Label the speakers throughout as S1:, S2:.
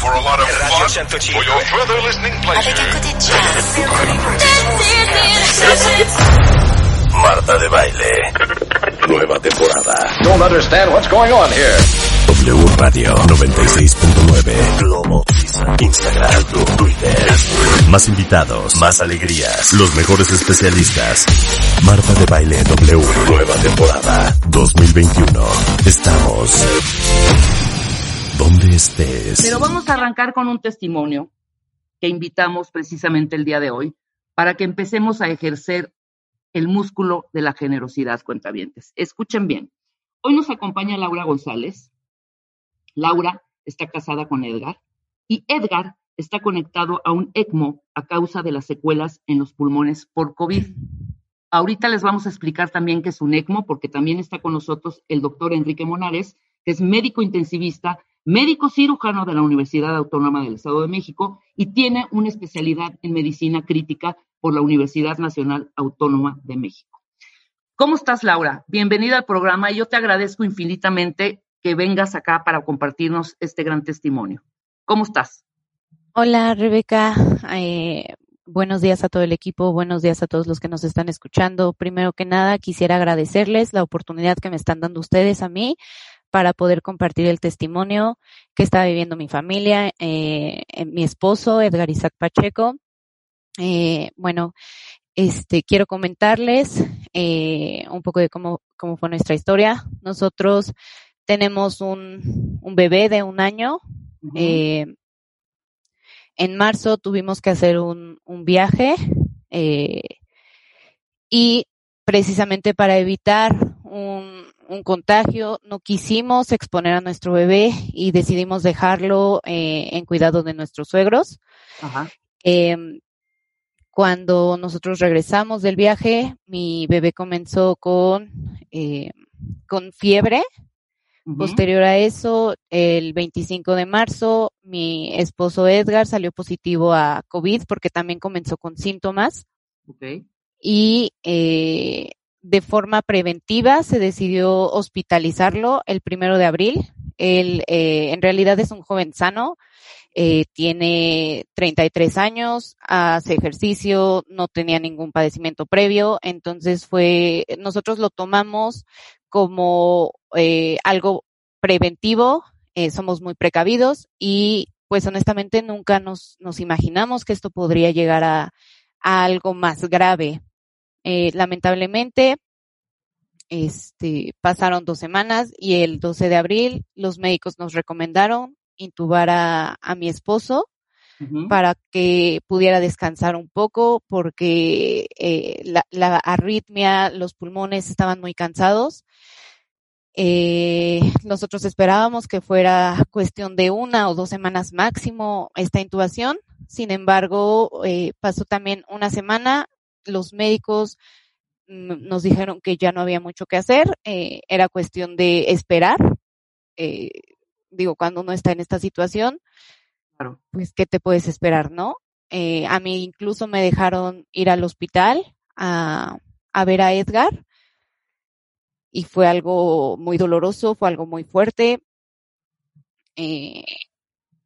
S1: for a lot of fun? For your further listening pleasure.
S2: Marta de Baile. Nueva temporada.
S3: Don't understand what's going on here.
S2: W Radio 96.9. Globo. Instagram. YouTube, Twitter. Más invitados. Más alegrías. Los mejores especialistas. Marta de Baile W. Nueva temporada 2021. Estamos donde estés.
S4: Pero vamos a arrancar con un testimonio que invitamos precisamente el día de hoy para que empecemos a ejercer el músculo de la generosidad, cuentavientes. Escuchen bien. Hoy nos acompaña Laura González. Laura está casada con Edgar y Edgar está conectado a un ECMO a causa de las secuelas en los pulmones por COVID. Ahorita les vamos a explicar también qué es un ECMO, porque también está con nosotros el doctor Enrique Monares, que es médico intensivista, médico cirujano de la Universidad Autónoma del Estado de México y tiene una especialidad en medicina crítica por la Universidad Nacional Autónoma de México. ¿Cómo estás, Laura? Bienvenida al programa y yo te agradezco infinitamente que vengas acá para compartirnos este gran testimonio. ¿Cómo estás?
S5: Hola, Rebeca. Eh, buenos días a todo el equipo, buenos días a todos los que nos están escuchando. Primero que nada, quisiera agradecerles la oportunidad que me están dando ustedes a mí para poder compartir el testimonio que está viviendo mi familia, eh, mi esposo, Edgar Isaac Pacheco. Eh, bueno, este, quiero comentarles eh, un poco de cómo, cómo fue nuestra historia. Nosotros tenemos un, un bebé de un año. eh, en marzo tuvimos que hacer un, un viaje eh, y precisamente para evitar un, un, contagio no quisimos exponer a nuestro bebé y decidimos dejarlo eh, en cuidado de nuestros suegros.
S4: Ajá.
S5: Eh, cuando nosotros regresamos del viaje, mi bebé comenzó con, eh, con fiebre. Posterior a eso, el 25 de marzo, mi esposo Edgar salió positivo a COVID porque también comenzó con síntomas y eh, de forma preventiva se decidió hospitalizarlo el primero de abril. Él eh, en realidad es un joven sano, eh, tiene 33 años, hace ejercicio, no tenía ningún padecimiento previo, entonces fue, nosotros lo tomamos como eh, algo preventivo, eh, somos muy precavidos y pues honestamente nunca nos, nos imaginamos que esto podría llegar a, a algo más grave. Eh, lamentablemente, este, pasaron dos semanas y el 12 de abril los médicos nos recomendaron intubar a, a mi esposo para que pudiera descansar un poco porque eh, la, la arritmia, los pulmones estaban muy cansados. Eh, nosotros esperábamos que fuera cuestión de una o dos semanas máximo esta intubación. Sin embargo, eh, pasó también una semana. Los médicos mm, nos dijeron que ya no había mucho que hacer. eh, era cuestión de esperar. Eh, digo, cuando uno está en esta situación,
S4: Claro.
S5: pues, ¿qué te puedes esperar, no? Eh, a mí incluso me dejaron ir al hospital a, a ver a Edgar y fue algo muy doloroso, fue algo muy fuerte. Eh,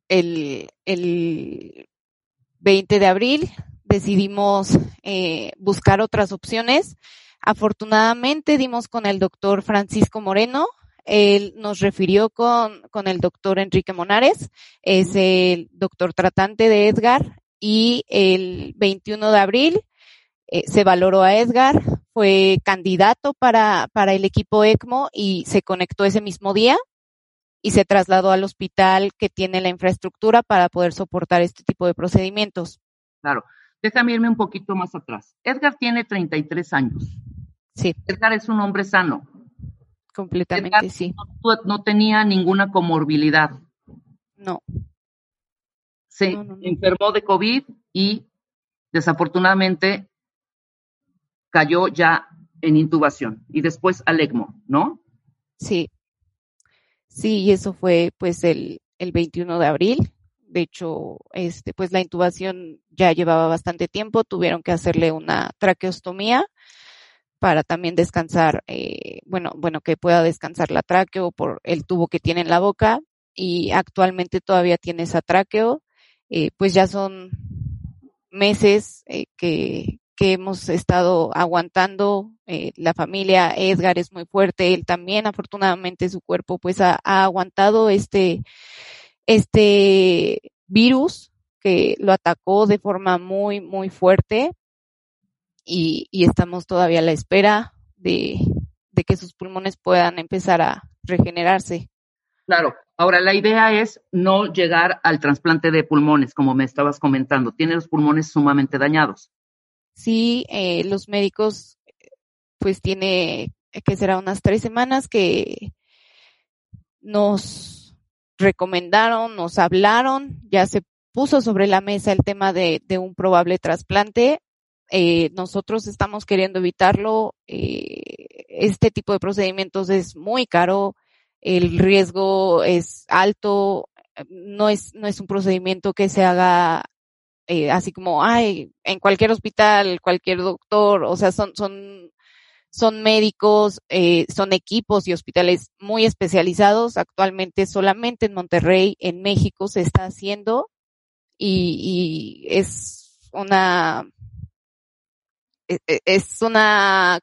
S5: el, el 20 de abril decidimos eh, buscar otras opciones. Afortunadamente dimos con el doctor Francisco Moreno. Él nos refirió con, con el doctor Enrique Monares, es el doctor tratante de Edgar, y el 21 de abril eh, se valoró a Edgar, fue candidato para, para el equipo ECMO y se conectó ese mismo día y se trasladó al hospital que tiene la infraestructura para poder soportar este tipo de procedimientos.
S4: Claro. Déjame irme un poquito más atrás. Edgar tiene 33 años.
S5: Sí,
S4: Edgar es un hombre sano.
S5: completamente
S4: Edgar
S5: sí.
S4: no, no tenía ninguna comorbilidad.
S5: No,
S4: Se
S5: No, no, no.
S4: enfermó de COVID y desafortunadamente cayó ya en intubación y después al ECMO, ¿no?
S5: sí. Sí, y eso fue pues el, el 21 de abril. De hecho, este, pues la intubación ya llevaba bastante tiempo. Tuvieron que hacerle una traqueostomía para también descansar, eh, bueno, bueno, que pueda descansar la tráqueo por el tubo que tiene en la boca. y actualmente todavía tiene tráqueo. Eh, pues ya son meses eh, que, que hemos estado aguantando. Eh, la familia Edgar es muy fuerte, él también, afortunadamente su cuerpo pues ha aguantado este, este virus que lo atacó de forma muy, muy fuerte y, y estamos todavía a la espera de, de que sus pulmones puedan empezar a regenerarse.
S4: Claro. Ahora, la idea es no llegar al trasplante de pulmones, como me estabas comentando. Tiene los pulmones sumamente dañados.
S5: Sí, eh, los médicos, pues tiene que será unas tres semanas que nos recomendaron, nos hablaron, ya se puso sobre la mesa el tema de, de un probable trasplante. Eh, nosotros estamos queriendo evitarlo. Eh, este tipo de procedimientos es muy caro, el riesgo es alto, no es, no es un procedimiento que se haga eh, así como, ay, en cualquier hospital, cualquier doctor, o sea, son, son, son médicos, eh, son equipos y hospitales muy especializados. Actualmente solamente en Monterrey, en México, se está haciendo y, y es una, e, e, es una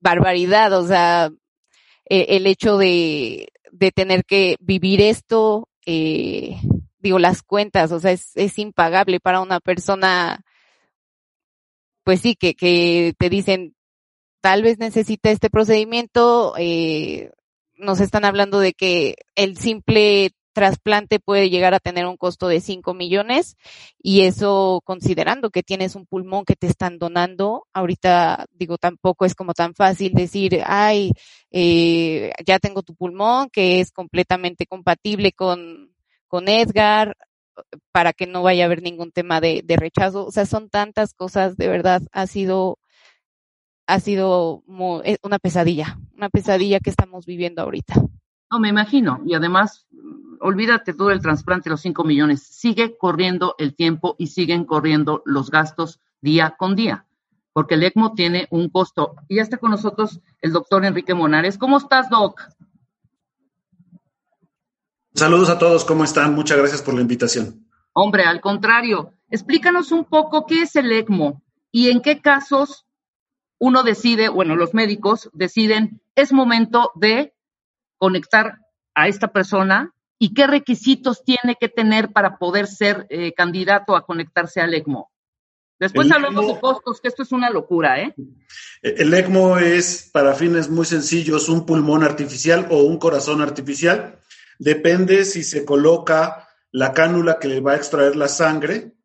S5: barbaridad, o sea, e, el hecho de, de tener que vivir esto, eh, digo, las cuentas, o sea, es, es impagable para una persona, pues sí, que, que te dicen, tal vez necesita este procedimiento, eh, nos están hablando de que el simple trasplante puede llegar a tener un costo de 5 millones y eso considerando que tienes un pulmón que te están donando, ahorita digo tampoco es como tan fácil decir, ay, eh, ya tengo tu pulmón que es completamente compatible con, con Edgar, para que no vaya a haber ningún tema de, de rechazo. O sea, son tantas cosas, de verdad, ha sido, ha sido muy, eh, una pesadilla, una pesadilla que estamos viviendo ahorita.
S4: No, me imagino. Y además, olvídate tú del trasplante, los 5 millones. Sigue corriendo el tiempo y siguen corriendo los gastos día con día, porque el ECMO tiene un costo. Y ya está con nosotros el doctor Enrique Monares. ¿Cómo estás, Doc?
S6: Saludos a todos, ¿cómo están? Muchas gracias por la invitación.
S4: Hombre, al contrario, explícanos un poco qué es el ECMO y en qué casos uno decide, bueno, los médicos deciden, es momento de conectar a esta persona y qué requisitos tiene que tener para poder ser eh, candidato a conectarse al ECMO. Después el hablamos ECMO, de costos, que esto es una locura, ¿eh?
S6: El ECMO es, para fines muy sencillos, un pulmón artificial o un corazón artificial depende si se coloca la cánula que le va a extraer la sangre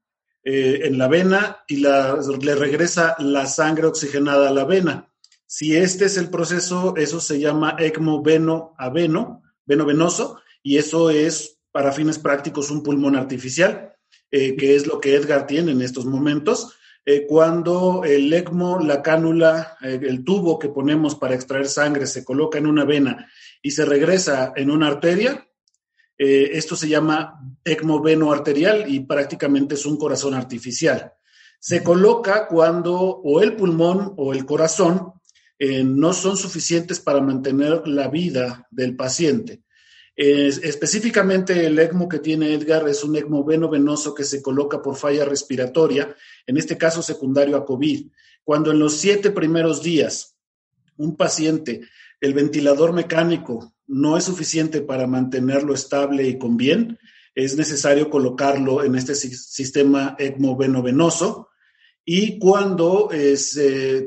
S6: eh, en la vena y le regresa la sangre oxigenada a la vena. Si este es el proceso, eso se llama ECMO veno a veno, veno venoso, y eso es para fines prácticos un pulmón artificial, eh, que es lo que Edgar tiene en estos momentos. Eh, cuando el ECMO, la cánula, el tubo que ponemos para extraer sangre se coloca en una vena y se regresa en una arteria, eh, esto se llama ECMO veno arterial y prácticamente es un corazón artificial. Se coloca cuando o el pulmón o el corazón eh, no son suficientes para mantener la vida del paciente. Eh, específicamente el ECMO que tiene Edgar es un ECMO veno venoso que se coloca por falla respiratoria, en este caso secundario a COVID. Cuando en los siete primeros días un paciente, el ventilador mecánico no es suficiente para mantenerlo estable y con bien, es necesario colocarlo en este sistema ECMO veno-venoso. Y cuando eh,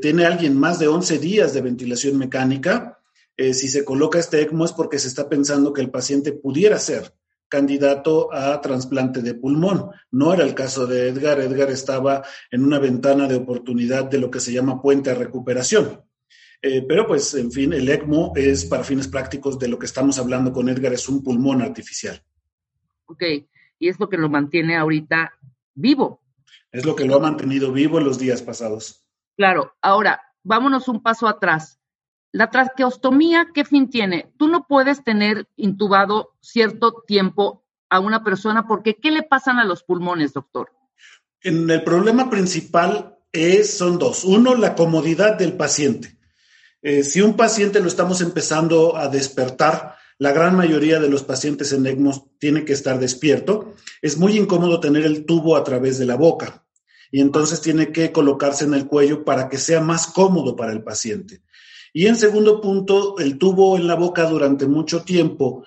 S6: tiene alguien más de 11 días de ventilación mecánica, eh, si se coloca este ECMO es porque se está pensando que el paciente pudiera ser candidato a trasplante de pulmón. No era el caso de Edgar. Edgar estaba en una ventana de oportunidad de lo que se llama puente a recuperación. Eh, pero pues, en fin, el ECMO es para fines prácticos de lo que estamos hablando con Edgar, es un pulmón artificial.
S4: Ok, y es lo que lo mantiene ahorita vivo.
S6: Es lo que lo ha mantenido vivo en los días pasados.
S4: Claro, ahora, vámonos un paso atrás. La traqueostomía, ¿qué fin tiene? Tú no puedes tener intubado cierto tiempo a una persona porque ¿qué le pasan a los pulmones, doctor?
S6: En el problema principal es, son dos. Uno, la comodidad del paciente. Eh, si un paciente lo estamos empezando a despertar, la gran mayoría de los pacientes en ECMO tiene que estar despierto. Es muy incómodo tener el tubo a través de la boca y entonces tiene que colocarse en el cuello para que sea más cómodo para el paciente. Y en segundo punto, el tubo en la boca durante mucho tiempo,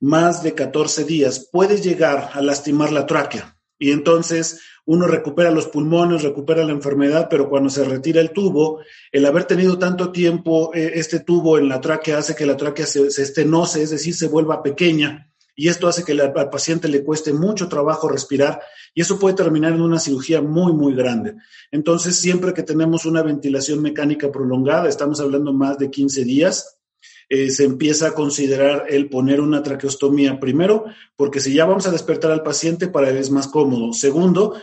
S6: más de 14 días, puede llegar a lastimar la tráquea. Y entonces uno recupera los pulmones, recupera la enfermedad, pero cuando se retira el tubo, el haber tenido tanto tiempo eh, este tubo en la tráquea hace que la tráquea se, se estenose, es decir, se vuelva pequeña y esto hace que al paciente le cueste mucho trabajo respirar y eso puede terminar en una cirugía muy, muy grande. Entonces, siempre que tenemos una ventilación mecánica prolongada, estamos hablando más de 15 días, eh, se empieza a considerar el poner una traqueostomía primero, porque si ya vamos a despertar al paciente, para él es más cómodo. Segundo,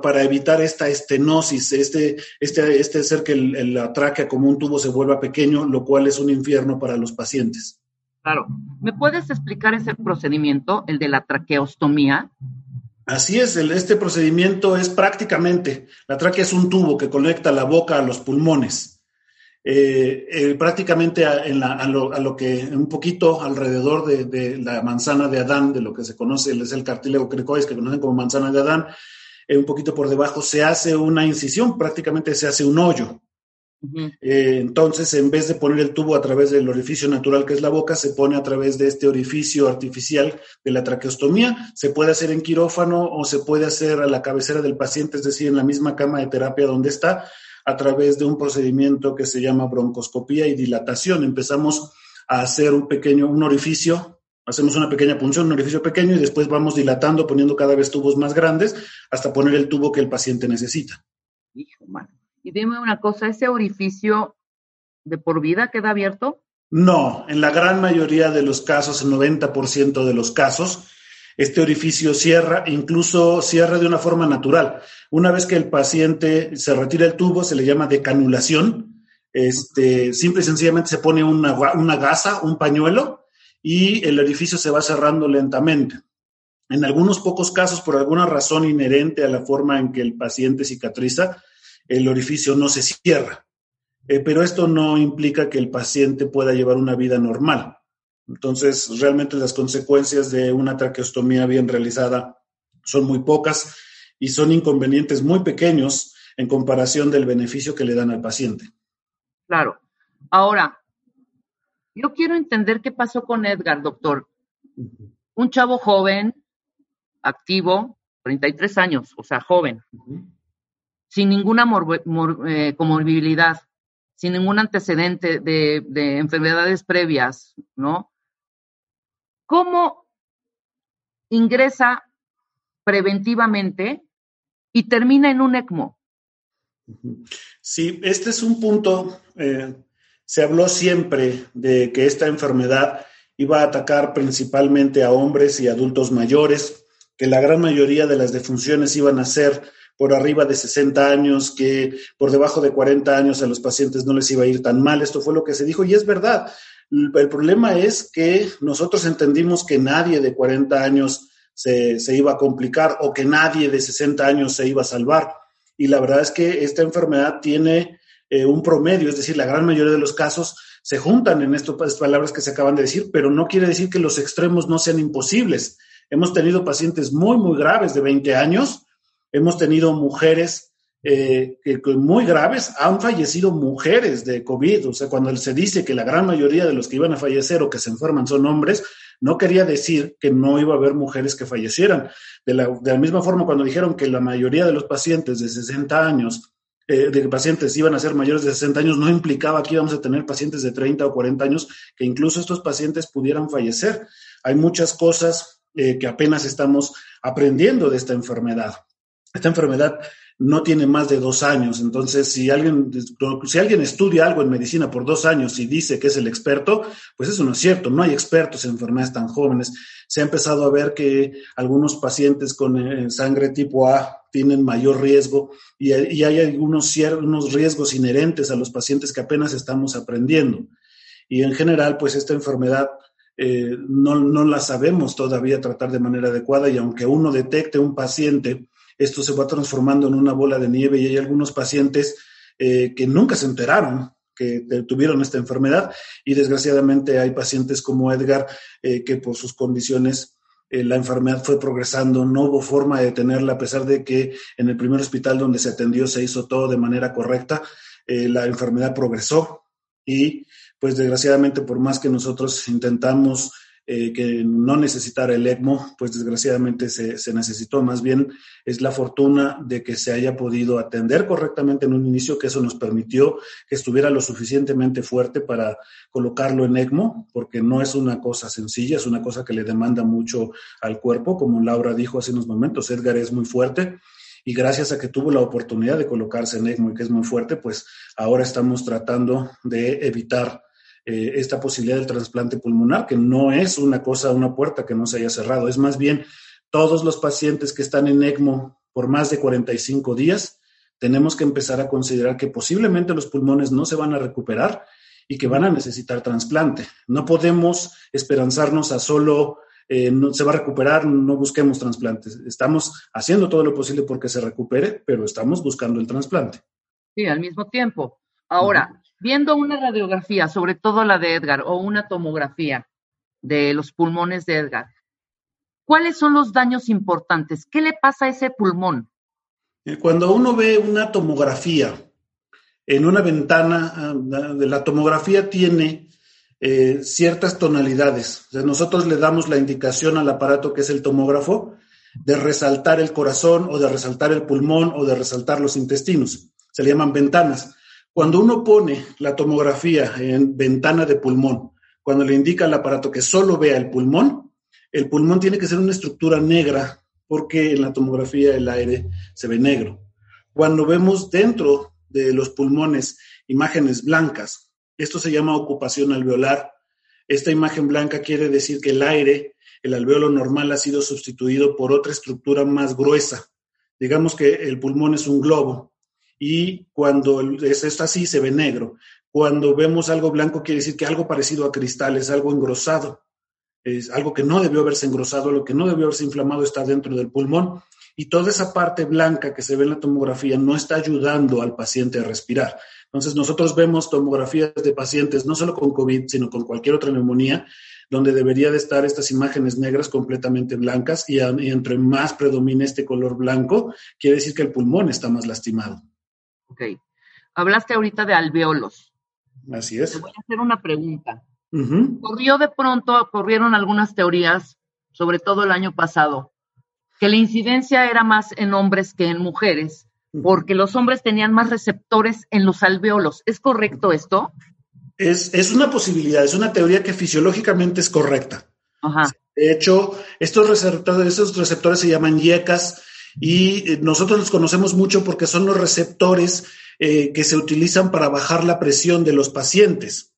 S6: para evitar esta estenosis, este, este, este hacer que la tráquea como un tubo se vuelva pequeño, lo cual es un infierno para los pacientes.
S4: Claro. ¿Me puedes explicar ese procedimiento, el de la traqueostomía?
S6: Así es, este procedimiento es prácticamente, la tráquea es un tubo que conecta la boca a los pulmones. Eh, eh, prácticamente a, lo, que un poquito alrededor de, la manzana de Adán, de lo que se conoce, es el cartílago cricoides que conocen como manzana de Adán, eh, un poquito por debajo se hace una incisión, prácticamente se hace un hoyo. Entonces, en vez de poner el tubo a través del orificio natural que es la boca, se pone a través de este orificio artificial de la traqueostomía. Se puede hacer en quirófano o se puede hacer a la cabecera del paciente, es decir, en la misma cama de terapia donde está, a través de un procedimiento que se llama broncoscopía y dilatación. Empezamos a hacer un pequeño, un orificio, hacemos una pequeña punción, un orificio pequeño y después vamos dilatando, poniendo cada vez tubos más grandes hasta poner el tubo que el paciente necesita.
S4: Hijo, y dime una cosa, ¿ese orificio de por vida queda abierto?
S6: No, en la gran mayoría de los casos, el 90% de los casos, este orificio cierra, incluso cierra de una forma natural. Una vez que el paciente se retira el tubo, se le llama decanulación. Este, simple y sencillamente se pone una, una gasa, un pañuelo, y el orificio se va cerrando lentamente. En algunos pocos casos, por alguna razón inherente a la forma en que el paciente cicatriza, el orificio no se cierra. Eh, pero esto no implica que el paciente pueda llevar una vida normal. Entonces, realmente las consecuencias de una traqueostomía bien realizada son muy pocas y son inconvenientes muy pequeños en comparación del beneficio que le dan al paciente.
S4: Claro. Ahora, yo quiero entender qué pasó con Edgar, doctor. Un chavo joven, activo, 33 años, o sea, joven sin ninguna eh, comorbilidad, sin ningún antecedente de, enfermedades previas, ¿no? ¿Cómo ingresa preventivamente y termina en un ECMO?
S6: Sí, este es un punto, eh, se habló siempre de que esta enfermedad iba a atacar principalmente a hombres y adultos mayores, que la gran mayoría de las defunciones iban a ser por arriba de 60 años, que por debajo de 40 años a los pacientes no les iba a ir tan mal. Esto fue lo que se dijo y es verdad. El problema es que nosotros entendimos que nadie de 40 años se, iba a complicar o que nadie de 60 años se iba a salvar. Y la verdad es que esta enfermedad tiene eh, un promedio, es decir, la gran mayoría de los casos se juntan en estas palabras que se acaban de decir, pero no quiere decir que los extremos no sean imposibles. Hemos tenido pacientes muy, muy graves de 20 años Hemos tenido mujeres eh, muy graves, han fallecido mujeres de COVID. O sea, cuando se dice que la gran mayoría de los que iban a fallecer o que se enferman son hombres, no quería decir que no iba a haber mujeres que fallecieran. De la, de la misma forma, cuando dijeron que la mayoría de los pacientes de 60 años, eh, de pacientes iban a ser mayores de 60 años, no implicaba que íbamos a tener pacientes de 30 o 40 años, que incluso estos pacientes pudieran fallecer. Hay muchas cosas eh, que apenas estamos aprendiendo de esta enfermedad. Esta enfermedad no tiene más de dos años, entonces si alguien, si alguien estudia algo en medicina por dos años y dice que es el experto, pues eso no es cierto, no hay expertos en enfermedades tan jóvenes. Se ha empezado a ver que algunos pacientes con eh, sangre tipo A tienen mayor riesgo y, hay algunos unos riesgos inherentes a los pacientes que apenas estamos aprendiendo. Y en general, pues esta enfermedad eh, no, no la sabemos todavía tratar de manera adecuada y aunque uno detecte un paciente, esto se va transformando en una bola de nieve y hay algunos pacientes eh, que nunca se enteraron que tuvieron esta enfermedad. Y desgraciadamente hay pacientes como Edgar eh, que por sus condiciones eh, la enfermedad fue progresando, no hubo forma de detenerla a pesar de que en el primer hospital donde se atendió se hizo todo de manera correcta, la enfermedad progresó. Y pues desgraciadamente por más que nosotros intentamos eh, que no necesitara el ECMO, pues desgraciadamente se, se, necesitó. Más bien es la fortuna de que se haya podido atender correctamente en un inicio, que eso nos permitió que estuviera lo suficientemente fuerte para colocarlo en ECMO, porque no es una cosa sencilla, es una cosa que le demanda mucho al cuerpo, como Laura dijo hace unos momentos, Edgar es muy fuerte y gracias a que tuvo la oportunidad de colocarse en ECMO y que es muy fuerte, pues ahora estamos tratando de evitar eh, esta posibilidad del trasplante pulmonar, que no es una cosa, una puerta que no se haya cerrado, es más bien todos los pacientes que están en ECMO por más de 45 días, tenemos que empezar a considerar que posiblemente los pulmones no se van a recuperar y que van a necesitar trasplante. No podemos esperanzarnos a solo eh, no, se va a recuperar, no busquemos trasplantes. Estamos haciendo todo lo posible porque se recupere, pero estamos buscando el trasplante.
S4: Sí, al mismo tiempo. Ahora, viendo una radiografía, sobre todo la de Edgar, o una tomografía de los pulmones de Edgar, ¿cuáles son los daños importantes? ¿Qué le pasa a ese pulmón?
S6: Eh, cuando uno ve una tomografía en una ventana, ah, la tomografía tiene eh, ciertas tonalidades. nosotros le damos la indicación al aparato que es el tomógrafo de resaltar el corazón o de resaltar el pulmón o de resaltar los intestinos. Se le llaman ventanas. Cuando uno pone la tomografía en ventana de pulmón, cuando le indica al aparato que solo vea el pulmón, el pulmón tiene que ser una estructura negra porque en la tomografía el aire se ve negro. Cuando vemos dentro de los pulmones imágenes blancas, esto se llama ocupación alveolar. Esta imagen blanca quiere decir que el aire, el alveolo normal, ha sido sustituido por otra estructura más gruesa. Digamos que el pulmón es un globo y cuando es esto así se ve negro. Cuando vemos algo blanco quiere decir que algo parecido a cristal es algo engrosado, es algo que no debió haberse engrosado, lo que no debió haberse inflamado está dentro del pulmón y toda esa parte blanca que se ve en la tomografía no está ayudando al paciente a respirar. Entonces nosotros vemos tomografías de pacientes no solo con COVID, sino con cualquier otra neumonía, donde debería de estar estas imágenes negras completamente blancas y, entre más predomina este color blanco, quiere decir que el pulmón está más lastimado.
S4: Ok. Hablaste ahorita de alveolos.
S6: Así es.
S4: Te voy a hacer una pregunta. Corrió de pronto, corrieron algunas teorías, sobre todo el año pasado, que la incidencia era más en hombres que en mujeres, porque los hombres tenían más receptores en los alveolos. ¿Es correcto esto?
S6: Es, es una posibilidad, es una teoría que fisiológicamente es correcta.
S4: Ajá.
S6: De hecho, estos receptores, estos receptores se llaman yecas y eh, nosotros los conocemos mucho porque son los receptores eh, que se utilizan para bajar la presión de los pacientes.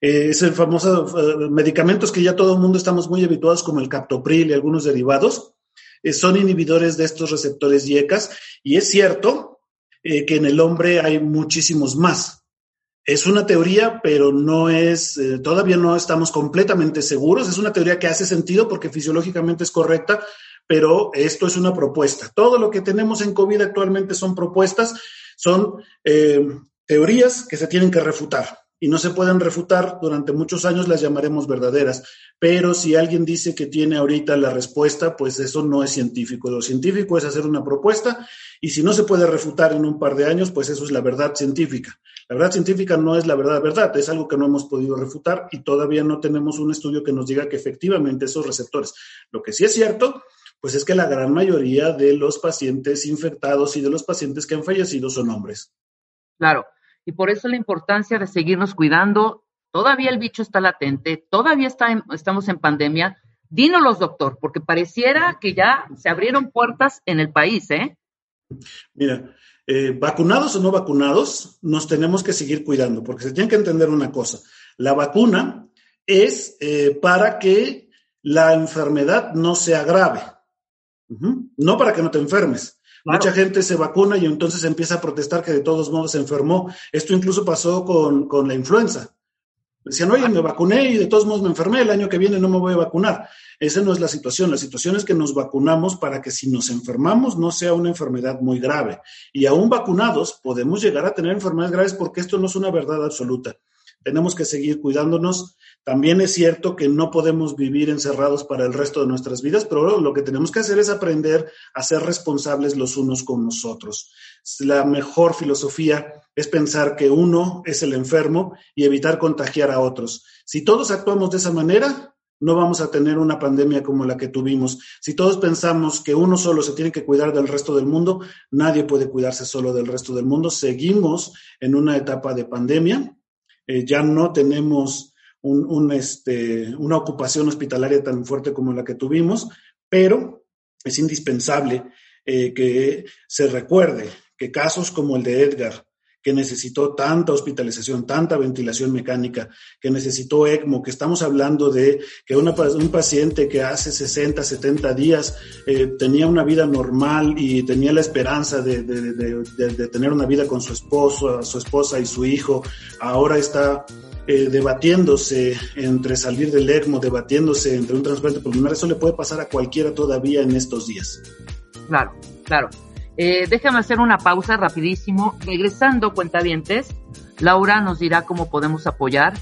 S6: Eh, es el famoso medicamentos que ya todo el mundo estamos muy habituados, como el captopril y algunos derivados, son inhibidores de estos receptores YECAS. Y es cierto que en el hombre hay muchísimos más. Es una teoría, pero no es, todavía no estamos completamente seguros. Es una teoría que hace sentido porque fisiológicamente es correcta, pero esto es una propuesta. Todo lo que tenemos en COVID actualmente son propuestas, son eh, teorías que se tienen que refutar y no se pueden refutar, durante muchos años las llamaremos verdaderas, pero si alguien dice que tiene ahorita la respuesta, pues eso no es científico. Lo científico es hacer una propuesta y si no se puede refutar en un par de años, pues eso es la verdad científica. La verdad científica no es la verdad verdad, es algo que no hemos podido refutar y todavía no tenemos un estudio que nos diga que efectivamente esos receptores. Lo que sí es cierto pues es que la gran mayoría de los pacientes infectados y de los pacientes que han fallecido son hombres.
S4: Claro, y por eso la importancia de seguirnos cuidando. Todavía el bicho está latente, todavía está estamos en pandemia. Dínolos, doctor, porque pareciera que ya se abrieron puertas en el país, ¿eh?
S6: Mira, eh, vacunados o no vacunados, nos tenemos que seguir cuidando, porque se tiene que entender una cosa. La vacuna es eh, para que la enfermedad no se agrave. No para que no te enfermes. Mucha gente se vacuna y entonces empieza a protestar que de todos modos se enfermó. Esto incluso pasó con, la influenza. Decían, oye, me vacuné y de todos modos me enfermé, el año que viene no me voy a vacunar. Esa no es la situación. La situación es que nos vacunamos para que si nos enfermamos no sea una enfermedad muy grave. Y aún vacunados podemos llegar a tener enfermedades graves porque esto no es una verdad absoluta. Tenemos que seguir cuidándonos. También es cierto que no podemos vivir encerrados para el resto de nuestras vidas, pero lo que tenemos que hacer es aprender a ser responsables los unos con nosotros. La mejor filosofía es pensar que uno es el enfermo y evitar contagiar a otros. Si todos actuamos de esa manera, no vamos a tener una pandemia como la que tuvimos. Si todos pensamos que uno solo se tiene que cuidar del resto del mundo, nadie puede cuidarse solo del resto del mundo. Seguimos en una etapa de pandemia. Eh, ya no tenemos este, una ocupación hospitalaria tan fuerte como la que tuvimos, pero es indispensable eh, que se recuerde que casos como el de Edgar, que necesitó tanta hospitalización, tanta ventilación mecánica, que necesitó ECMO, que estamos hablando de que una, un paciente que hace 60, 70 días eh, tenía una vida normal y tenía la esperanza de, de, de, tener una vida con su esposo, su esposa y su hijo, ahora está eh, debatiéndose entre salir del ECMO, debatiéndose entre un trasplante pulmonar, eso le puede pasar a cualquiera todavía en estos días.
S4: Claro, claro. Eh, déjame hacer una pausa rapidísimo. Regresando, cuentavientes, Laura nos dirá cómo podemos apoyar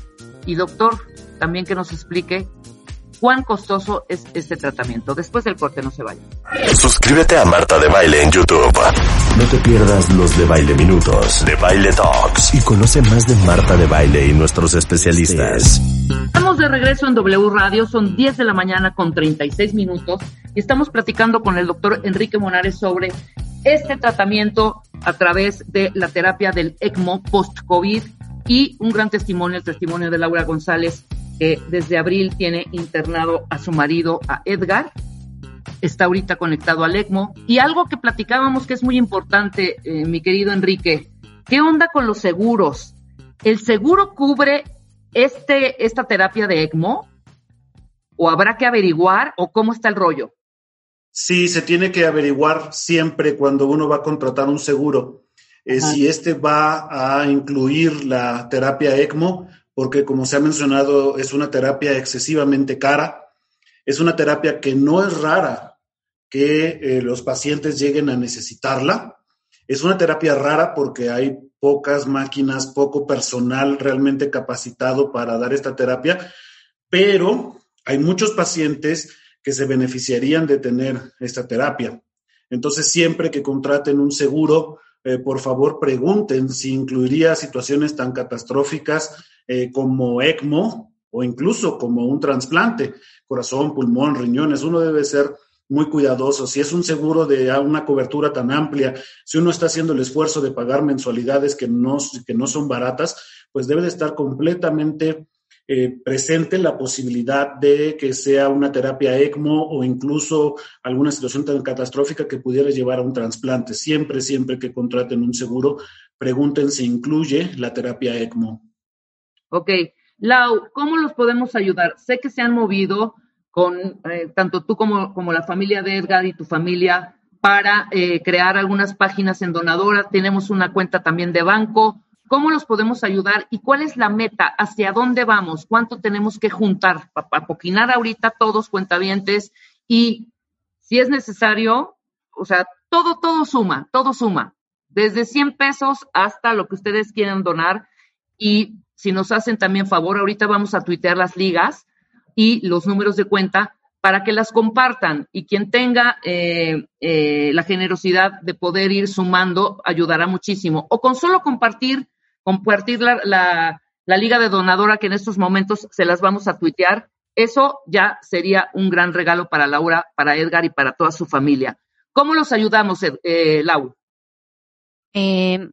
S4: y doctor, también que nos explique cuán costoso es este tratamiento. Después del corte no se vaya.
S2: Suscríbete a Marta de Baile en YouTube. No te pierdas los de Baile Minutos, de Baile Talks y conoce más de Marta de Baile y nuestros especialistas.
S4: Estamos de regreso en W Radio, son 10 de la mañana con 36 minutos y estamos platicando con el doctor Enrique Monares sobre este tratamiento a través de la terapia del ECMO post-COVID y un gran testimonio, el testimonio de Laura González, que desde abril tiene internado a su marido, a Edgar. Está ahorita conectado al ECMO. Y algo que platicábamos que es muy importante, eh, mi querido Enrique, ¿qué onda con los seguros? ¿El seguro cubre este, esta terapia de ECMO? ¿O habrá que averiguar? ¿O cómo está el rollo?
S6: Sí, se tiene que averiguar siempre cuando uno va a contratar un seguro eh, si este va a incluir la terapia ECMO, porque como se ha mencionado, es una terapia excesivamente cara. Es una terapia que no es rara que eh, los pacientes lleguen a necesitarla. Es una terapia rara porque hay pocas máquinas, poco personal realmente capacitado para dar esta terapia, pero hay muchos pacientes que se beneficiarían de tener esta terapia. Entonces, siempre que contraten un seguro, eh, por favor pregunten si incluiría situaciones tan catastróficas eh, como ECMO o incluso como un trasplante, corazón, pulmón, riñones. Uno debe ser muy cuidadoso. Si es un seguro de una cobertura tan amplia, si uno está haciendo el esfuerzo de pagar mensualidades que no, que no son baratas, pues debe de estar completamente eh, presente la posibilidad de que sea una terapia ECMO o incluso alguna situación tan catastrófica que pudiera llevar a un trasplante. Siempre, siempre que contraten un seguro, pregunten si incluye la terapia ECMO.
S4: Ok. Lau, ¿cómo los podemos ayudar? Sé que se han movido con eh, tanto tú como, como la familia de Edgar y tu familia para eh, crear algunas páginas en Donadora. Tenemos una cuenta también de banco ¿Cómo los podemos ayudar y cuál es la meta? ¿Hacia dónde vamos? ¿Cuánto tenemos que juntar para poquinar ahorita todos cuentavientes? Y si es necesario, o sea, todo, todo suma, todo suma. Desde 100 pesos hasta lo que ustedes quieran donar. Y si nos hacen también favor, ahorita vamos a tuitear las ligas y los números de cuenta para que las compartan y quien tenga eh, eh, la generosidad de poder ir sumando ayudará muchísimo. O con solo compartir compartir la, la, liga de donadora que en estos momentos se las vamos a tuitear. Eso ya sería un gran regalo para Laura, para Edgar y para toda su familia. ¿Cómo los ayudamos, eh, Laura?
S5: Eh,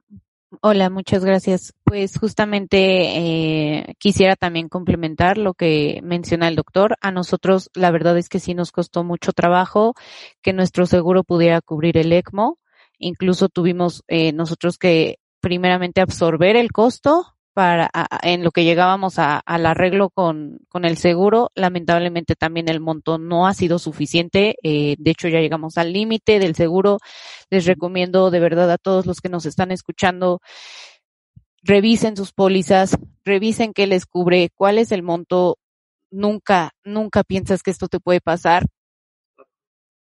S5: hola, muchas gracias. Pues justamente eh, quisiera también complementar lo que menciona el doctor. A nosotros la verdad es que sí nos costó mucho trabajo que nuestro seguro pudiera cubrir el ECMO. Incluso tuvimos eh, nosotros que primeramente absorber el costo para en lo que llegábamos a, al arreglo con, con, el seguro. Lamentablemente también el monto no ha sido suficiente. Eh, de hecho, ya llegamos al límite del seguro. Les recomiendo de verdad a todos los que nos están escuchando revisen sus pólizas, revisen qué les cubre, cuál es el monto. Nunca, nunca piensas que esto te puede pasar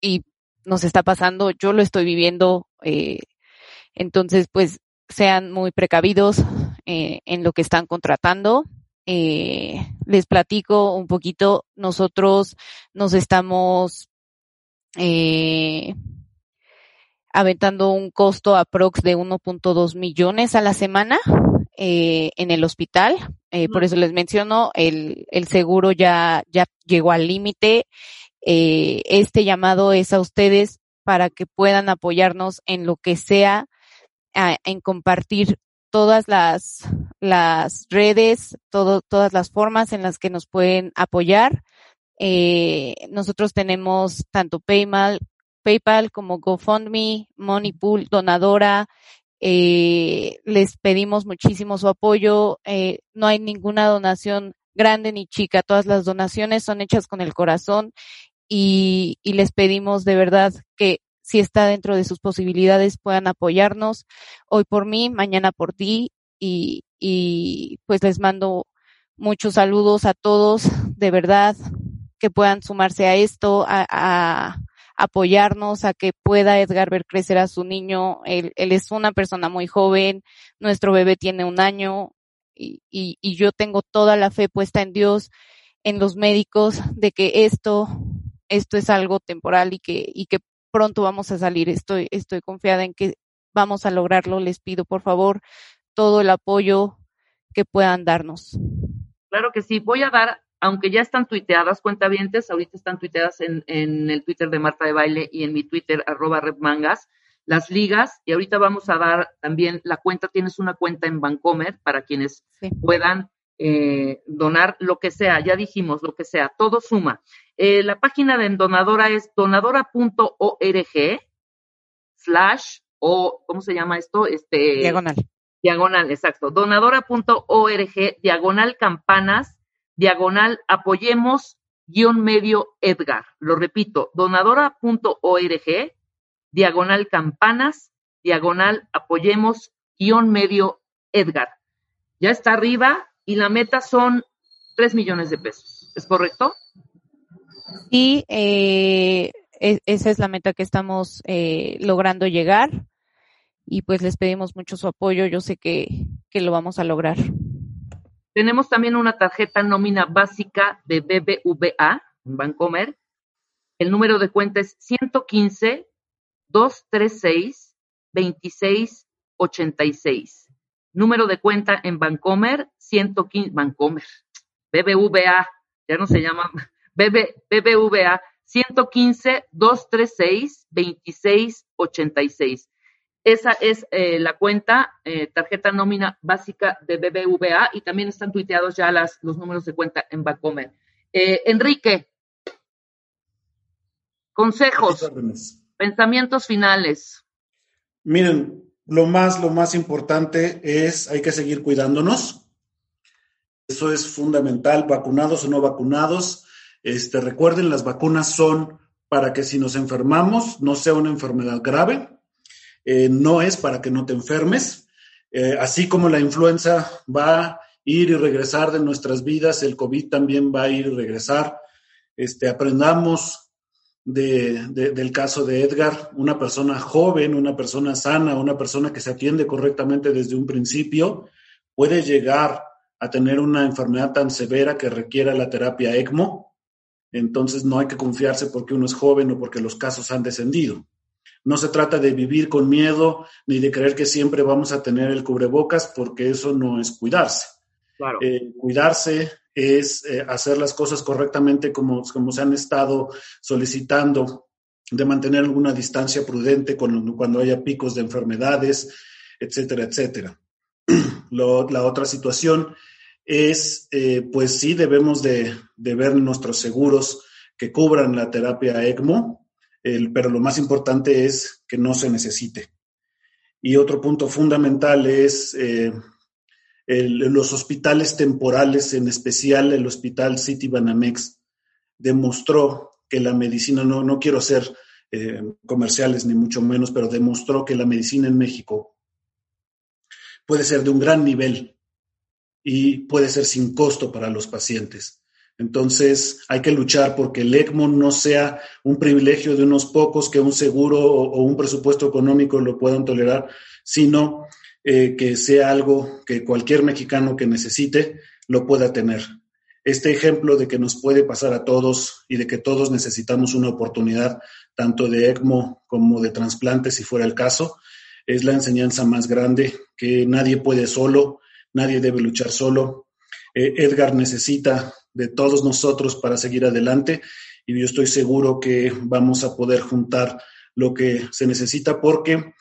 S5: y nos está pasando. Yo lo estoy viviendo. Eh, entonces, pues sean muy precavidos eh, en lo que están contratando. Eh, les platico un poquito. Nosotros nos estamos eh, aventando un costo aprox de 1.2 millones a la semana eh, en el hospital. Eh, por eso les menciono, el, el seguro ya, ya llegó al límite. Eh, este llamado es a ustedes para que puedan apoyarnos en lo que sea, a, en compartir todas las, las redes, todas las formas en las que nos pueden apoyar. Eh, nosotros tenemos tanto PayPal, PayPal como GoFundMe, Moneypool, Donadora. Eh, les pedimos muchísimo su apoyo. Eh, no hay ninguna donación grande ni chica. Todas las donaciones son hechas con el corazón y les pedimos de verdad que si está dentro de sus posibilidades puedan apoyarnos hoy por mí, mañana por ti y, y pues les mando muchos saludos a todos, de verdad, que puedan sumarse a esto, a, a apoyarnos, a que pueda Edgar ver crecer a su niño. Él, él es una persona muy joven, nuestro bebé tiene un año y, y, y yo tengo toda la fe puesta en Dios, en los médicos, de que esto, esto es algo temporal y que, y que pronto vamos a salir. Estoy, estoy confiada en que vamos a lograrlo. Les pido, por favor, todo el apoyo que puedan darnos.
S4: Claro que sí. Voy a dar, aunque ya están tuiteadas, cuentavientes, ahorita están tuiteadas en, en el Twitter de Marta de Baile y en mi Twitter, arroba redmangas, las ligas, y ahorita vamos a dar también la cuenta, tienes una cuenta en Bancomer para quienes sí. puedan eh, donar lo que sea, ya dijimos, lo que sea, todo suma. Eh, la página de Donadora es donadora.org slash o, ¿cómo se llama esto? Este,
S5: diagonal.
S4: Diagonal, exacto. Donadora.org, diagonal campanas, diagonal apoyemos, guion medio Edgar. Lo repito, donadora.org, diagonal campanas, diagonal apoyemos, guion medio Edgar. Ya está arriba y la meta son 3 millones de pesos. ¿Es correcto?
S5: Y eh, esa es la meta que estamos eh, logrando llegar y pues les pedimos mucho su apoyo. Yo sé que, que lo vamos a lograr.
S4: Tenemos también una tarjeta nómina básica de BBVA en Bancomer. El número de cuenta es 115 236 2686. Número de cuenta en Bancomer 115 Bancomer. BBVA, ya no se llama BB, BBVA 115 236 2686. Esa es eh, la cuenta, eh, tarjeta nómina básica de BBVA y también están tuiteados ya las, los números de cuenta en Bancomer. Eh, Enrique, consejos, pensamientos finales.
S6: Miren, lo más, lo más importante es hay que seguir cuidándonos. Eso es fundamental, vacunados o no vacunados. Este, recuerden, las vacunas son para que si nos enfermamos no sea una enfermedad grave eh, no es para que no te enfermes. Eh, así como la influenza va a ir y regresar de nuestras vidas, el COVID también va a ir y regresar. Este, aprendamos de, de, del caso de Edgar, una persona joven, una persona sana, una persona que se atiende correctamente desde un principio, puede llegar a tener una enfermedad tan severa que requiera la terapia ECMO. Entonces no hay que confiarse porque uno es joven o porque los casos han descendido. No se trata de vivir con miedo ni de creer que siempre vamos a tener el cubrebocas, porque eso no es cuidarse.
S4: Claro.
S6: Eh, cuidarse es eh, hacer las cosas correctamente como, como se han estado solicitando, de mantener alguna distancia prudente cuando, cuando haya picos de enfermedades, etcétera, etcétera. Lo, la otra situación es, eh, pues sí, debemos de, de ver nuestros seguros que cubran la terapia ECMO, el, pero lo más importante es que no se necesite. Y otro punto fundamental es eh, los hospitales temporales, en especial el Hospital City Banamex, demostró que la medicina, no, no quiero ser eh, comerciales ni mucho menos, pero demostró que la medicina en México puede ser de un gran nivel y puede ser sin costo para los pacientes. Entonces hay que luchar porque el ECMO no sea un privilegio de unos pocos que un seguro o, un presupuesto económico lo puedan tolerar, sino eh, que sea algo que cualquier mexicano que necesite lo pueda tener. Este ejemplo de que nos puede pasar a todos y de que todos necesitamos una oportunidad, tanto de ECMO como de trasplante, si fuera el caso, es la enseñanza más grande, que nadie puede solo, nadie debe luchar solo. Eh, Edgar necesita de todos nosotros para seguir adelante y yo estoy seguro que vamos a poder juntar lo que se necesita porque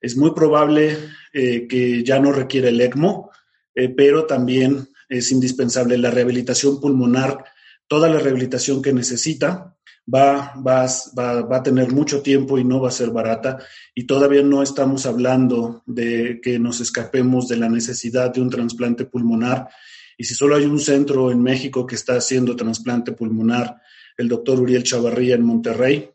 S6: es muy probable eh, que ya no requiere el ECMO, eh, pero también es indispensable la rehabilitación pulmonar, toda la rehabilitación que necesita va, va, va, a tener mucho tiempo y no va a ser barata. Y todavía no estamos hablando de que nos escapemos de la necesidad de un trasplante pulmonar. Y si solo hay un centro en México que está haciendo trasplante pulmonar, el doctor Uriel Chavarría en Monterrey,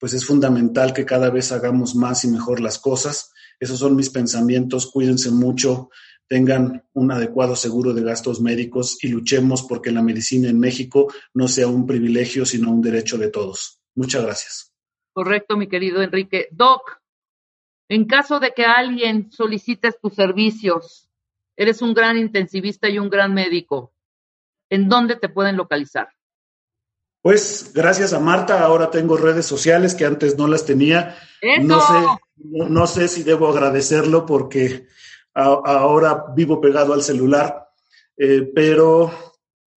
S6: pues es fundamental que cada vez hagamos más y mejor las cosas. Esos son mis pensamientos. Cuídense mucho tengan un adecuado seguro de gastos médicos y luchemos porque la medicina en México no sea un privilegio, sino un derecho de todos. Muchas gracias.
S4: Correcto, mi querido Enrique. Doc, en caso de que alguien solicite tus servicios, eres un gran intensivista y un gran médico, ¿en dónde te pueden localizar?
S6: Pues gracias a Marta, ahora tengo redes sociales que antes no las tenía. No sé, no sé si debo agradecerlo porque ahora vivo pegado al celular, eh, pero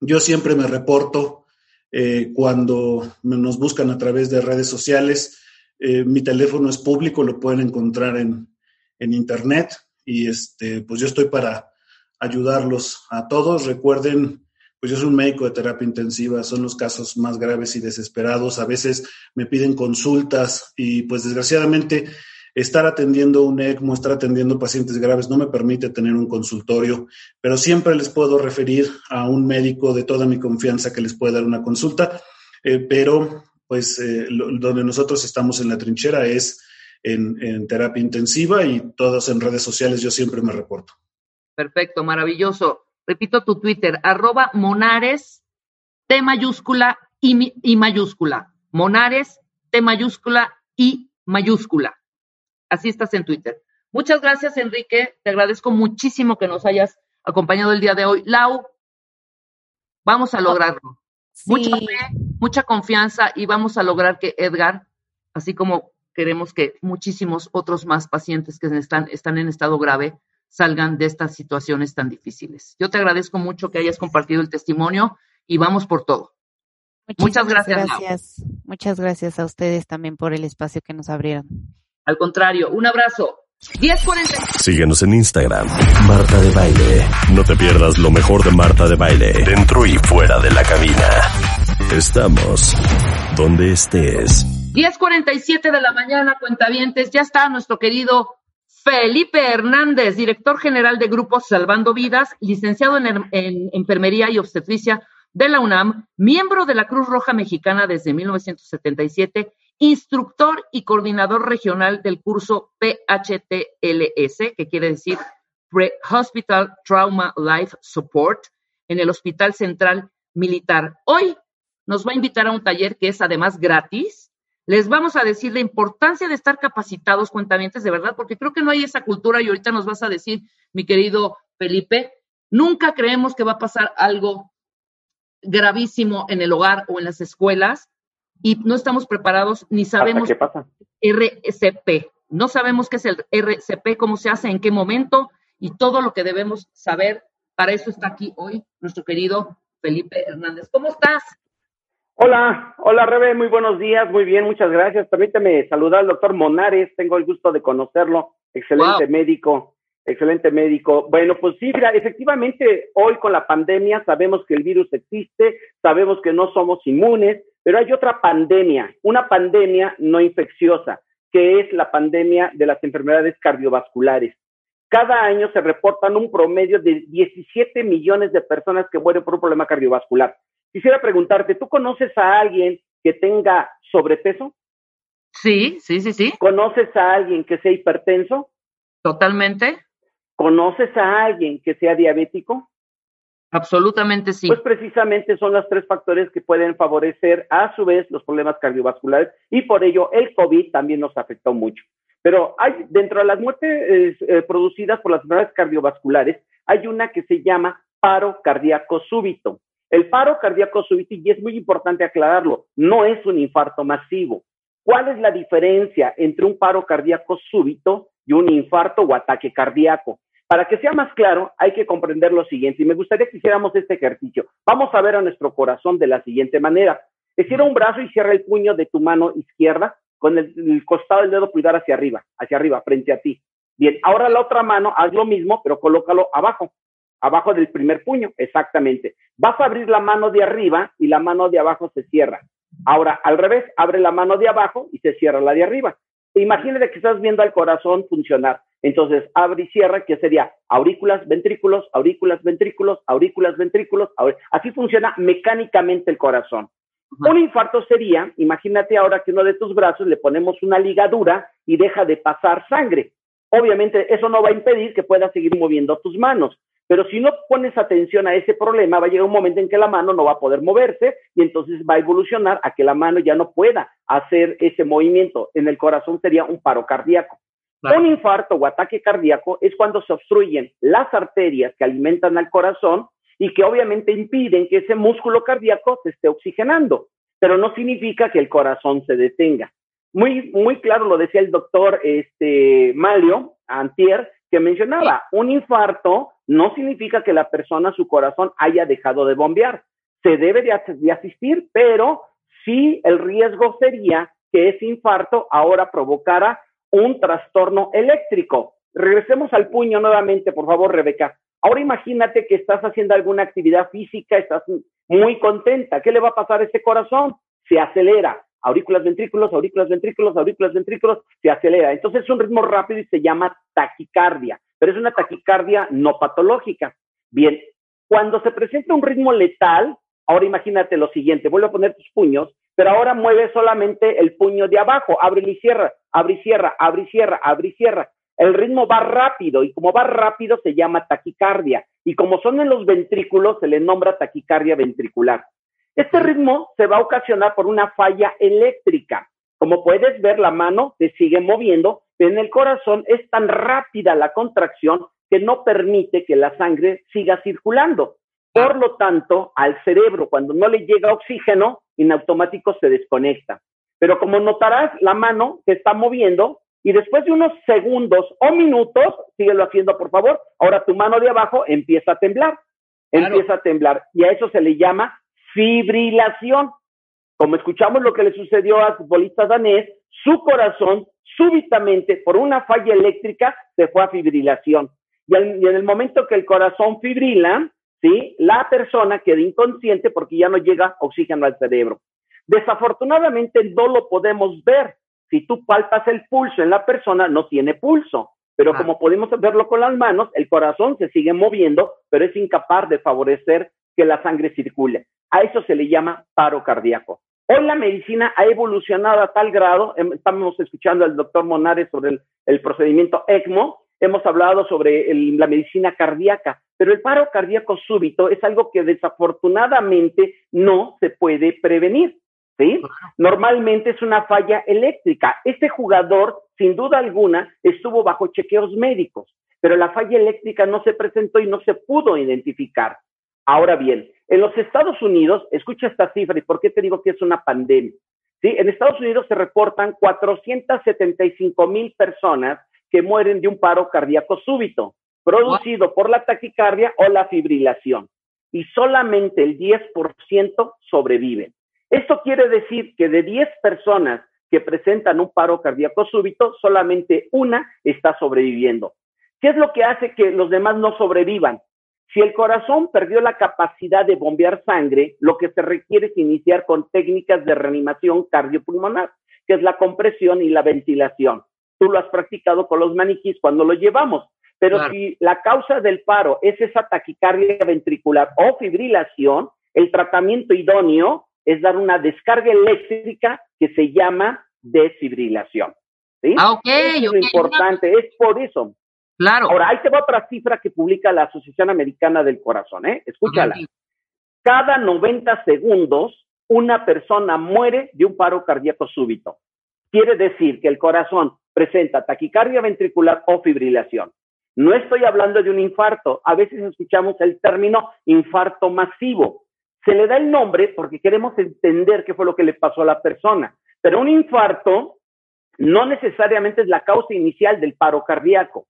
S6: yo siempre me reporto eh, cuando nos buscan a través de redes sociales. Eh, mi teléfono es público, lo pueden encontrar en, en internet y este, pues yo estoy para ayudarlos a todos. Recuerden, pues yo soy un médico de terapia intensiva, son los casos más graves y desesperados. A veces me piden consultas y pues desgraciadamente estar atendiendo un ECMO, estar atendiendo pacientes graves no me permite tener un consultorio, pero siempre les puedo referir a un médico de toda mi confianza que les puede dar una consulta, eh, pero pues eh, donde nosotros estamos en la trinchera es en, terapia intensiva y todos en redes sociales yo siempre me reporto.
S4: Perfecto, maravilloso. Repito tu Twitter, arroba monares, T mayúscula y, y mayúscula. Monares, T mayúscula y mayúscula. Así estás en Twitter. Muchas gracias, Enrique. Te agradezco muchísimo que nos hayas acompañado el día de hoy. Lau, vamos a lograrlo. Mucha fe, mucha confianza y vamos a lograr que Edgar, así como queremos que muchísimos otros más pacientes que están, están en estado grave, salgan de estas situaciones tan difíciles. Yo te agradezco mucho que hayas compartido el testimonio y vamos por todo.
S5: Muchas gracias. gracias. Muchas gracias a ustedes también por el espacio que nos abrieron.
S4: Al contrario, un abrazo. 1040.
S2: Síguenos en Instagram, Marta de Baile. No te pierdas lo mejor de Marta de Baile, dentro y fuera de la cabina. Estamos donde estés.
S4: 10.47 de la mañana, cuentavientes. Ya está nuestro querido Felipe Hernández, director general de Grupo Salvando Vidas, licenciado en, en Enfermería y Obstetricia de la UNAM, miembro de la Cruz Roja Mexicana desde 1977 instructor y coordinador regional del curso PHTLS, que quiere decir Pre-Hospital Trauma Life Support, en el Hospital Central Militar. Hoy nos va a invitar a un taller que es además gratis. Les vamos a decir la importancia de estar capacitados cuentamientos de verdad, porque creo que no hay esa cultura y ahorita nos vas a decir, mi querido Felipe, nunca creemos que va a pasar algo gravísimo en el hogar o en las escuelas y no estamos preparados ni sabemos
S7: qué pasa?
S4: RCP. No sabemos qué es el RCP, cómo se hace, en qué momento y todo lo que debemos saber. Para eso está aquí hoy nuestro querido Felipe Hernández. ¿Cómo estás?
S7: Hola, hola Rebe, muy buenos días, muy bien, muchas gracias. Permíteme saludar al doctor Monares, tengo el gusto de conocerlo, excelente médico, excelente médico. Bueno, pues sí, mira, efectivamente hoy con la pandemia sabemos que el virus existe, sabemos que no somos inmunes, pero hay otra pandemia, una pandemia no infecciosa, que es la pandemia de las enfermedades cardiovasculares. Cada año se reportan un promedio de 17 millones de personas que mueren por un problema cardiovascular. Quisiera preguntarte, ¿tú conoces a alguien que tenga sobrepeso?
S4: Sí, sí, sí, sí.
S7: ¿Conoces a alguien que sea hipertenso?
S4: Totalmente.
S8: ¿Conoces a alguien que sea diabético?
S4: Absolutamente sí.
S8: Pues precisamente son los tres factores que pueden favorecer a su vez los problemas cardiovasculares y por ello el COVID también nos afectó mucho. Pero hay dentro de las muertes eh, producidas por las enfermedades cardiovasculares, hay una que se llama paro cardíaco súbito. El paro cardíaco súbito, y es muy importante aclararlo, no es un infarto masivo. ¿Cuál es la diferencia entre un paro cardíaco súbito y un infarto o ataque cardíaco? Para que sea más claro, hay que comprender lo siguiente, y me gustaría que hiciéramos este ejercicio. Vamos a ver a nuestro corazón de la siguiente manera. Estira un brazo y cierra el puño de tu mano izquierda con el, costado del dedo pulgar hacia arriba, hacia arriba, frente a ti. Bien, ahora la otra mano, haz lo mismo, pero colócalo abajo, abajo del primer puño, exactamente. Vas a abrir la mano de arriba y la mano de abajo se cierra. Ahora, al revés, abre la mano de abajo y se cierra la de arriba. Imagínate que estás viendo al corazón funcionar. Entonces, abre y cierra, que sería aurículas, ventrículos, aurículas, ventrículos, aurículas, ventrículos. Así funciona mecánicamente el corazón. Un infarto sería, imagínate ahora que uno de tus brazos le ponemos una ligadura y deja de pasar sangre. Obviamente, eso no va a impedir que puedas seguir moviendo tus manos. Pero si no pones atención a ese problema, va a llegar un momento en que la mano no va a poder moverse y entonces va a evolucionar a que la mano ya no pueda hacer ese movimiento. En el corazón sería un paro cardíaco. Un infarto o ataque cardíaco es cuando se obstruyen las arterias que alimentan al corazón y que obviamente impiden que ese músculo cardíaco se esté oxigenando, pero no significa que el corazón se detenga. Muy, muy claro lo decía el doctor este, Malio Antier, que mencionaba, un infarto no significa que la persona, su corazón, haya dejado de bombear. Se debe de, asistir, pero sí el riesgo sería que ese infarto ahora provocara un trastorno eléctrico. Regresemos al puño nuevamente, por favor, Rebeca. Ahora imagínate que estás haciendo alguna actividad física, estás muy contenta. ¿Qué le va a pasar a ese corazón? Se acelera aurículas, ventrículos, aurículas, ventrículos, aurículas, ventrículos, se acelera. Entonces es un ritmo rápido y se llama taquicardia, pero es una taquicardia no patológica. Bien, cuando se presenta un ritmo letal, ahora imagínate lo siguiente, vuelve a poner tus puños, pero ahora mueve solamente el puño de abajo, abre y cierra, abre y cierra, abre y cierra, abre y cierra. El ritmo va rápido y como va rápido se llama taquicardia y como son en los ventrículos se le nombra taquicardia ventricular. Este ritmo se va a ocasionar por una falla eléctrica. Como puedes ver, la mano se sigue moviendo, pero en el corazón es tan rápida la contracción que no permite que la sangre siga circulando. Por lo tanto, al cerebro, cuando no le llega oxígeno, en automático se desconecta. Pero como notarás, la mano se está moviendo y después de unos segundos o minutos, síguelo haciendo por favor, ahora tu mano de abajo empieza a temblar, empieza a temblar y a eso se le llama fibrilación. Como escuchamos lo que le sucedió al futbolista danés, su corazón súbitamente, por una falla eléctrica, se fue a fibrilación. Y, en el momento que el corazón fibrila, ¿sí? La persona queda inconsciente porque ya no llega oxígeno al cerebro. Desafortunadamente no lo podemos ver. Si tú palpas el pulso en la persona, no tiene pulso. Pero ah. como podemos verlo con las manos, el corazón se sigue moviendo, pero es incapaz de favorecer que la sangre circule. A eso se le llama paro cardíaco. Hoy la medicina ha evolucionado a tal grado, em, estamos escuchando al doctor Monares sobre el, procedimiento ECMO, hemos hablado sobre la medicina cardíaca, pero el paro cardíaco súbito es algo que desafortunadamente no se puede prevenir. ¿sí? Normalmente es una falla eléctrica. Este jugador, sin duda alguna, estuvo bajo chequeos médicos, pero la falla eléctrica no se presentó y no se pudo identificar. Ahora bien, en los Estados Unidos, escucha esta cifra y por qué te digo que es una pandemia. En Estados Unidos se reportan 475 mil personas que mueren de un paro cardíaco súbito, producido por la taquicardia o la fibrilación. Y solamente el 10% sobreviven. Esto quiere decir que de 10 personas que presentan un paro cardíaco súbito, solamente una está sobreviviendo. ¿Qué es lo que hace que los demás no sobrevivan? Si el corazón perdió la capacidad de bombear sangre, lo que se requiere es iniciar con técnicas de reanimación cardiopulmonar, que es la compresión y la ventilación. Tú lo has practicado con los maniquís cuando lo llevamos. Pero si la causa del paro es esa taquicardia ventricular o fibrilación, el tratamiento idóneo es dar una descarga eléctrica que se llama desfibrilación. ¿sí?
S4: Ah, ok.
S8: es lo importante, es por eso.
S4: Claro.
S8: Ahora, ahí te va otra cifra que publica la Asociación Americana del Corazón, ¿eh? Escúchala. Cada 90 segundos, una persona muere de un paro cardíaco súbito. Quiere decir que el corazón presenta taquicardia ventricular o fibrilación. No estoy hablando de un infarto. A veces escuchamos el término infarto masivo. Se le da el nombre porque queremos entender qué fue lo que le pasó a la persona. Pero un infarto no necesariamente es la causa inicial del paro cardíaco.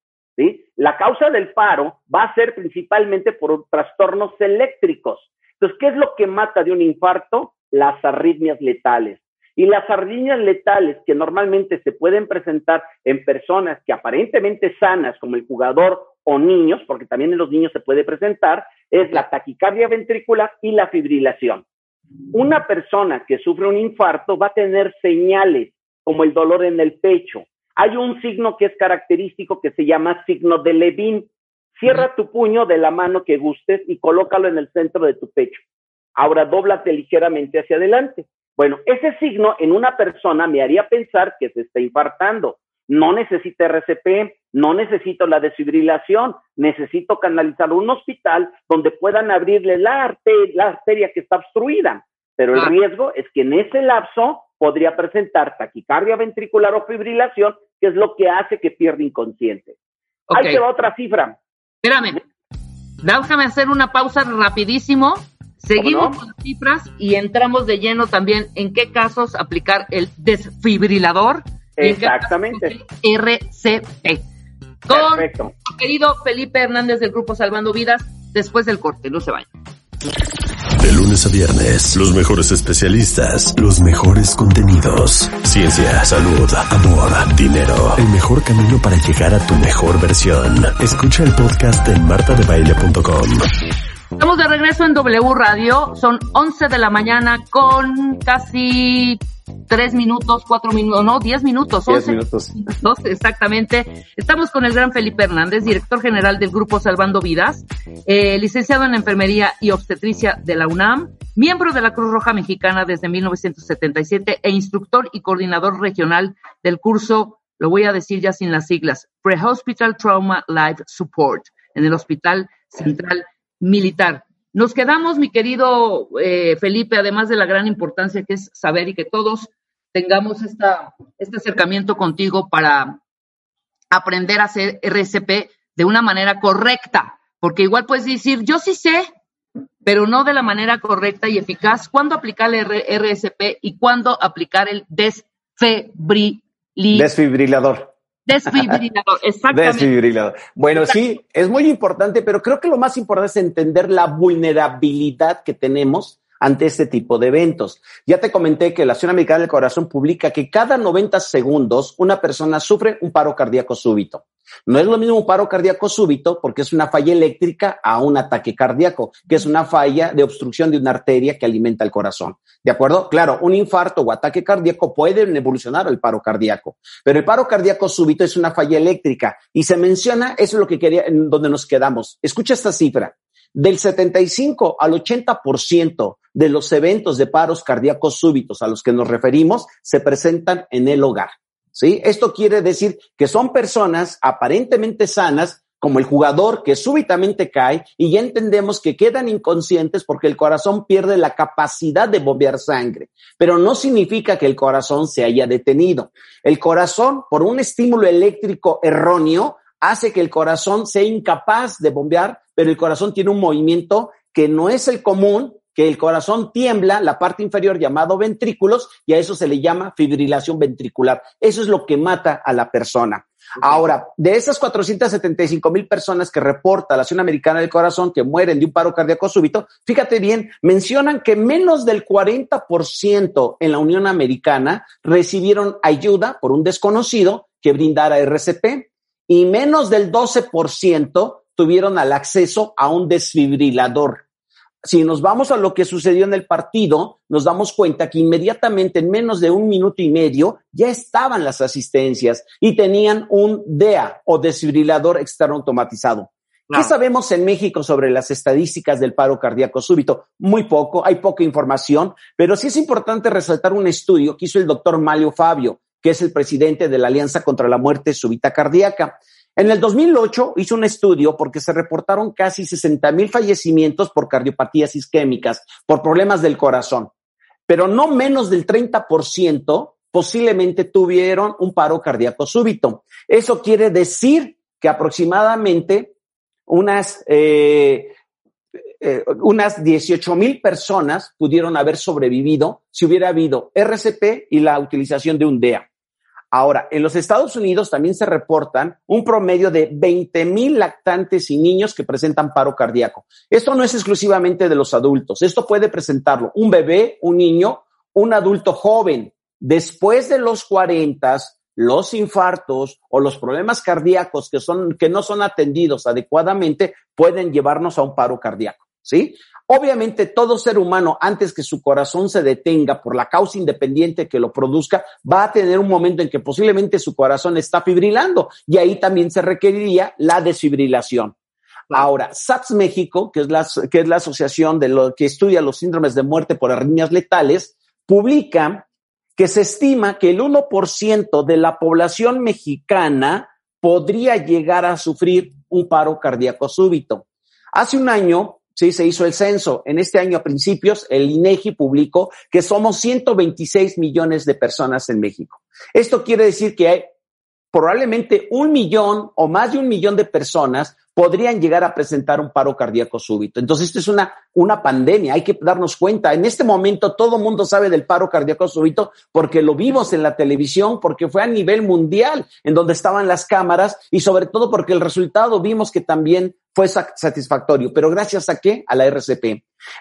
S8: La causa del paro va a ser principalmente por trastornos eléctricos. Entonces, ¿qué es lo que mata de un infarto? Las arritmias letales. Y las arritmias letales que normalmente se pueden presentar en personas que aparentemente sanas, como el jugador o niños, porque también en los niños se puede presentar, es la taquicardia ventricular y la fibrilación. Una persona que sufre un infarto va a tener señales como el dolor en el pecho, hay un signo que es característico que se llama signo de Levin. Cierra tu puño de la mano que gustes y colócalo en el centro de tu pecho. Ahora dóblate ligeramente hacia adelante. Bueno, ese signo en una persona me haría pensar que se está infartando. No necesita RCP, no necesito la desfibrilación, necesito canalizarlo a un hospital donde puedan abrirle la la arteria que está obstruida. Pero el riesgo es que en ese lapso podría presentar taquicardia ventricular o fibrilación, que es lo que hace que pierda inconsciente. Ahí te va otra cifra.
S4: Espérame, déjame hacer una pausa rapidísimo. Seguimos con las cifras y entramos de lleno también en qué casos aplicar el desfibrilador.
S8: Exactamente.
S4: RCP. Con Perfecto. querido Felipe Hernández del Grupo Salvando Vidas, después del corte, no se vayan.
S2: De lunes a viernes, los mejores especialistas, los mejores contenidos. Ciencia, salud, amor, dinero. El mejor camino para llegar a tu mejor versión. Escucha el podcast en martadebaile.com.
S4: Estamos de regreso en W Radio. Son 11 de la mañana con casi tres minutos, cuatro minutos, no, diez minutos.
S8: Diez minutos.
S4: exactamente. Estamos con el gran Felipe Hernández, director general del Grupo Salvando Vidas, eh, licenciado en Enfermería y Obstetricia de la UNAM, miembro de la Cruz Roja Mexicana desde 1977 e instructor y coordinador regional del curso, lo voy a decir ya sin las siglas, Pre-Hospital Trauma Life Support en el Hospital Central Militar. Nos quedamos, mi querido eh, Felipe, además de la gran importancia que es saber y que todos tengamos esta, este acercamiento contigo para aprender a hacer RCP de una manera correcta, porque igual puedes decir, yo sí sé, pero no de la manera correcta y eficaz, cuándo aplicar el RSP y cuándo aplicar el
S8: desfibrilador.
S4: Desfibrilador, exactamente.
S8: Desfibrilador. Bueno, sí, es muy importante, pero creo que lo más importante es entender la vulnerabilidad que tenemos ante este tipo de eventos. Ya te comenté que la Asociación Americana del Corazón publica que cada 90 segundos una persona sufre un paro cardíaco súbito. No es lo mismo un paro cardíaco súbito porque es una falla eléctrica a un ataque cardíaco, que es una falla de obstrucción de una arteria que alimenta el corazón. ¿De acuerdo? Claro, un infarto o ataque cardíaco pueden evolucionar al paro cardíaco, pero el paro cardíaco súbito es una falla eléctrica y se menciona, eso es lo que quería, en donde nos quedamos. Escucha esta cifra. Del 75 al 80% de los eventos de paros cardíacos súbitos a los que nos referimos se presentan en el hogar. ¿Sí? Esto quiere decir que son personas aparentemente sanas, como el jugador que súbitamente cae y ya entendemos que quedan inconscientes porque el corazón pierde la capacidad de bombear sangre. Pero no significa que el corazón se haya detenido. El corazón, por un estímulo eléctrico erróneo, hace que el corazón sea incapaz de bombear, pero el corazón tiene un movimiento que no es el común, que el corazón tiembla, la parte inferior llamado ventrículos, y a eso se le llama fibrilación ventricular. Eso es lo que mata a la persona. Ahora, de esas 475 mil personas que reporta la Asociación Americana del Corazón que mueren de un paro cardíaco súbito, fíjate bien, mencionan que menos del 40% en la Unión Americana recibieron ayuda por un desconocido que brindara RCP y menos del 12% tuvieron el acceso a un desfibrilador. Si nos vamos a lo que sucedió en el partido, nos damos cuenta que inmediatamente en menos de un minuto y medio ya estaban las asistencias y tenían un DEA o desfibrilador externo automatizado. ¿Qué sabemos en México sobre las estadísticas del paro cardíaco súbito? Muy poco, hay poca información, pero sí es importante resaltar un estudio que hizo el doctor Malio Fabio, que es el presidente de la Alianza contra la Muerte Súbita Cardíaca. En el 2008 hizo un estudio porque se reportaron casi 60 mil fallecimientos por cardiopatías isquémicas, por problemas del corazón, pero no menos del 30% posiblemente tuvieron un paro cardíaco súbito. Eso quiere decir que aproximadamente unas, eh, eh, unas 18 mil personas pudieron haber sobrevivido si hubiera habido RCP y la utilización de un DEA. Ahora, en los Estados Unidos también se reportan un promedio de 20 mil lactantes y niños que presentan paro cardíaco. Esto no es exclusivamente de los adultos. Esto puede presentarlo un bebé, un niño, un adulto joven. Después de los 40, los infartos o los problemas cardíacos que, son, que no son atendidos adecuadamente pueden llevarnos a un paro cardíaco. ¿Sí? Obviamente todo ser humano, antes que su corazón se detenga por la causa independiente que lo produzca, va a tener un momento en que posiblemente su corazón está fibrilando y ahí también se requeriría la desfibrilación. Ahora, SAPS México, que es la, que es la asociación de lo que estudia los síndromes de muerte por arritmias letales, publica que se estima que el 1% de la población mexicana podría llegar a sufrir un paro cardíaco súbito. Hace un año, Sí, se hizo el censo. En este año a principios, el INEGI publicó que somos 126 millones de personas en México. Esto quiere decir que hay probablemente un millón o más de un millón de personas podrían llegar a presentar un paro cardíaco súbito. Entonces, esto es una, una pandemia, hay que darnos cuenta. En este momento todo el mundo sabe del paro cardíaco súbito porque lo vimos en la televisión, porque fue a nivel mundial en donde estaban las cámaras y sobre todo porque el resultado vimos que también fue satisfactorio. Pero gracias a qué? A la RCP.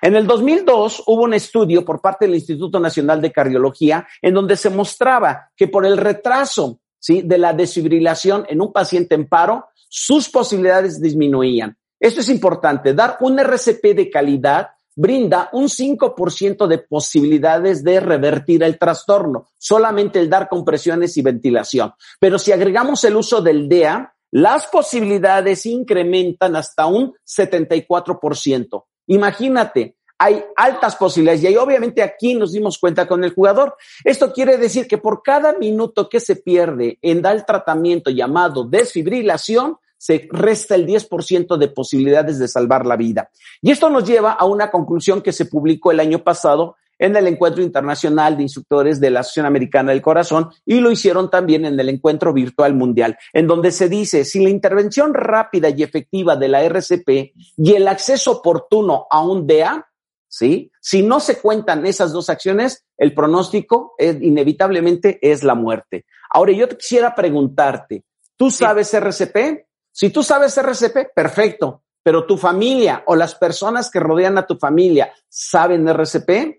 S8: En el 2002 hubo un estudio por parte del Instituto Nacional de Cardiología en donde se mostraba que por el retraso ¿sí? de la desfibrilación en un paciente en paro, sus posibilidades disminuían. Esto es importante. Dar un RCP de calidad brinda un 5% de posibilidades de revertir el trastorno, solamente el dar compresiones y ventilación. Pero si agregamos el uso del DEA, las posibilidades incrementan hasta un 74%. Imagínate, hay altas posibilidades y ahí obviamente aquí nos dimos cuenta con el jugador. Esto quiere decir que por cada minuto que se pierde en dar el tratamiento llamado desfibrilación, se resta el 10% de posibilidades de salvar la vida. Y esto nos lleva a una conclusión que se publicó el año pasado en el Encuentro Internacional de Instructores de la Asociación Americana del Corazón y lo hicieron también en el Encuentro Virtual Mundial, en donde se dice, si la intervención rápida y efectiva de la RCP y el acceso oportuno a un DEA ¿sí? Si no se cuentan esas dos acciones, el pronóstico es, inevitablemente es la muerte. Ahora, yo quisiera preguntarte, ¿tú sabes RCP? Si tú sabes RCP, perfecto, pero tu familia o las personas que rodean a tu familia saben RCP.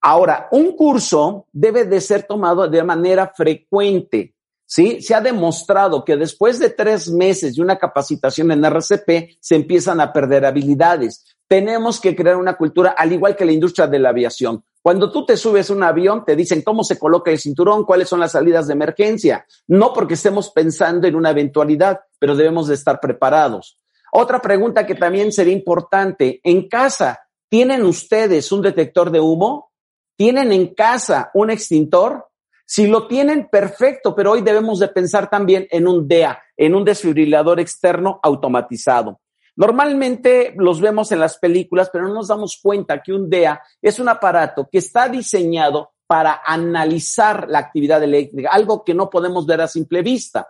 S8: Ahora, un curso debe de ser tomado de manera frecuente. ¿sí? Se ha demostrado que después de tres meses de una capacitación en RCP se empiezan a perder habilidades. Tenemos que crear una cultura al igual que la industria de la aviación. Cuando tú te subes a un avión, te dicen cómo se coloca el cinturón, cuáles son las salidas de emergencia. No porque estemos pensando en una eventualidad, pero debemos de estar preparados. Otra pregunta que también sería importante. En casa, ¿tienen ustedes un detector de humo? ¿Tienen en casa un extintor? Si lo tienen, perfecto, pero hoy debemos de pensar también en un DEA, en un desfibrilador externo automatizado. Normalmente los vemos en las películas, pero no nos damos cuenta que un DEA es un aparato que está diseñado para analizar la actividad eléctrica, algo que no podemos ver a simple vista.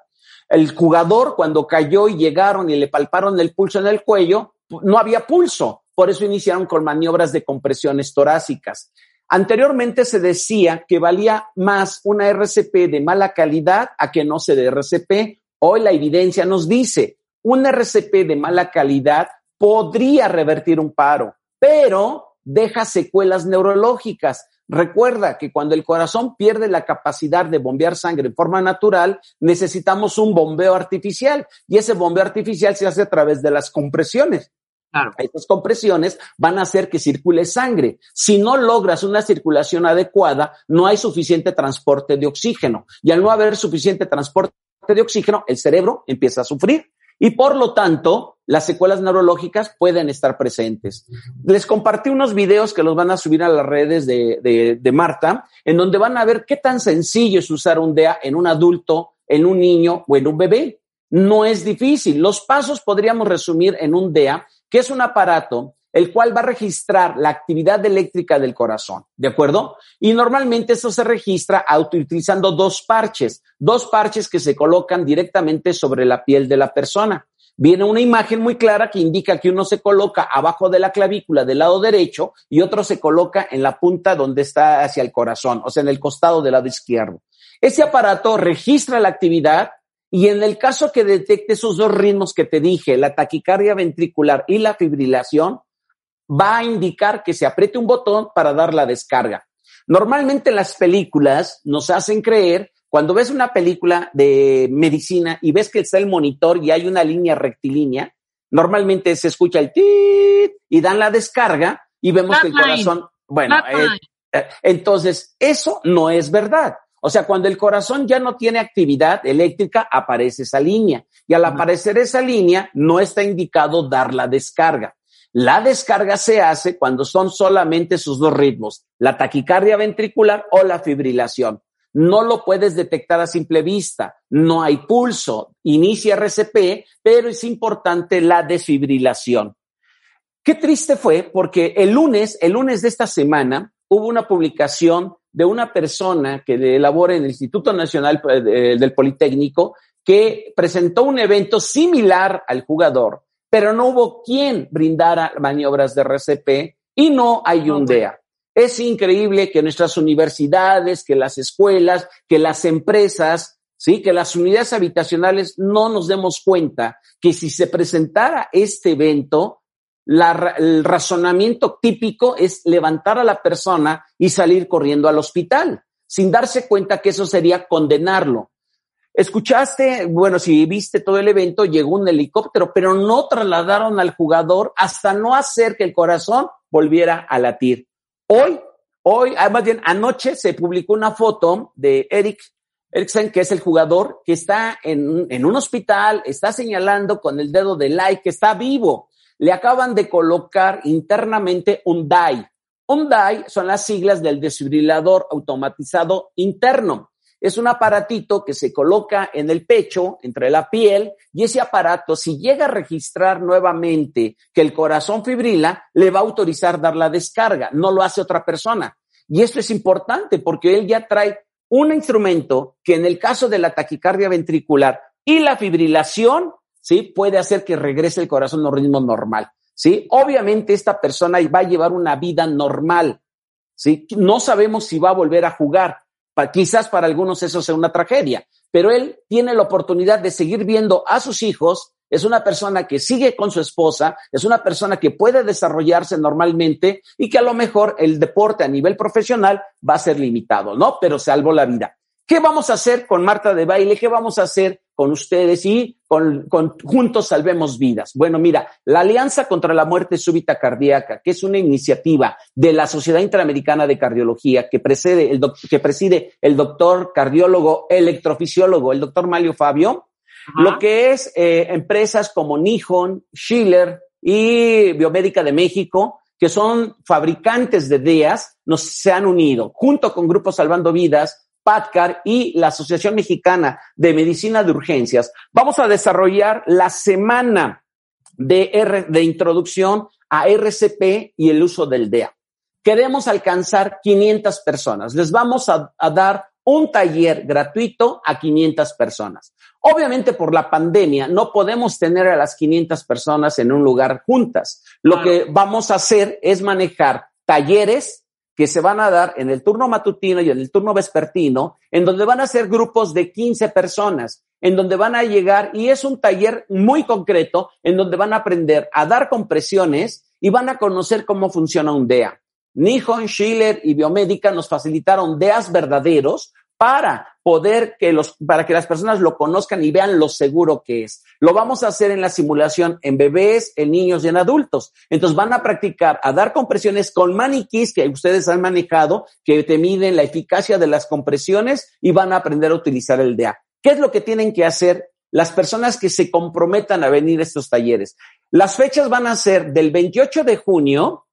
S8: El jugador, cuando cayó y llegaron y le palparon el pulso en el cuello, no había pulso. Por eso iniciaron con maniobras de compresiones torácicas. Anteriormente se decía que valía más una RCP de mala calidad a que no se de RCP. Hoy la evidencia nos dice, un RCP de mala calidad podría revertir un paro, pero deja secuelas neurológicas. Recuerda que cuando el corazón pierde la capacidad de bombear sangre en forma natural, necesitamos un bombeo artificial y ese bombeo artificial se hace a través de las compresiones. Estas compresiones van a hacer que circule sangre. Si no logras una circulación adecuada, no hay suficiente transporte de oxígeno. Y al no haber suficiente transporte de oxígeno, el cerebro empieza a sufrir. Y por lo tanto, las secuelas neurológicas pueden estar presentes. Les compartí unos videos que los van a subir a las redes de, de Marta, en donde van a ver qué tan sencillo es usar un DEA en un adulto, en un niño o en un bebé. No es difícil. Los pasos podríamos resumir en un DEA, que es un aparato el cual va a registrar la actividad eléctrica del corazón, ¿de acuerdo? Y normalmente eso se registra utilizando dos parches, dos parches que se colocan directamente sobre la piel de la persona. Viene una imagen muy clara que indica que uno se coloca abajo de la clavícula del lado derecho y otro se coloca en la punta donde está hacia el corazón, o sea, en el costado del lado izquierdo. Ese aparato registra la actividad y en el caso que detecte esos dos ritmos que te dije, la taquicardia ventricular y la fibrilación, va a indicar que se apriete un botón para dar la descarga. Normalmente las películas nos hacen creer, cuando ves una película de medicina y ves que está el monitor y hay una línea rectilínea, normalmente se escucha el tit y dan la descarga y vemos que el corazón, bueno, eh, eh, entonces eso no es verdad. O sea, cuando el corazón ya no tiene actividad eléctrica, aparece esa línea. Y al aparecer esa línea, no está indicado dar la descarga. La descarga se hace cuando son solamente sus dos ritmos, la taquicardia ventricular o la fibrilación. No lo puedes detectar a simple vista, no hay pulso, inicia RCP, pero es importante la desfibrilación. Qué triste fue porque el lunes, el lunes de esta semana, hubo una publicación de una persona que elabora en el Instituto Nacional eh, del Politécnico que presentó un evento similar al jugador, pero no hubo quien brindara maniobras de RCP y no hay un DEA. Es increíble que nuestras universidades, que las escuelas, que las empresas, sí, que las unidades habitacionales no nos demos cuenta que si se presentara este evento, el razonamiento típico es levantar a la persona y salir corriendo al hospital, sin darse cuenta que eso sería condenarlo. Escuchaste, bueno, si viste todo el evento, llegó un helicóptero, pero no trasladaron al jugador hasta no hacer que el corazón volviera a latir. Hoy, hoy, ah, más bien anoche se publicó una foto de Eric Eriksen, que es el jugador, que está en, en un hospital, está señalando con el dedo de like que está vivo. Le acaban de colocar internamente un DAI. Un DAI son las siglas del desfibrilador automatizado interno. Es un aparatito que se coloca en el pecho, entre la piel, y ese aparato, si llega a registrar nuevamente que el corazón fibrila, le va a autorizar dar la descarga. No lo hace otra persona. Y esto es importante porque él ya trae un instrumento que en el caso de la taquicardia ventricular y la fibrilación, ¿sí? Puede hacer que regrese el corazón a un ritmo normal, ¿sí? Obviamente esta persona va a llevar una vida normal, ¿sí? No sabemos si va a volver a jugar, quizás para algunos eso sea una tragedia, pero él tiene la oportunidad de seguir viendo a sus hijos, es una persona que sigue con su esposa, es una persona que puede desarrollarse normalmente y que a lo mejor el deporte a nivel profesional va a ser limitado, ¿no? Pero salvó la vida. ¿Qué vamos a hacer con Marta de Baile? ¿Qué vamos a hacer con ustedes y con, Juntos Salvemos Vidas? Bueno, mira, la Alianza contra la Muerte Súbita Cardíaca, que es una iniciativa de la Sociedad Interamericana de Cardiología que, preside el, que preside el doctor cardiólogo electrofisiólogo, el doctor Malio Fabio, lo que es eh, empresas como Nihon, Schiller y Biomédica de México, que son fabricantes de DEAS, nos se han unido junto con Grupos Salvando Vidas, PATCAR y la Asociación Mexicana de Medicina de Urgencias, vamos a desarrollar la semana de, de introducción a RCP y el uso del DEA. Queremos alcanzar 500 personas. Les vamos a, a dar un taller gratuito a 500 personas. Obviamente por la pandemia no podemos tener a las 500 personas en un lugar juntas. Lo que vamos a hacer es manejar talleres que se van a dar en el turno matutino y en el turno vespertino, en donde van a ser grupos de 15 personas, en donde van a llegar, y es un taller muy concreto, en donde van a aprender a dar compresiones y van a conocer cómo funciona un DEA. Nihon, Schiller y Biomédica nos facilitaron DEAs verdaderos para poder que los, para que las personas lo conozcan y vean lo seguro que es. Lo vamos a hacer en la simulación en bebés, en niños y en adultos. Entonces van a practicar a dar compresiones con maniquís que ustedes han manejado, que te miden la eficacia de las compresiones y van a aprender a utilizar el DEA. ¿Qué es lo que tienen que hacer las personas que se comprometan a venir a estos talleres? Las fechas van a ser del 28 de junio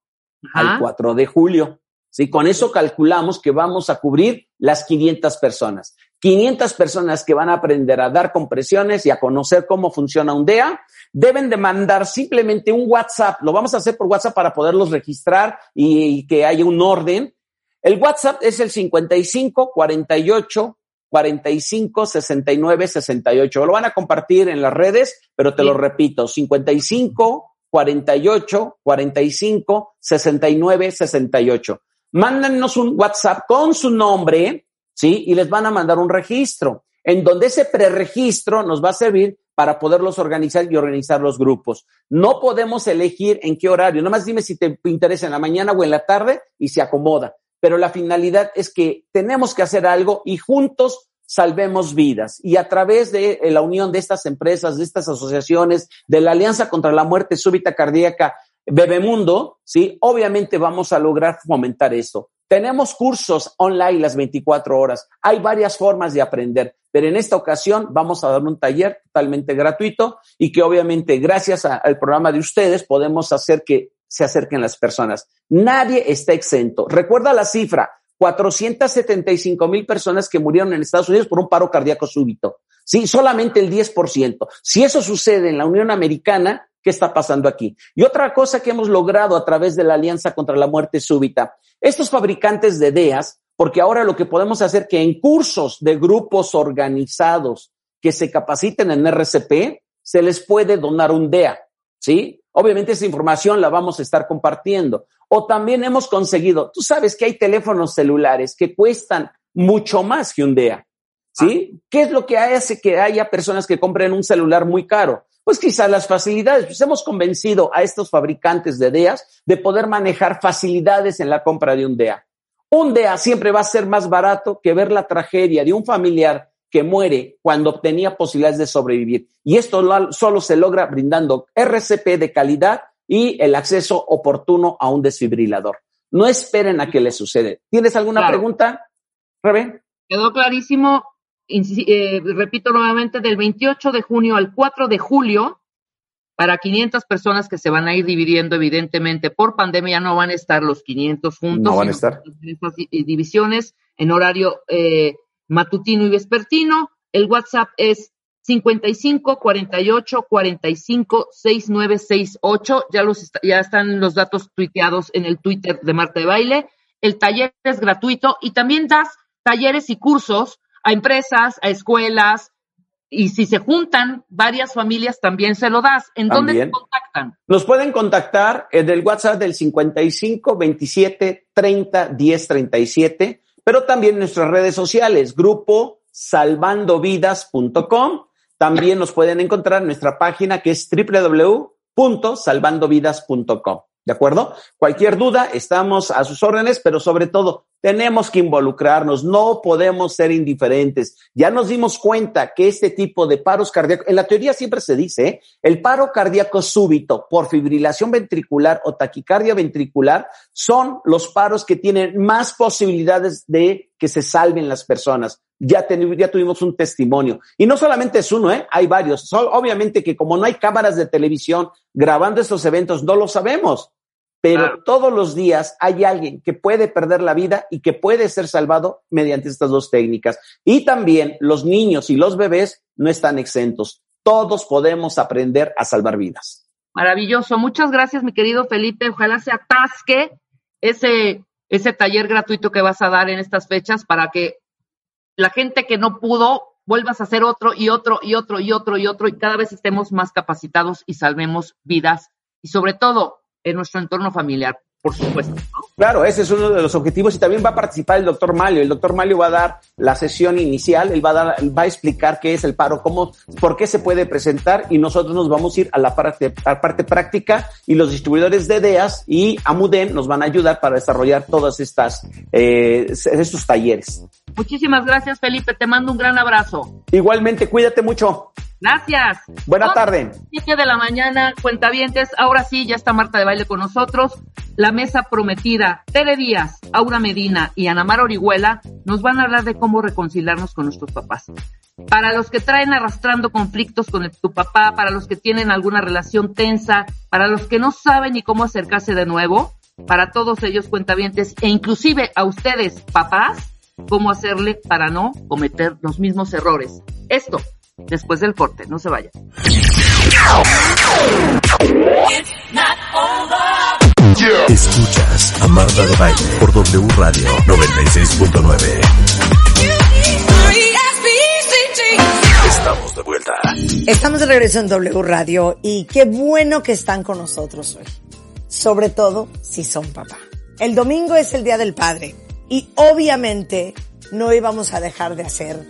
S8: al 4 de julio. ¿Sí? Con eso calculamos que vamos a cubrir las 500 personas. 500 personas que van a aprender a dar compresiones y a conocer cómo funciona un DEA, deben de mandar simplemente un WhatsApp. Lo vamos a hacer por WhatsApp para poderlos registrar y, que haya un orden. El WhatsApp es el 55 48 45 69 68. Lo van a compartir en las redes, pero te lo repito, 55 48 45 69 68. Mándanos un WhatsApp con su nombre, ¿sí? Y les van a mandar un registro, en donde ese preregistro nos va a servir para poderlos organizar y organizar los grupos. No podemos elegir en qué horario. Nomás dime si te interesa en la mañana o en la tarde y se acomoda. Pero la finalidad es que tenemos que hacer algo y juntos salvemos vidas. Y a través de la unión de estas empresas, de estas asociaciones, de la Alianza contra la Muerte Súbita Cardíaca, Bebemundo, ¿sí? Obviamente vamos a lograr fomentar esto. Tenemos cursos online las 24 horas. Hay varias formas de aprender, pero en esta ocasión vamos a dar un taller totalmente gratuito y que obviamente gracias al programa de ustedes podemos hacer que se acerquen las personas. Nadie está exento. Recuerda la cifra, 475 mil personas que murieron en Estados Unidos por un paro cardíaco súbito. Sí, solamente el 10%. Si eso sucede en la Unión Americana, ¿qué está pasando aquí? Y otra cosa que hemos logrado a través de la Alianza contra la Muerte Súbita, estos fabricantes de DEAS, porque ahora lo que podemos hacer que en cursos de grupos organizados que se capaciten en RCP, se les puede donar un DEA, ¿sí? Obviamente esa información la vamos a estar compartiendo. O también hemos conseguido, tú sabes que hay teléfonos celulares que cuestan mucho más que un DEA. ¿Sí? Ah. ¿Qué es lo que hace que haya personas que compren un celular muy caro? Pues quizás las facilidades. Pues hemos convencido a estos fabricantes de DEAs de poder manejar facilidades en la compra de un DEA. Un DEA siempre va a ser más barato que ver la tragedia de un familiar que muere cuando tenía posibilidades de sobrevivir. Y esto solo se logra brindando RCP de calidad y el acceso oportuno a un desfibrilador. No esperen a que les sucede. ¿Tienes alguna pregunta, Rebe?
S4: Quedó clarísimo. Eh, repito nuevamente, del 28 de junio al 4 de julio, para 500 personas que se van a ir dividiendo, evidentemente, por pandemia no van a estar los 500 juntos.
S8: No van a estar.
S4: En estas divisiones, en horario eh, matutino y vespertino. El WhatsApp es 55 48 45 6968. Ya, los, ya están los datos tuiteados en el Twitter de Marta de Baile. El taller es gratuito y también das talleres y cursos a empresas, a escuelas, y si se juntan varias familias también se lo das. ¿En dónde se contactan?
S8: Nos pueden contactar en el WhatsApp del 55 27 30 10 37, pero también en nuestras redes sociales, grupo salvandovidas.com también nos pueden encontrar en nuestra página que es www.salvandovidas.com. ¿De acuerdo? Cualquier duda, estamos a sus órdenes, pero sobre todo, tenemos que involucrarnos, no podemos ser indiferentes. Ya nos dimos cuenta que este tipo de paros cardíacos, en la teoría siempre se dice, ¿eh? el paro cardíaco súbito por fibrilación ventricular o taquicardia ventricular son los paros que tienen más posibilidades de que se salven las personas. Ya, ya tuvimos un testimonio. Y no solamente es uno, ¿eh? hay varios. obviamente que como no hay cámaras de televisión grabando estos eventos, no lo sabemos. Pero todos los días hay alguien que puede perder la vida y que puede ser salvado mediante estas dos técnicas. Y también los niños y los bebés no están exentos. Todos podemos aprender a salvar vidas.
S4: Maravilloso. Muchas gracias, mi querido Felipe. Ojalá se atasque ese, ese taller gratuito que vas a dar en estas fechas para que la gente que no pudo vuelvas a hacer otro y otro y otro y otro y otro y cada vez estemos más capacitados y salvemos vidas y sobre todo en nuestro entorno familiar, por supuesto.
S8: Claro, ese es uno de los objetivos y también va a participar el doctor Malio. El doctor Malio va a dar la sesión inicial, él va a, dar, va a explicar qué es el paro, cómo, por qué se puede presentar y nosotros nos vamos a ir a la parte, a la parte práctica y los distribuidores de DEAS y AMUDEN nos van a ayudar para desarrollar todas estas, eh, estos talleres.
S4: Muchísimas gracias, Felipe. Te mando un gran abrazo.
S8: Igualmente, cuídate mucho.
S4: Gracias.
S8: Buena tarde.
S4: 7 de la mañana, cuentavientes. Ahora sí, ya está Marta de Baile con nosotros. La mesa prometida, Tere Díaz, Aura Medina y Anamar Orihuela nos van a hablar de cómo reconciliarnos con nuestros papás. Para los que traen arrastrando conflictos con tu papá, para los que tienen alguna relación tensa, para los que no saben ni cómo acercarse de nuevo, para todos ellos cuentavientes e inclusive a ustedes, papás, cómo hacerle para no cometer los mismos errores. Esto, después del corte, no se vaya.
S2: Escuchas a Marta de Baile por W Radio 96.9. Estamos de vuelta.
S9: Estamos de regreso en W Radio y qué bueno que están con nosotros hoy. Sobre todo si son papá. El domingo es el Día del Padre y obviamente no íbamos a dejar de hacer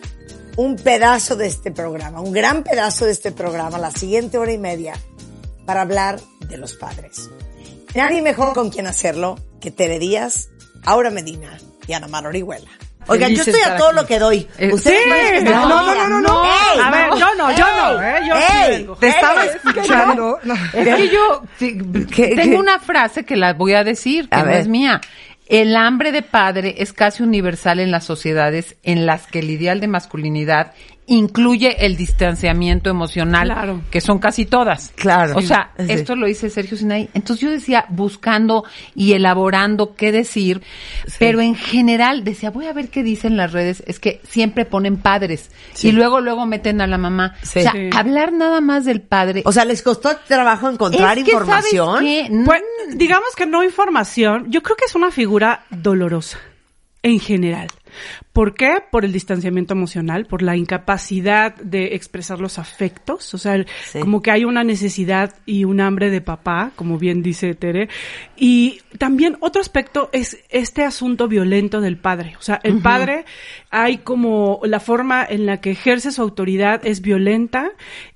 S9: un pedazo de este programa, un gran pedazo de este programa, la siguiente hora y media, para hablar de los padres. Nadie mejor con quien hacerlo que Tere Díaz, Aura Medina y Ana Mar Orihuela. Oigan, yo estoy a todo lo que doy.
S10: Eh,
S9: Ustedes
S10: sí, no, no, no, no, no.
S9: Ey,
S10: A ver, yo no, yo no, eh, yo sí
S9: ey,
S10: vengo. Te estaba escuchando.
S9: no.
S10: Es que yo sí,
S9: ¿Qué-
S10: tengo una frase que la voy a decir, que
S9: A
S10: no
S9: ver.
S10: es mía. El hambre de padre es casi universal en las sociedades en las que el ideal de masculinidad incluye el distanciamiento emocional,
S11: Claro.
S10: que son casi todas.
S9: Claro.
S10: O sea,
S9: Sí.
S10: esto lo dice Sergio Sinay. Entonces yo decía, buscando y elaborando qué decir, pero en general decía, voy a ver qué dicen las redes, es que siempre ponen padres y luego luego meten a la mamá.
S9: Sí.
S10: O sea,
S11: Sí.
S10: hablar nada más del padre.
S9: O sea, ¿les costó trabajo encontrar
S10: Es que,
S9: información?
S10: ¿sabes qué?
S11: Pues, digamos que no información. Yo creo que es una figura dolorosa en general. ¿Por qué? Por el distanciamiento emocional, por la incapacidad de expresar los afectos, o sea, el-
S9: Sí.
S11: como que hay una necesidad y un hambre de papá, como bien dice Tere. Y también otro aspecto es este asunto violento del padre. O sea, el padre hay como la forma en la que ejerce su autoridad es violenta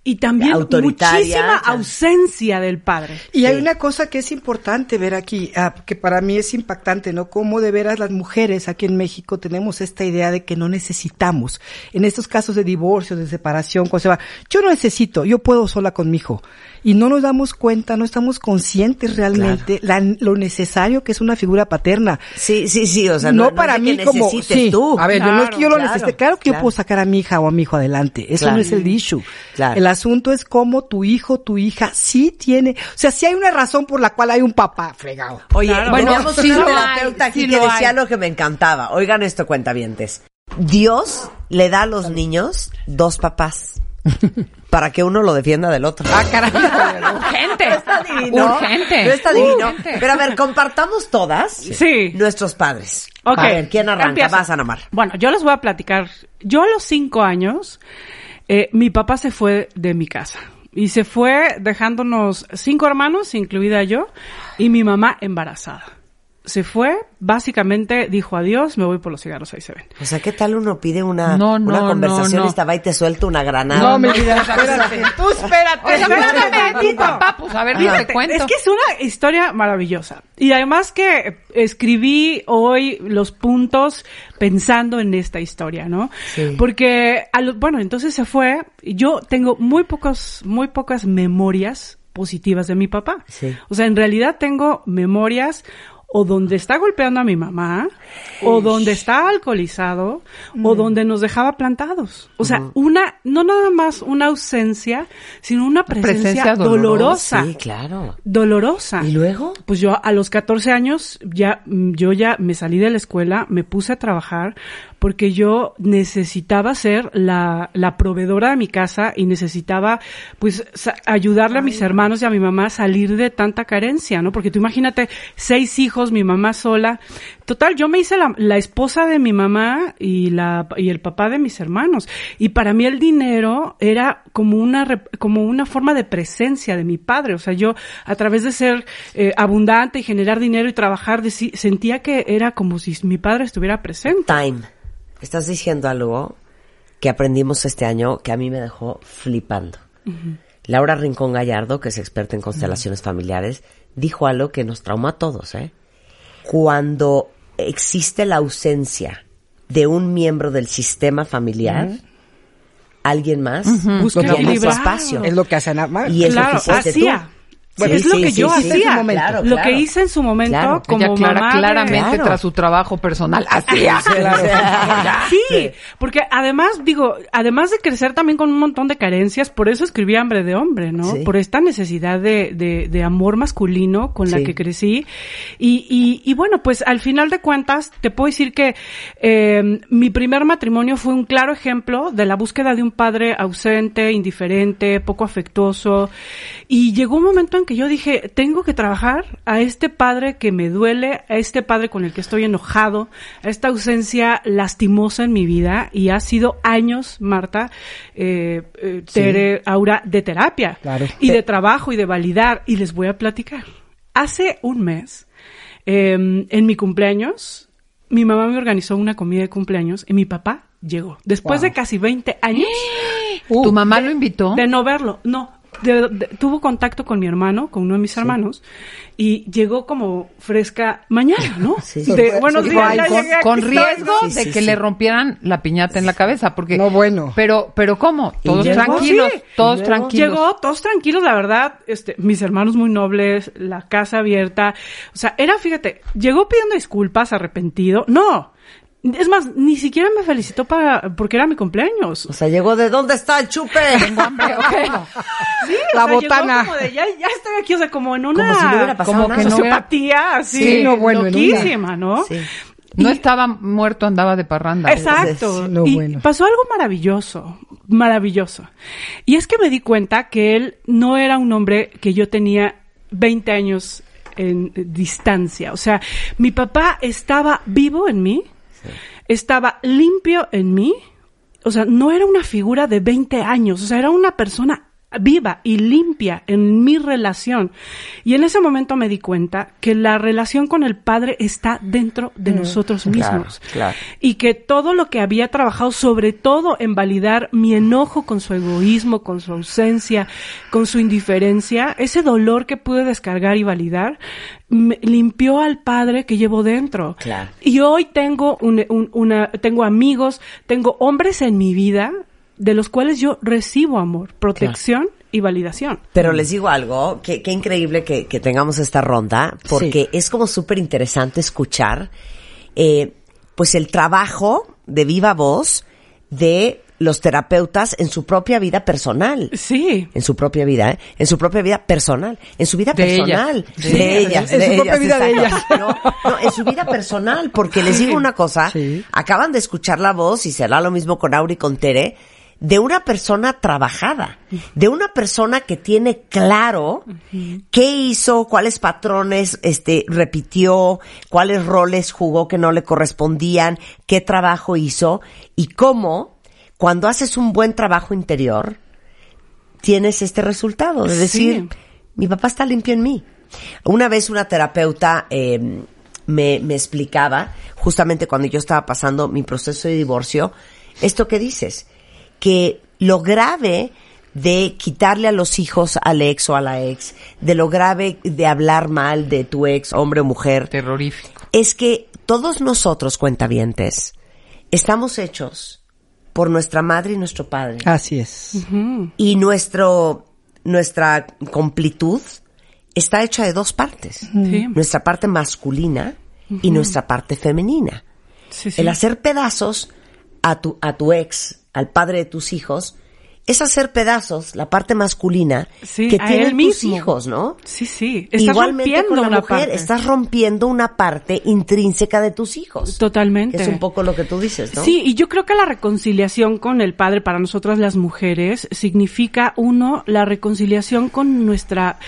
S11: y también muchísima ausencia del padre.
S12: Y hay una cosa que es importante ver aquí, ah, que para mí es impactante, ¿no? Cómo de veras las mujeres aquí en México tenemos esta idea de que no necesitamos. En estos casos de divorcio, de separación, cuando se va, yo no necesito, yo puedo sola con mi hijo. Y no nos damos cuenta, no estamos conscientes realmente la- lo necesario que es una figura paterna.
S9: Sí, sí, sí, o sea,
S12: no,
S9: no, no
S12: para mí
S9: que
S12: como
S9: necesites
S12: sí.
S9: tú.
S12: A ver, yo no es que yo lo
S9: Claro,
S12: necesite. Claro que
S9: claro.
S12: yo puedo sacar a mi hija o a mi hijo adelante. Eso
S9: Claro.
S12: no es el issue.
S9: Claro.
S12: El asunto es cómo tu hijo, tu hija sí tiene, o sea, sí hay una razón por la cual hay un papá fregado.
S9: Oye,
S10: Claro.
S9: bueno, teníamos
S10: sí
S9: una
S10: lo hay,
S9: terapeuta aquí
S10: sí
S9: que
S10: lo
S9: decía
S10: hay.
S9: lo que me encantaba. Oigan esto, cuentavientes. Dios le da a los niños dos papás para que uno lo defienda del otro.
S10: Ah, caramba, urgente.
S9: No está divino.
S10: Urgente.
S9: No está divino.
S10: Urgente.
S9: Pero a ver, compartamos todas
S11: Sí.
S9: nuestros padres.
S11: Ok.
S9: A ver, ¿quién arranca?
S11: Empiezo.
S9: Vas, Ana Mar.
S11: Bueno, yo les voy a platicar. Yo a los cinco años, eh, mi papá se fue de mi casa. Y se fue dejándonos cinco hermanos, incluida yo, y mi mamá embarazada. Se fue, básicamente dijo adiós, me voy por los cigarros, ahí se ven.
S9: O sea, ¿qué tal uno pide una,
S10: No,
S9: una
S10: no,
S9: conversación
S10: no, no.
S9: esta va y te suelta una granada?
S12: No, mi vida, espérate. Tú espérate.
S10: Espérame, tu papá, pues a ver, ni te cuento.
S11: Es que es una historia maravillosa. Y además que escribí hoy los puntos pensando en esta historia, ¿no?
S9: Sí.
S11: Porque, a lo- bueno, entonces se fue. y Yo tengo muy pocos, muy pocas memorias positivas de mi papá.
S9: Sí.
S11: O sea, en realidad tengo memorias o donde está golpeando a mi mamá, o donde está alcoholizado, o donde nos dejaba plantados. O sea, una, no nada más una ausencia, sino una presencia,
S10: Presencia dolorosa.
S11: dolorosa.
S9: Sí, claro.
S11: Dolorosa.
S9: ¿Y luego?
S11: Pues yo a los 14 años ya mm, yo ya me salí de la escuela, me puse a trabajar porque yo necesitaba ser la, la proveedora de mi casa y necesitaba pues ayudarle a mis hermanos y a mi mamá a salir de tanta carencia, ¿no? Porque tú imagínate seis hijos, mi mamá sola. Total, yo me hice la, la esposa de mi mamá y la y el papá de mis hermanos y para mí el dinero era como una como una forma de presencia de mi padre, o sea, yo a través de ser eh, abundante y generar dinero y trabajar deci- sentía que era como si mi padre estuviera presente.
S9: Time. Estás diciendo algo que aprendimos este año que a mí me dejó flipando. Laura Rincón Gallardo, que es experta en constelaciones familiares, dijo algo que nos traumó a todos, ¿eh? Cuando existe la ausencia de un miembro del sistema familiar, alguien más
S12: Busca
S9: toma su
S11: equilibrar.
S9: espacio.
S12: Es lo que hace Ana Mar.
S9: Y es
S11: Claro,
S9: lo que hiciste
S11: hacía.
S9: tú.
S11: Bueno, es lo que yo hacía.
S13: Claro,
S11: Lo
S13: claro.
S11: que hice en su momento
S10: Claro,
S11: como
S10: ella clara-
S11: mamá
S10: claramente
S13: Claro.
S10: tras su trabajo personal hacía.
S11: Sí, porque además, digo, además de crecer también con un montón de carencias, por eso escribí Hambre de Hombre, ¿no?
S13: Sí.
S11: Por esta necesidad de, de, de amor masculino con la que crecí. Y, y, y bueno, pues al final de cuentas, te puedo decir que eh, mi primer matrimonio fue un claro ejemplo de la búsqueda de un padre ausente, indiferente, poco afectuoso. Y llegó un momento en que yo dije, tengo que trabajar a este padre que me duele, a este padre con el que estoy enojado, a esta ausencia lastimosa en mi vida. Y ha sido años, Marta, eh, eh, Tere, Aura, de terapia.
S12: Claro.
S11: Y de trabajo y de validar. Y les voy a platicar. Hace un mes, eh, en mi cumpleaños, mi mamá me organizó una comida de cumpleaños y mi papá llegó. Después de casi 20 años.
S10: ¿Tu mamá
S11: de-
S10: lo invitó?
S11: De no verlo, no. De- de- tuvo contacto con mi hermano, con uno de mis hermanos, y llegó como fresca mañana, ¿no?
S13: Sí.
S11: De, buenos días, ya
S10: con,
S11: llegué, aquí
S10: con
S11: estoy,
S10: riesgo de
S13: Sí,
S10: que
S13: sí,
S10: le rompieran la piñata en la cabeza, porque
S12: No, bueno.
S10: pero pero cómo todos
S13: llegó?
S10: tranquilos,
S11: Sí.
S10: todos tranquilos.
S11: Llegó, todos tranquilos, la verdad, este, mis hermanos muy nobles, la casa abierta. O sea, era, fíjate, llegó pidiendo disculpas, arrepentido. No. Es más, ni siquiera me felicitó para, porque era mi cumpleaños.
S13: O sea, llegó de ¿dónde está el chupe?
S10: Ok.
S11: Sí, o
S12: La
S11: llegó
S12: botana.
S11: como de, ya, ya estoy aquí, o sea, como en una.
S13: Como si no hubiera pasado
S10: como que hubiera-
S11: sociopatía, así,
S12: Sí, no, bueno, en una.
S11: loquísima, ¿no?
S13: Sí.
S10: No estaba muerto, andaba de parranda.
S11: Exacto.
S12: Sí, no,
S11: y
S12: bueno.
S11: pasó algo maravilloso, maravilloso. Y es que me di cuenta que él no era un hombre que yo tenía 20 años en distancia. O sea, mi papá estaba vivo en mí, estaba limpio en mí. O sea, no era una figura de 20 años, o sea, era una persona viva y limpia en mi relación. Y en ese momento me di cuenta que la relación con el padre está dentro de nosotros mismos.
S13: claro.
S11: Y que todo lo que había trabajado, sobre todo en validar mi enojo con su egoísmo, con su ausencia, con su indiferencia, ese dolor que pude descargar y validar, me limpió al padre que llevo dentro.
S13: Claro.
S11: Y hoy tengo un- un- una, tengo amigos, tengo hombres en mi vida de los cuales yo recibo amor, protección y validación.
S13: Pero les digo algo, que, qué increíble que, que tengamos esta ronda, porque es como súper interesante escuchar, eh, pues el trabajo de viva voz de los terapeutas en su propia vida personal.
S11: Sí.
S13: En su propia vida, ¿eh? En su propia vida personal. En su vida
S10: De
S13: personal. De, ellas.
S12: En
S13: de
S12: su propia
S13: ellas,
S12: vida de ellas.
S13: No, no, en su vida personal. Porque les digo una cosa.
S12: Sí.
S13: Acaban de escuchar la voz, y será lo mismo con Auri y con Tere, de una persona trabajada. De una persona que tiene claro qué hizo, cuáles patrones este repitió, cuáles roles jugó que no le correspondían, qué trabajo hizo y cómo cuando haces un buen trabajo interior tienes este resultado de
S11: Sí.
S13: decir mi papá está limpio en mí. Una vez una terapeuta eh, me, me explicaba, justamente cuando yo estaba pasando mi proceso de divorcio, esto que dices, que lo grave de quitarle a los hijos al ex o a la ex, de lo grave de hablar mal de tu ex, hombre o mujer,
S10: Terrorífico.
S13: es que todos nosotros, cuentavientes, estamos hechos por nuestra madre y nuestro padre.
S12: Así es.
S13: Y nuestro, nuestra completud está hecha de dos partes.
S11: Sí.
S13: Nuestra parte masculina y nuestra parte femenina.
S11: Sí, sí.
S13: El hacer pedazos a tu, a tu ex, al padre de tus hijos, es hacer pedazos la parte masculina
S11: Sí,
S13: que tienen tus
S11: mismo.
S13: hijos, ¿no?
S11: Sí, sí. Estás
S13: Igualmente
S11: rompiendo
S13: con la
S11: una
S13: mujer,
S11: parte.
S13: estás rompiendo una parte intrínseca de tus hijos.
S11: Totalmente.
S13: Que es un poco lo que tú dices, ¿no?
S11: Sí, y yo creo que la reconciliación con el padre para nosotras las mujeres significa uno la reconciliación con nuestra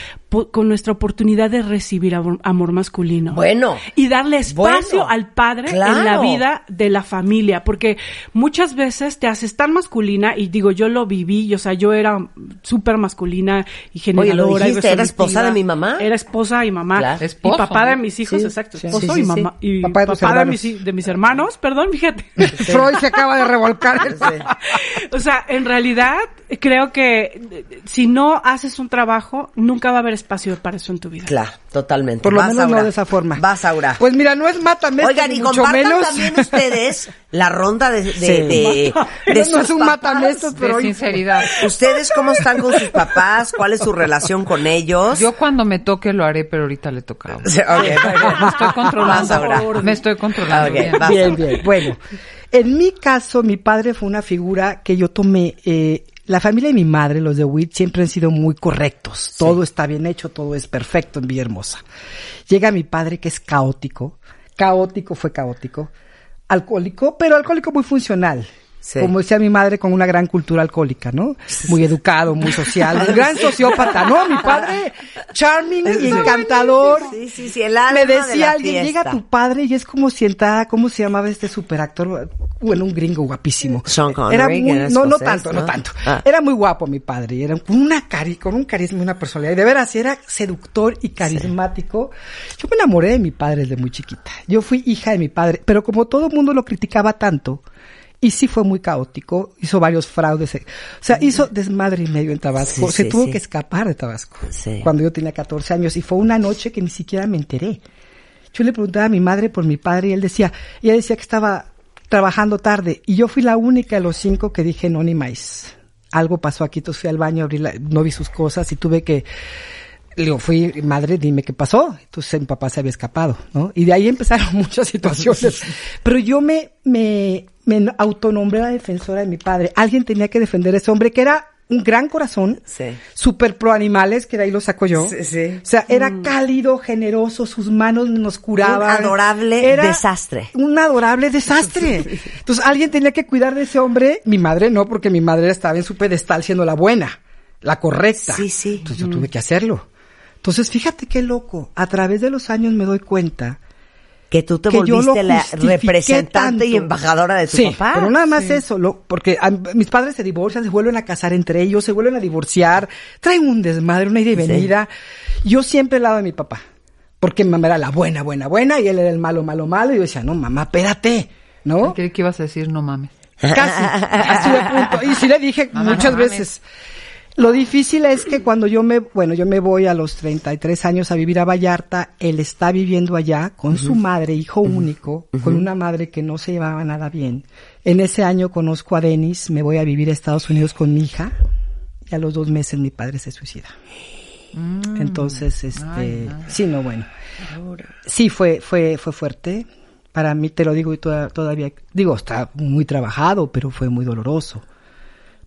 S11: con nuestra oportunidad de recibir amor, amor masculino.
S13: Bueno.
S11: Y darle espacio
S13: Bueno,
S11: al padre
S13: claro.
S11: en la vida de la familia, porque muchas veces te haces tan masculina y digo, yo lo viví, o sea, yo era súper masculina y generadora. y
S13: dijiste, ¿era esposa de mi mamá?
S11: Era esposa y mamá.
S13: Claro.
S11: Y papá de mis hijos,
S12: Sí,
S11: exacto,
S12: sí,
S11: esposo
S12: sí,
S11: y
S12: sí,
S11: mamá. Y
S12: Papá de
S11: papá mis, de mis hermanos, perdón, fíjate.
S12: Freud se acaba de revolcar.
S11: o sea, en realidad creo que si no haces un trabajo, nunca va a haber espacio para eso en tu vida.
S13: Claro, totalmente.
S12: Por lo
S13: Vas,
S12: menos
S13: Aura.
S12: no de esa forma.
S13: Vas, Aura.
S12: Pues mira, no es mátame,
S13: Oigan, y
S12: mucho
S13: compartan
S12: menos.
S13: también ustedes la ronda de, de,
S12: Sí.
S13: de, de
S12: no es un matamestos, pero
S10: de
S13: ¿Ustedes cómo están con sus papás? ¿Cuál es su relación con ellos?
S10: Yo cuando me toque lo haré, pero ahorita le toca.
S13: Sí, ok, muy bien.
S10: Me estoy controlando.
S13: Ahora.
S10: Me estoy controlando. Bien,
S12: bien. Bueno, en mi caso, mi padre fue una figura que yo tomé. eh, la familia de mi madre, los de Witt, siempre han sido muy correctos. Todo está bien hecho, todo es perfecto en Villahermosa. Llega mi padre que es caótico. Caótico fue caótico. Alcohólico, pero alcohólico muy funcional.
S13: Sí.
S12: Como decía mi madre, con una gran cultura alcohólica, ¿no? Muy educado, muy social, un gran sociópata, ¿no? Mi padre, charming y encantador.
S13: Sí, sí, sí, el alma
S12: Me
S13: de la
S12: decía alguien,
S13: fiesta.
S12: llega tu padre y es como si entrara, ¿cómo se llamaba este superactor? Bueno, un gringo guapísimo.
S13: Sean Connery,
S12: Era muy, no, no tanto, no,
S13: ¿no?
S12: tanto.
S13: Ah.
S12: Era muy guapo mi padre, y era con una cari, con un carisma y una personalidad. Y de veras, era seductor y carismático. Yo me enamoré de mi padre desde muy chiquita. Yo fui hija de mi padre, pero como todo el mundo lo criticaba tanto, y sí fue muy caótico, hizo varios fraudes, o sea, hizo desmadre y medio en Tabasco,
S13: Sí,
S12: se
S13: sí,
S12: tuvo
S13: sí.
S12: que escapar de Tabasco
S13: Sí.
S12: cuando yo tenía 14 años y fue una noche que ni siquiera me enteré. Yo le preguntaba a mi madre por mi padre y él decía, ella decía que estaba trabajando tarde y yo fui la única de los cinco que dije no ni más. Algo pasó aquí, entonces fui al baño, abrí la- no vi sus cosas y tuve que, le digo, fui, madre, dime qué pasó. Entonces mi papá se había escapado, ¿no? Y de ahí empezaron muchas situaciones. Pero yo me, me, me autonombré la defensora de mi padre. Alguien tenía que defender a ese hombre que era un gran corazón,
S13: Sí.
S12: super pro animales, que de ahí lo saco yo.
S13: Sí, sí.
S12: O sea, era cálido, generoso, sus manos nos curaban.
S13: Un adorable
S12: Era
S13: desastre.
S12: Un adorable desastre. Entonces alguien tenía que cuidar de ese hombre. Mi madre no, porque mi madre estaba en su pedestal siendo la buena, la correcta.
S13: Sí, sí.
S12: Entonces yo tuve que hacerlo. Entonces fíjate qué loco. A través de los años me doy cuenta
S13: Que tú te
S12: que
S13: volviste la representante y embajadora de tu
S12: sí,
S13: papá.
S12: Pero nada más eso, lo, porque a- mis padres se divorcian, se vuelven a casar entre ellos, se vuelven a divorciar, traen un desmadre, una ida y
S13: Sí.
S12: venida. Yo siempre al lado de mi papá, porque mi mamá era la buena, buena, buena, y él era el malo, malo, malo, y yo decía, no, mamá, espérate, ¿no?
S10: Creí que ibas a decir no mames.
S12: Casi, estuve a punto. Y sí le dije
S10: Mamá,
S12: muchas
S10: no mames.
S12: Lo difícil es que cuando yo me, bueno, yo me voy a los 33 años a vivir a Vallarta, él está viviendo allá con su madre, hijo único, con una madre que no se llevaba nada bien. En ese año conozco a Denis, me voy a vivir a Estados Unidos con mi hija, y a los dos meses mi padre se suicida. Entonces, este,
S10: Ay,
S12: sí, no, bueno. Sí, fue, fue, fue fuerte. Para mí, te lo digo y toda- todavía, digo, está muy trabajado, pero fue muy doloroso.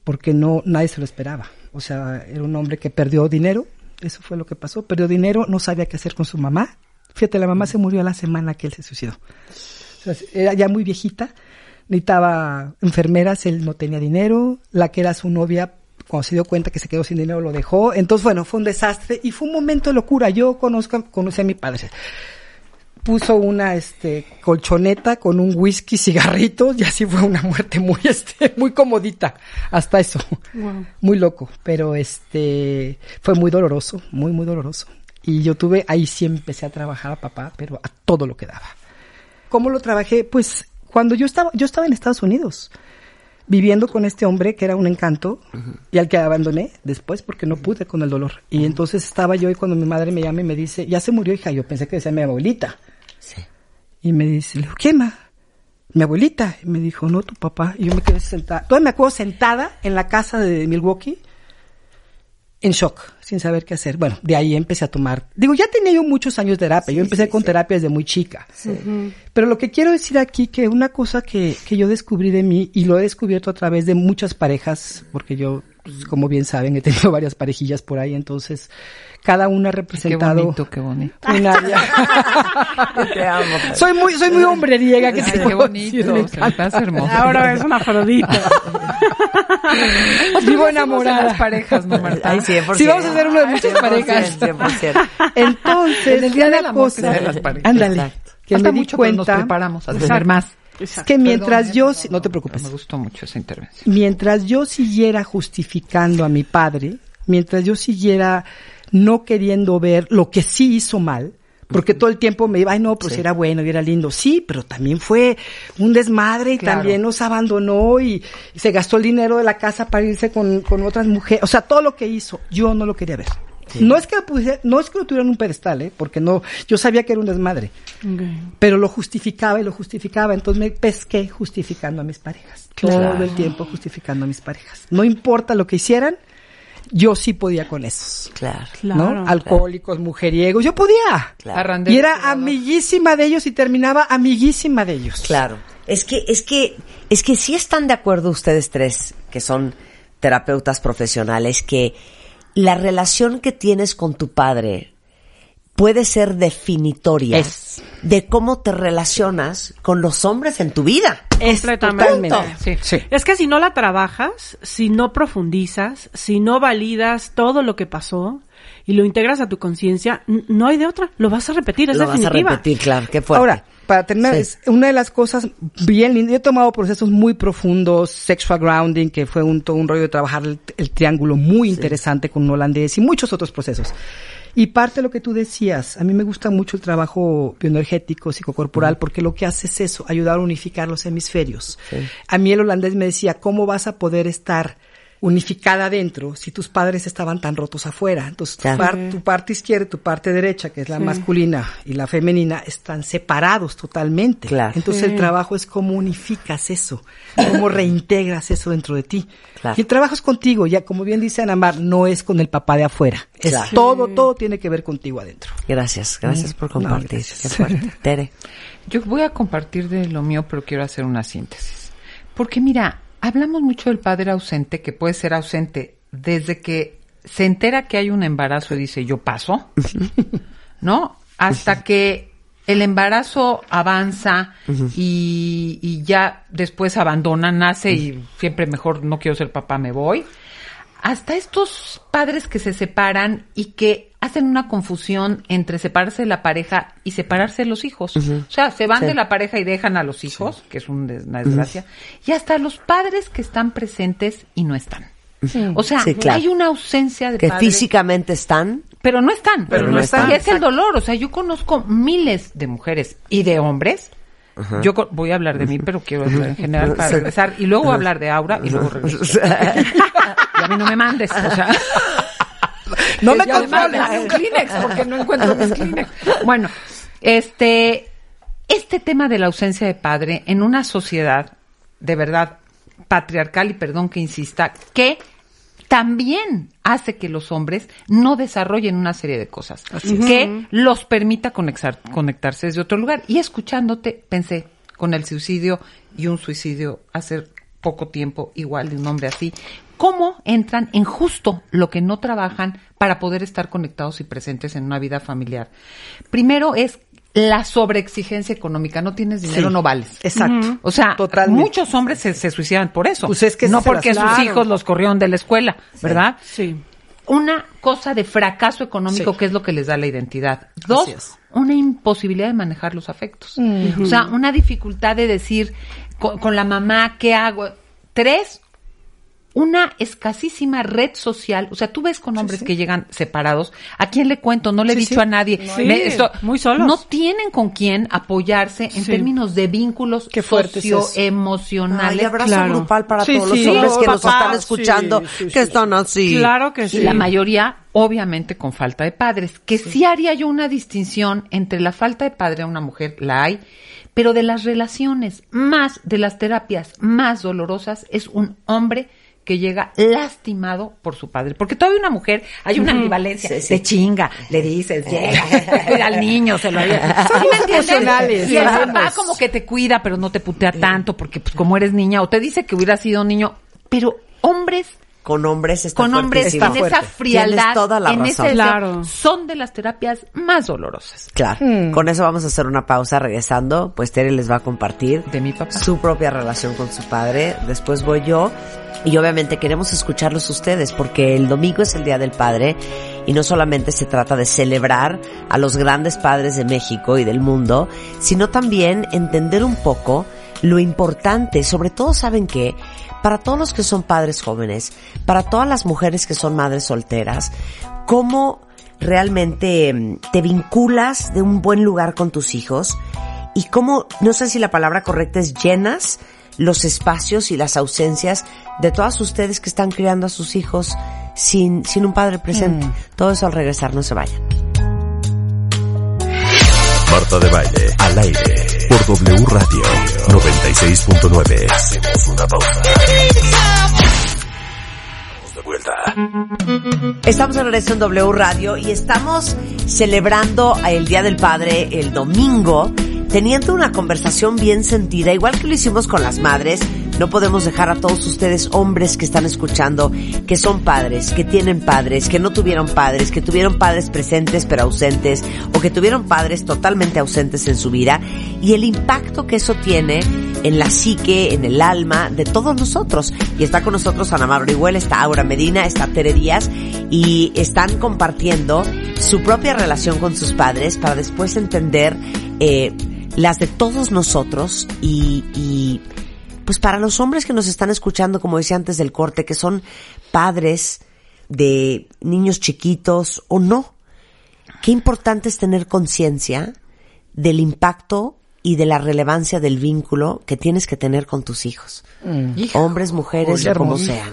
S12: Porque no, nadie se lo esperaba. O sea, era un hombre que perdió dinero. Eso fue lo que pasó. Perdió dinero, no sabía qué hacer con su mamá. Fíjate, la mamá se murió a la semana que él se suicidó. Era ya muy viejita. Necesitaba enfermeras, él no tenía dinero. La que era su novia, cuando se dio cuenta que se quedó sin dinero, lo dejó. Entonces, bueno, fue un desastre y fue un momento de locura. Yo conozco, conocí a mi padre. Puso una este colchoneta con un whisky, cigarritos, y así fue una muerte muy este, muy comodita. Hasta eso. Muy loco. Pero este fue muy doloroso, muy, muy doloroso. Y yo tuve, ahí sí empecé a trabajar a papá, pero a todo lo que daba. ¿Cómo lo trabajé? Pues cuando yo estaba, yo estaba en Estados Unidos, viviendo con este hombre que era un encanto y al que abandoné después porque no pude con el dolor. Y entonces estaba yo y cuando mi madre me llama y me dice, ya se murió hija, yo pensé que decía mi abuelita. Y me dice, le digo, ¿qué ma? Mi abuelita. Y me dijo, no, tu papá. Y yo me quedé sentada. Todavía me acuerdo sentada en la casa de Milwaukee en shock, sin saber qué hacer. Bueno, de ahí empecé a tomar. Digo, ya tenía yo muchos años de terapia. yo empecé con terapia desde muy chica. Pero lo que quiero decir aquí que una cosa que, que yo descubrí de mí y lo he descubierto a través de muchas parejas, porque yo, pues, como bien saben, he tenido varias parejillas por ahí, entonces cada una ha
S10: Qué
S12: representado
S10: bonito, qué bonito.
S12: un área.
S13: Te amo.
S12: soy muy, soy muy hombreriega, que
S10: Ay,
S12: te
S10: qué bonito,
S12: decir,
S10: hace hermoso.
S11: Ahora es una afrodita.
S12: Vivo enamorada.
S10: las parejas, ¿no, Marta?
S13: Ay, 100%.
S12: Sí, vamos a hacer uno de muchas
S13: 100%,
S12: parejas.
S13: 100%.
S12: Entonces,
S10: En el Día
S12: una
S10: Amor se
S12: cosa,
S10: hacen las parejas.
S12: ándale, que
S10: Falta
S12: me di
S10: mucho, pero nos
S12: cuenta
S10: preparamos a tener más.
S12: Que mientras
S10: Perdón,
S12: yo,
S10: ¿eh?
S12: no te preocupes,
S10: Me gustó mucho esa intervención.
S12: mientras yo siguiera justificando a mi padre, mientras yo siguiera no queriendo ver lo que sí hizo mal, porque todo el tiempo me iba, ay no, pues
S13: Sí.
S12: era bueno y era lindo. Sí, pero también fue un desmadre y
S10: Claro.
S12: también nos abandonó y, y se gastó el dinero de la casa para irse con, con otras mujeres. O sea, todo lo que hizo, yo no lo quería ver. No es que lo pusiera- no es que lo tuviera en un pedestal, ¿eh? porque no, yo sabía que era un desmadre, pero lo justificaba y lo justificaba, entonces me pesqué justificando a mis parejas.
S13: Claro.
S12: Todo el tiempo justificando a mis parejas. No importa lo que hicieran, yo sí podía con esos.
S13: Claro.
S12: ¿no? Alcohólicos, mujeriegos, yo podía.
S13: Claro.
S12: Y era amiguísima de ellos y terminaba amiguísima de ellos.
S13: Claro. Es que, es que, es que sí están de acuerdo ustedes tres, que son terapeutas profesionales, que la relación que tienes con tu padre puede ser definitoria
S12: Es.
S13: de cómo te relacionas con los hombres en tu vida.
S11: Completamente. Sí. Es que si no la trabajas, si no profundizas, si no validas todo lo que pasó y lo integras a tu conciencia, no hay de otra. Lo vas a repetir, es
S13: Lo vas a
S11: definitiva.
S13: repetir, claro, qué fuerte.
S12: Ahora, para terminar,
S13: Sí.
S12: es una de las cosas bien lindas. Yo he tomado procesos muy profundos, sexual grounding, que fue un, todo un rollo de trabajar el, el triángulo muy interesante con un holandés y muchos otros procesos. Y parte de lo que tú decías, a mí me gusta mucho el trabajo bioenergético, psicocorporal, porque lo que hace es eso, ayudar a unificar los hemisferios. A mí el holandés me decía, ¿cómo vas a poder estar unificada adentro si tus padres estaban tan rotos afuera? Entonces, tu, par- parte izquierda y tu parte derecha, que es la
S13: Sí.
S12: masculina y la femenina, están separados totalmente.
S13: Claro.
S12: Entonces,
S13: Sí.
S12: el trabajo es cómo unificas eso, cómo reintegras eso dentro de ti.
S13: Claro.
S12: Y el trabajo es contigo, ya como bien dice Ana Mar, no es con el papá de afuera. Es
S13: Claro.
S12: todo, todo tiene que ver contigo adentro.
S13: Gracias, gracias por compartir. Qué fuerte. Tere.
S10: Yo voy a compartir de lo mío, pero quiero hacer una síntesis. Porque mira, hablamos mucho del padre ausente, que puede ser ausente desde que se entera que hay un embarazo y dice yo paso, ¿no? Hasta que el embarazo avanza y, y ya después abandona, nace y siempre mejor no quiero ser papá, me voy. Hasta estos padres que se separan y que hacen una confusión entre separarse de la pareja y separarse de los hijos. O sea, se van
S13: Sí.
S10: de la pareja y dejan a los hijos, que es un des- una desgracia, y hasta los padres que están presentes y no están. O sea,
S13: Sí, claro.
S10: hay una ausencia de
S13: Que
S10: padres
S13: físicamente están.
S10: pero no están.
S13: Pero no están.
S10: Y es el dolor. O sea, yo conozco miles de mujeres y de hombres.
S13: Ajá.
S10: Yo voy a hablar de mí, pero quiero hablar en general para regresar. Y luego hablar de Aura y luego regreso. y a mí no me mandes. O sea.
S12: No me controles.
S10: un Kleenex porque no encuentro mis Kleenex. Bueno, este, este tema de la ausencia de padre en una sociedad de verdad patriarcal y perdón que insista, que también hace que los hombres no desarrollen una serie de cosas
S11: Así
S10: que los permita conectarse desde otro lugar. Y escuchándote, pensé con el suicidio y un suicidio hace poco tiempo igual de un hombre así, cómo entran en justo lo que no trabajan para poder estar conectados y presentes en una vida familiar. Primero es la sobreexigencia económica, no tienes dinero,
S12: Sí,
S10: no vales.
S12: exacto.
S10: O sea,
S12: Totalmente.
S10: muchos hombres se, se suicidan por eso.
S12: Pues es que
S10: no porque
S12: las-
S10: sus
S12: claro.
S10: hijos los corrieron de la escuela, ¿verdad?
S11: Sí.
S10: Una cosa de fracaso económico
S12: Sí.
S10: que es lo que les da la identidad. Dos, una imposibilidad de manejar los afectos. O sea, una dificultad de decir con, con la mamá, ¿qué hago? Tres, una escasísima red social. O sea, tú ves con hombres que llegan separados. ¿A quién le cuento? No le he
S11: Sí,
S10: dicho
S11: sí.
S10: a nadie.
S11: Sí,
S10: Me- esto-
S11: muy solos.
S10: No tienen con quién apoyarse en
S11: Sí.
S10: términos de vínculos
S12: es
S10: socioemocionales.
S13: abrazo
S11: Claro.
S13: grupal para
S11: Sí,
S13: todos
S11: sí.
S13: los hombres que nos están escuchando,
S12: sí, sí,
S13: que
S12: sí.
S13: están así.
S11: Claro que
S10: Y
S11: sí.
S10: la mayoría, obviamente, con falta de padres. Que sí. haría yo una distinción entre la falta de padre a una mujer, la hay, pero de las relaciones más, de las terapias más dolorosas, es un hombre que llega lastimado por su padre. Porque todavía una mujer, hay una ambivalencia,
S13: Sí, sí.
S10: de chinga, le dices, llega, cuida al niño, se lo había...
S12: Somos
S10: ¿Sí me entiendes?
S12: emocionales,
S10: Y el papá como que te cuida, pero no te putea tanto, porque pues como eres niña, o te dice que hubiera sido niño, pero hombres
S13: Con hombres está
S10: con hombres
S13: fuertísimo.
S10: en esa frialdad,
S13: Tienes toda la
S10: en
S13: razón.
S10: ese
S11: Claro.
S10: son de las terapias más dolorosas.
S13: Claro. Con eso vamos a hacer una pausa. Regresando, pues Tere les va a compartir
S10: De mi papá.
S13: su propia relación con su padre. Después voy yo. Y obviamente queremos escucharlos ustedes porque el domingo es el Día del Padre y no solamente se trata de celebrar a los grandes padres de México y del mundo, sino también entender un poco lo importante, sobre todo saben que para todos los que son padres jóvenes, para todas las mujeres que son madres solteras, cómo realmente mm, te vinculas de un buen lugar con tus hijos y cómo, no sé si la palabra correcta es llenas los espacios y las ausencias de todas ustedes que están criando a sus hijos sin, sin un padre presente.
S9: Mm.
S13: Todo eso al regresar, no se vayan.
S2: Marta de Baile, al aire, por W Radio 96.9. Hacemos una pausa. Vamos de vuelta.
S13: Estamos en regreso en W Radio y estamos celebrando el Día del Padre el domingo, teniendo una conversación bien sentida, igual que lo hicimos con las madres. No podemos dejar a todos ustedes, hombres que están escuchando, que son padres, que tienen padres, que no tuvieron padres, que tuvieron padres presentes pero ausentes, o que tuvieron padres totalmente ausentes en su vida, y el impacto que eso tiene en la psique, en el alma de todos nosotros. Y está con nosotros Ana Orihuela, está Aura Medina, está Tere Díaz, y están compartiendo su propia relación con sus padres para después entender eh, las de todos nosotros y, y pues para los hombres que nos están escuchando, como decía antes del corte, que son padres de niños chiquitos o no, qué importante es tener conciencia del impacto y de la relevancia del vínculo que tienes que tener con tus hijos. Hombres, mujeres,
S10: Qué
S13: o como sean.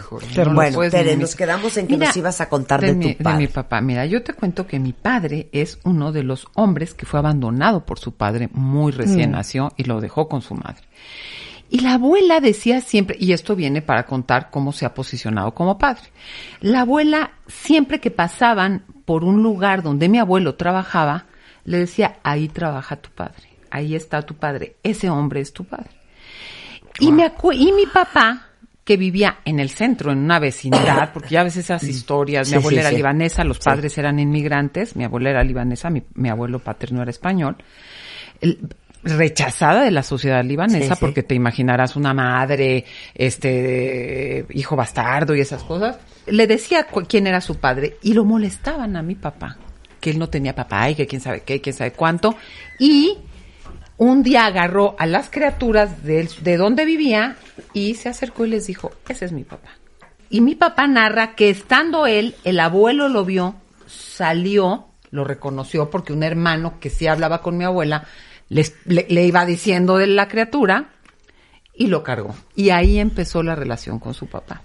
S13: Bueno,
S10: Pues,
S13: Tere,
S10: mi-
S13: nos quedamos en que
S10: Mira,
S13: nos ibas a contar de,
S10: mi,
S13: tu padre.
S10: De mi papá. Mira, yo te cuento que mi padre es uno de los hombres que fue abandonado por su padre muy recién
S14: Mm.
S10: nació y lo dejó con su madre. Y la abuela decía siempre, y esto viene para contar cómo se ha posicionado como padre. La abuela, siempre que pasaban por un lugar donde mi abuelo trabajaba, le decía, ahí trabaja tu padre, ahí está tu padre, ese hombre es tu padre. Y, me acu- y mi papá, que vivía en el centro, en una vecindad, porque ya ves esas historias,
S13: Sí,
S10: mi abuela
S13: sí,
S10: era
S13: sí.
S10: libanesa, los padres eran inmigrantes, mi abuela era libanesa, mi, mi abuelo paterno era español. El- rechazada de la sociedad libanesa
S13: Sí, sí.
S10: porque te imaginarás una madre, este hijo bastardo y esas cosas. Le decía quién era su padre y lo molestaban a mi papá, que él no tenía papá y que quién sabe qué, quién sabe cuánto y un día agarró a las criaturas de, de donde vivía y se acercó y les dijo, ese es mi papá. Y mi papá narra que estando él, el abuelo lo vio, salió, lo reconoció porque un hermano que sí hablaba con mi abuela le, le iba diciendo de la criatura y lo cargó. Y ahí empezó la relación con su papá.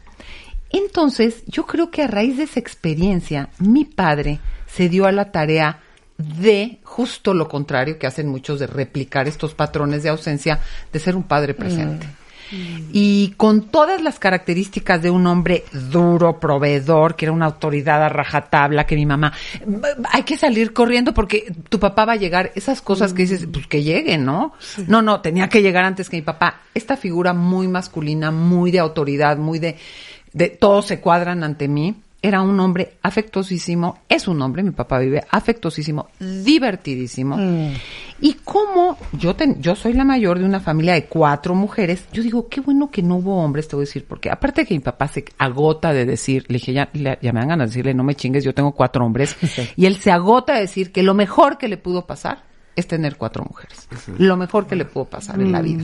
S10: Entonces, yo creo que a raíz de esa experiencia, mi padre se dio a la tarea de justo lo contrario que hacen muchos de replicar estos patrones de ausencia, de ser un padre presente. Y con todas las características de un hombre duro, proveedor, que era una autoridad a rajatabla, que mi mamá, hay que salir corriendo porque tu papá va a llegar, esas cosas que dices, pues que llegue, ¿no? No, no, tenía que llegar antes que mi papá. Esta figura muy masculina, muy de autoridad, muy de, de todos se cuadran ante mí. Era un hombre afectuosísimo, es un hombre, mi papá vive afectuosísimo, divertidísimo. Y como yo, ten- yo soy la mayor de una familia de cuatro mujeres, yo digo, qué bueno que no hubo hombres, te voy a decir, porque aparte de que mi papá se agota de decir, le dije, ya me dan ganas de decirle, no me chingues, yo tengo cuatro hombres, y él se agota de decir que lo mejor que le pudo pasar es tener cuatro mujeres. Lo mejor que le pudo pasar en la vida.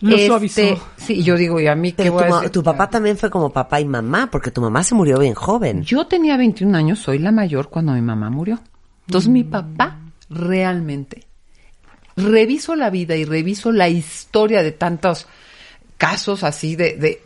S11: Lo
S10: Este,
S11: suavizó.
S10: Sí, yo digo, ¿y a mí qué
S13: Pero
S10: voy a
S13: tu, ma-
S10: decir?
S13: tu papá también fue como papá y mamá, porque tu mamá se murió bien joven.
S10: Yo tenía 21 años, soy la mayor cuando mi mamá murió. Entonces mi papá realmente reviso la vida y reviso la historia de tantos casos así de, de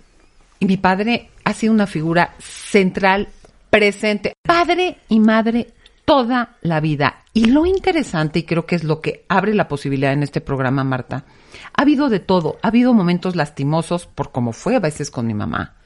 S10: y mi padre ha sido una figura central, presente, padre y madre toda la vida. Y lo interesante, y creo que es lo que abre la posibilidad en este programa, Marta, ha habido de todo. Ha habido momentos lastimosos por cómo fue a veces con mi mamá.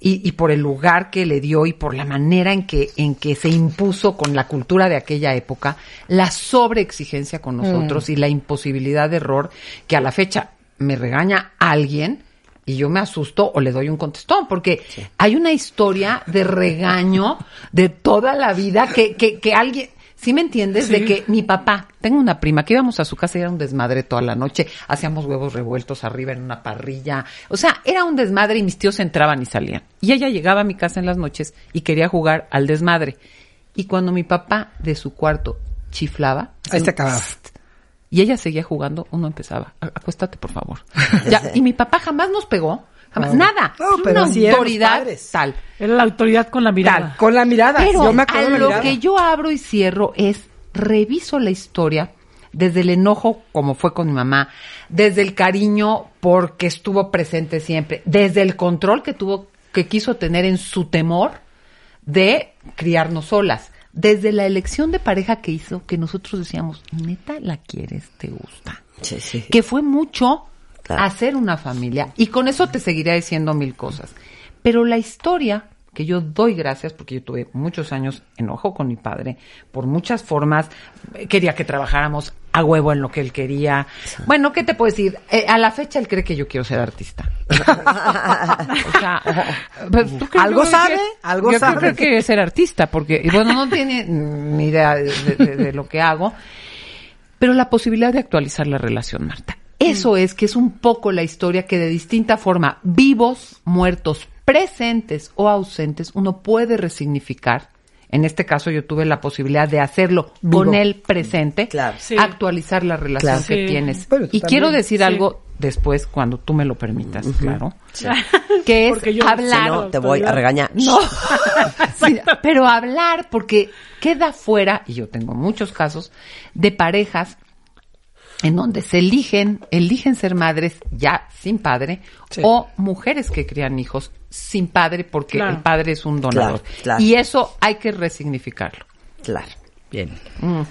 S10: Y, y por el lugar que le dio y por la manera en que, en que se impuso con la cultura de aquella época, la sobreexigencia con nosotros y la imposibilidad de error que a la fecha me regaña alguien y yo me asusto o le doy un contestón, porque hay una historia de regaño de toda la vida que, que, que alguien, ¿sí me entiendes? De que mi papá, tengo una prima que íbamos a su casa y era un desmadre toda la noche, hacíamos huevos revueltos arriba en una parrilla, o sea, era un desmadre y mis tíos entraban y salían. Y ella llegaba a mi casa en las noches y quería jugar al desmadre. Y cuando mi papá de su cuarto chiflaba,
S12: Ahí se acababa.
S10: Y ella seguía jugando, uno empezaba, "A- acuéstate por favor. Ya, y mi papá jamás nos pegó, jamás,
S12: No.
S10: nada.
S12: No, pero
S10: una autoridad tal.
S11: Era la autoridad con la mirada.
S12: Con la mirada.
S10: Pero
S12: yo me acuerdo
S10: a
S12: de la
S10: lo
S12: mirada.
S10: que yo abro y cierro es reviso la historia desde el enojo como fue con mi mamá, desde el cariño porque estuvo presente siempre, desde el control que tuvo que quiso tener en su temor de criarnos solas. Desde la elección de pareja que hizo, que nosotros decíamos, neta, la quieres, te gusta.
S13: Sí, sí.
S10: Que fue mucho
S13: Claro.
S10: hacer una familia. Y con eso te seguiré diciendo mil cosas. Pero la historia que yo doy gracias, porque yo tuve muchos años enojo con mi padre, por muchas formas, eh, quería que trabajáramos a huevo en lo que él quería. Bueno, ¿qué te puedo decir? Eh, a la fecha él cree que yo quiero ser artista. o sea, pues, ¿tú crees-
S12: Algo
S10: yo
S12: sabe,
S10: que-
S12: algo
S10: yo
S12: sabe.
S10: creo que quiere ser artista, porque, bueno, no tiene ni idea de, de- de lo que hago, pero la posibilidad de actualizar la relación, Marta. Eso es que es un poco la historia que de distinta forma, vivos, muertos, presentes o ausentes, uno puede resignificar. En este caso yo tuve la posibilidad de hacerlo
S12: Vivo.
S10: con el presente,
S12: Sí.
S10: actualizar la relación
S12: Claro.
S10: que
S12: Sí.
S10: tienes. Y quiero decir
S12: Sí.
S10: algo después, cuando tú me lo permitas, claro. Que es
S12: Porque yo-
S10: hablar.
S13: Si no, te voy a regañar.
S10: No. Sí, pero hablar, porque queda fuera, y yo tengo muchos casos, de parejas en donde se eligen, eligen ser madres ya sin padre, o mujeres que crían hijos sin padre porque
S12: Claro.
S10: el padre es un donador.
S13: Claro, claro.
S10: Y eso hay que resignificarlo.
S13: Claro. Bien.
S10: Mm.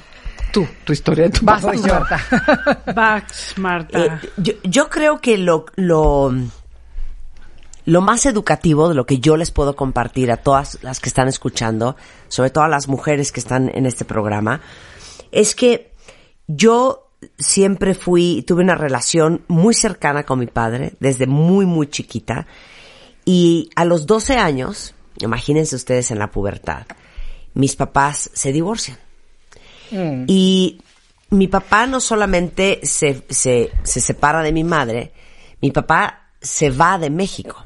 S10: Tú, tu historia de tu
S12: Vas,
S10: papá,
S12: yo.
S10: Marta.
S11: Vax, Marta.
S13: Eh, yo, yo creo que lo, lo, lo más educativo de lo que yo les puedo compartir a todas las que están escuchando, sobre todo a las mujeres que están en este programa, es que yo siempre fui, tuve una relación muy cercana con mi padre desde muy, muy chiquita. Y a los 12 años, imagínense ustedes en la pubertad, mis papás se divorcian. Y mi papá no solamente se, se, se separa de mi madre, mi papá se va de México.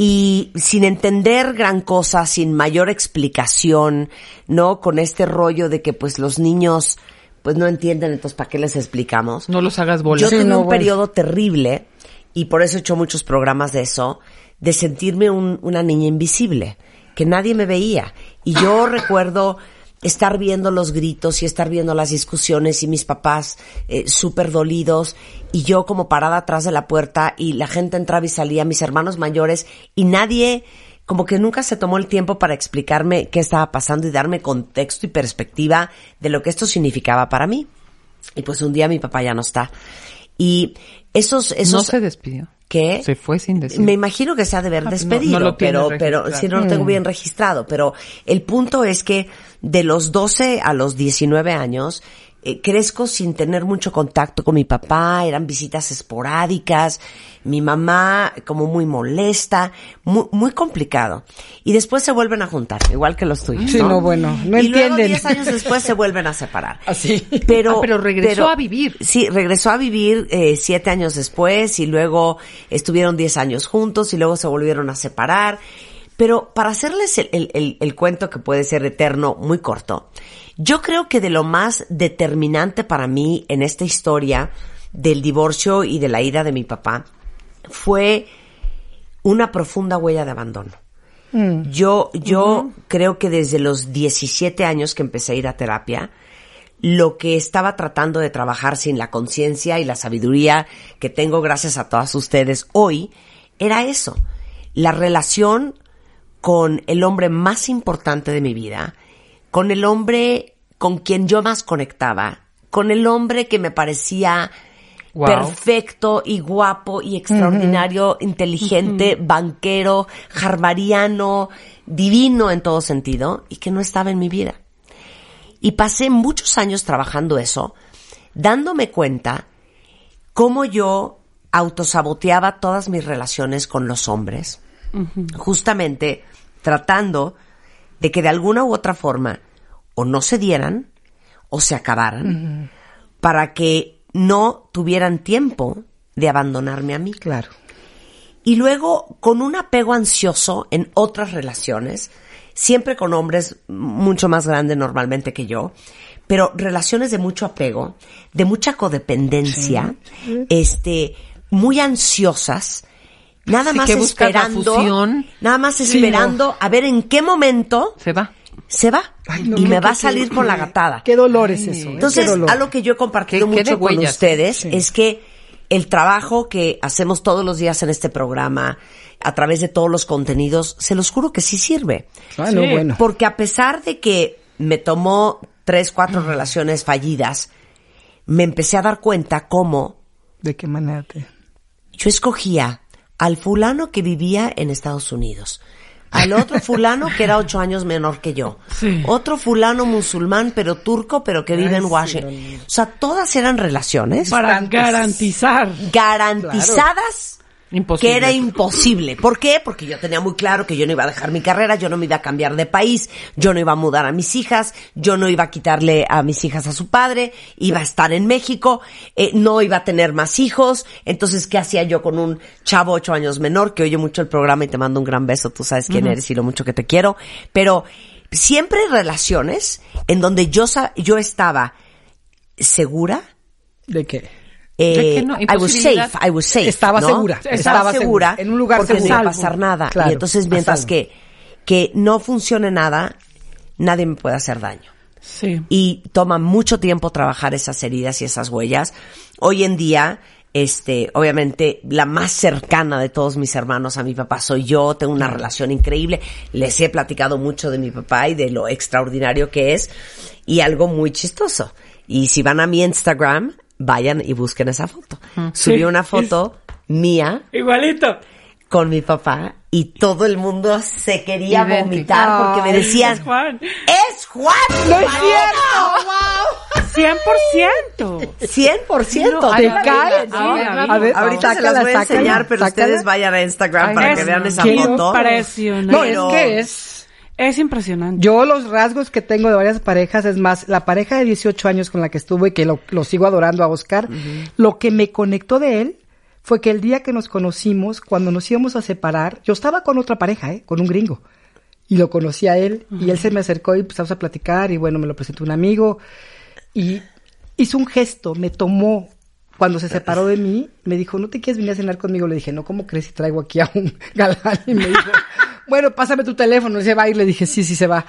S13: Y sin entender gran cosa, sin mayor explicación, ¿no? Con este rollo de que pues los niños pues no entienden, entonces ¿para qué les explicamos?
S10: No los hagas bolas.
S13: Yo
S10: Sí,
S13: tuve
S10: no,
S13: un
S10: bueno.
S13: periodo terrible, y por eso he hecho muchos programas de eso, de sentirme un- una niña invisible, que nadie me veía. Y yo recuerdo estar viendo los gritos y estar viendo las discusiones y mis papás eh, súper dolidos y yo como parada atrás de la puerta y la gente entraba y salía, mis hermanos mayores y nadie como que nunca se tomó el tiempo para explicarme qué estaba pasando y darme contexto y perspectiva de lo que esto significaba para mí. Y pues un día mi papá ya no está. Y esos, esos
S10: no se despidió.
S13: ¿Qué?
S10: Se fue sin decir.
S13: Me imagino que se ha de haber
S10: Ah, no-
S13: despedido,
S10: no lo tienes
S13: pero, pero si no lo tengo
S10: Mm.
S13: bien registrado. Pero el punto es que de los 12 a los 19 años, eh, crezco sin tener mucho contacto con mi papá, eran visitas esporádicas, mi mamá como muy molesta, muy, muy complicado. Y después se vuelven a juntar, igual que los tuyos.
S12: Sí, no, bueno, no
S13: y luego
S12: entienden.
S13: 10 años después se vuelven a separar.
S12: Así.
S13: Pero,
S10: Ah, pero regresó a vivir.
S13: Sí, regresó a vivir eh, siete años después y luego estuvieron diez años juntos y luego se volvieron a separar. Pero para hacerles el, el- el- el cuento que puede ser eterno, muy corto, yo creo que de lo más determinante para mí en esta historia del divorcio y de la ida de mi papá fue una profunda huella de abandono. Yo, yo creo que desde los 17 años que empecé a ir a terapia, lo que estaba tratando de trabajar sin la conciencia y la sabiduría que tengo gracias a todas ustedes hoy, era eso. La relación con el hombre más importante de mi vida, con el hombre con quien yo más conectaba, con el hombre que me parecía
S10: Wow.
S13: perfecto y guapo y extraordinario, inteligente, banquero, harvariano, divino en todo sentido y que no estaba en mi vida. Y pasé muchos años trabajando eso, dándome cuenta cómo yo autosaboteaba todas mis relaciones con los hombres, justamente tratando de que de alguna u otra forma o no se dieran o se acabaran para que no tuvieran tiempo de abandonarme a mí.
S12: Claro.
S13: Y luego, con un apego ansioso en otras relaciones, siempre con hombres mucho más grandes normalmente que yo, pero relaciones de mucho apego, de mucha codependencia, este, muy ansiosas, nada
S10: Sí,
S13: más
S10: que
S13: esperando,
S10: fusión.
S13: nada más
S10: Sí,
S13: esperando a ver en qué momento
S10: Se va.
S13: Se va
S12: no,
S13: y
S12: qué-
S13: me
S12: qué-
S13: va a
S12: qué-
S13: salir con la gatada.
S12: Qué dolor es eso. ¿eh?
S13: Entonces,
S12: Qué dolor.
S13: algo que yo he compartido
S10: Qué- qué
S13: mucho con ustedes
S12: Sí.
S13: es que el trabajo que hacemos todos los días en este programa, a través de todos los contenidos, se los juro que sí sirve.
S12: Ah, no, Sí. bueno.
S13: Porque a pesar de que me tomó tres, cuatro relaciones fallidas, me empecé a dar cuenta cómo
S12: ¿De qué manera te...?
S13: yo escogía al fulano que vivía en Estados Unidos, al otro fulano que era ocho años menor que yo, otro fulano musulmán pero turco pero que vive
S11: Ay,
S13: en
S11: sí,
S13: Washington. O sea, todas eran relaciones.
S11: Para garantizar.
S13: garantizadas que era imposible. ¿Por qué? Porque yo tenía muy claro que yo no iba a dejar mi carrera, yo no me iba a cambiar de país, yo no iba a mudar a mis hijas, yo no iba a quitarle a mis hijas a su padre, iba a estar en México, eh, no iba a tener más hijos. Entonces, ¿qué hacía yo con un chavo ocho años menor que oye mucho el programa y te mando un gran beso? Tú sabes quién eres y lo mucho que te quiero. Pero siempre relaciones en donde yo, yo estaba segura.
S12: ¿De qué?
S13: Eh. I was safe, I was safe.
S12: Estaba
S13: ¿no?
S12: segura,
S13: Estaba,
S12: estaba
S13: segura.
S12: en un lugar
S13: porque no iba a
S12: seguro.
S13: pasar nada.
S12: Claro,
S13: y entonces,
S12: a
S13: mientras que, que no funcione nada, nadie me puede hacer daño.
S11: Sí.
S13: Y toma mucho tiempo trabajar esas heridas y esas huellas. Hoy en día, este, obviamente, la más cercana de todos mis hermanos a mi papá soy yo. Tengo una relación increíble. Les he platicado mucho de mi papá y de lo extraordinario que es. Y algo muy chistoso. Y si van a mi Instagram, vayan y busquen esa foto. Subí
S11: Sí.
S13: una foto mía
S11: Igualito.
S13: con mi papá y todo el mundo se quería vomitar porque me decían,
S11: es Juan.
S13: ¡Es Juan!
S11: ¡No es
S13: ¡Wow!
S11: ¡Cien por ciento!
S13: ¡Cien por ciento!
S11: Te caes,
S13: ¿no?
S11: sí,
S13: A ver, ahorita se las voy a
S12: sácala,
S13: enseñar, pero
S12: sácala.
S13: ustedes vayan a Instagram
S11: Ay,
S13: para
S11: es
S13: que vean esa foto.
S11: impresionante.
S12: No,
S13: Pero-
S12: es que es...
S11: Es impresionante.
S12: Yo los rasgos que tengo de varias parejas, es más, la pareja de 18 años con la que estuve y que lo, lo sigo adorando a Oscar, lo que me conectó de él fue que el día que nos conocimos, cuando nos íbamos a separar, yo estaba con otra pareja, ¿eh? con un gringo. Y lo conocí a él y él se me acercó y empezamos a platicar y bueno, me lo presentó un amigo y hizo un gesto, me tomó cuando se separó de mí, me dijo, ¿no te quieres venir a cenar conmigo? Le dije, no, ¿cómo crees si traigo aquí a un galán? Y me dijo, bueno, pásame tu teléfono, se va a ir. Le dije, sí, sí, se va.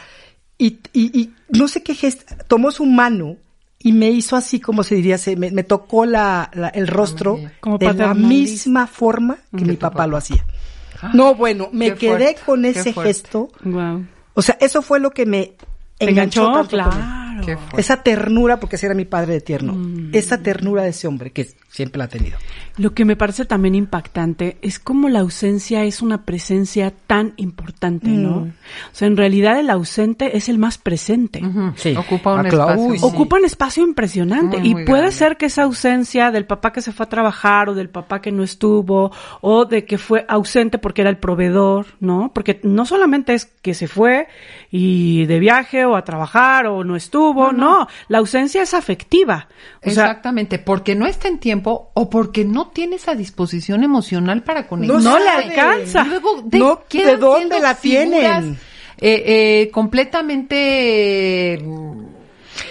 S12: Y, y, y no sé qué gesto, tomó su mano y me hizo así, como se diría, se, me, me tocó la, la- el rostro
S11: Como
S12: de la misma forma que mi papá lo hacía. No, bueno, me
S11: Qué
S12: quedé
S11: fuerte,
S12: con ese gesto.
S11: Wow.
S12: O sea, eso fue lo que me enganchó.
S11: Claro. Qué fuerte.
S12: Esa ternura, porque ese era mi padre de tierno.
S11: Mm.
S12: Esa ternura de ese hombre que siempre la ha tenido.
S11: Lo que me parece también impactante es cómo la ausencia es una presencia tan importante, ¿no?
S12: Mm.
S11: O sea, en realidad el ausente es el más presente.
S12: Sí.
S10: Ocupa un espacio.
S12: uy,
S10: sí.
S11: Ocupa un espacio impresionante
S10: Muy,
S11: y
S10: muy
S11: puede
S10: grande.
S11: ser que esa ausencia del papá que se fue a trabajar o del papá que no estuvo o de que fue ausente porque era el proveedor, ¿no? Porque no solamente es que se fue y de viaje o a trabajar o no estuvo, no, la ausencia es afectiva. O sea,
S10: Exactamente, porque no está en tiempo o porque no tiene esa disposición emocional para conectar.
S11: No le alcanza.
S10: Luego, de,
S12: No, ¿de dónde la tienen?
S10: eh, eh, completamente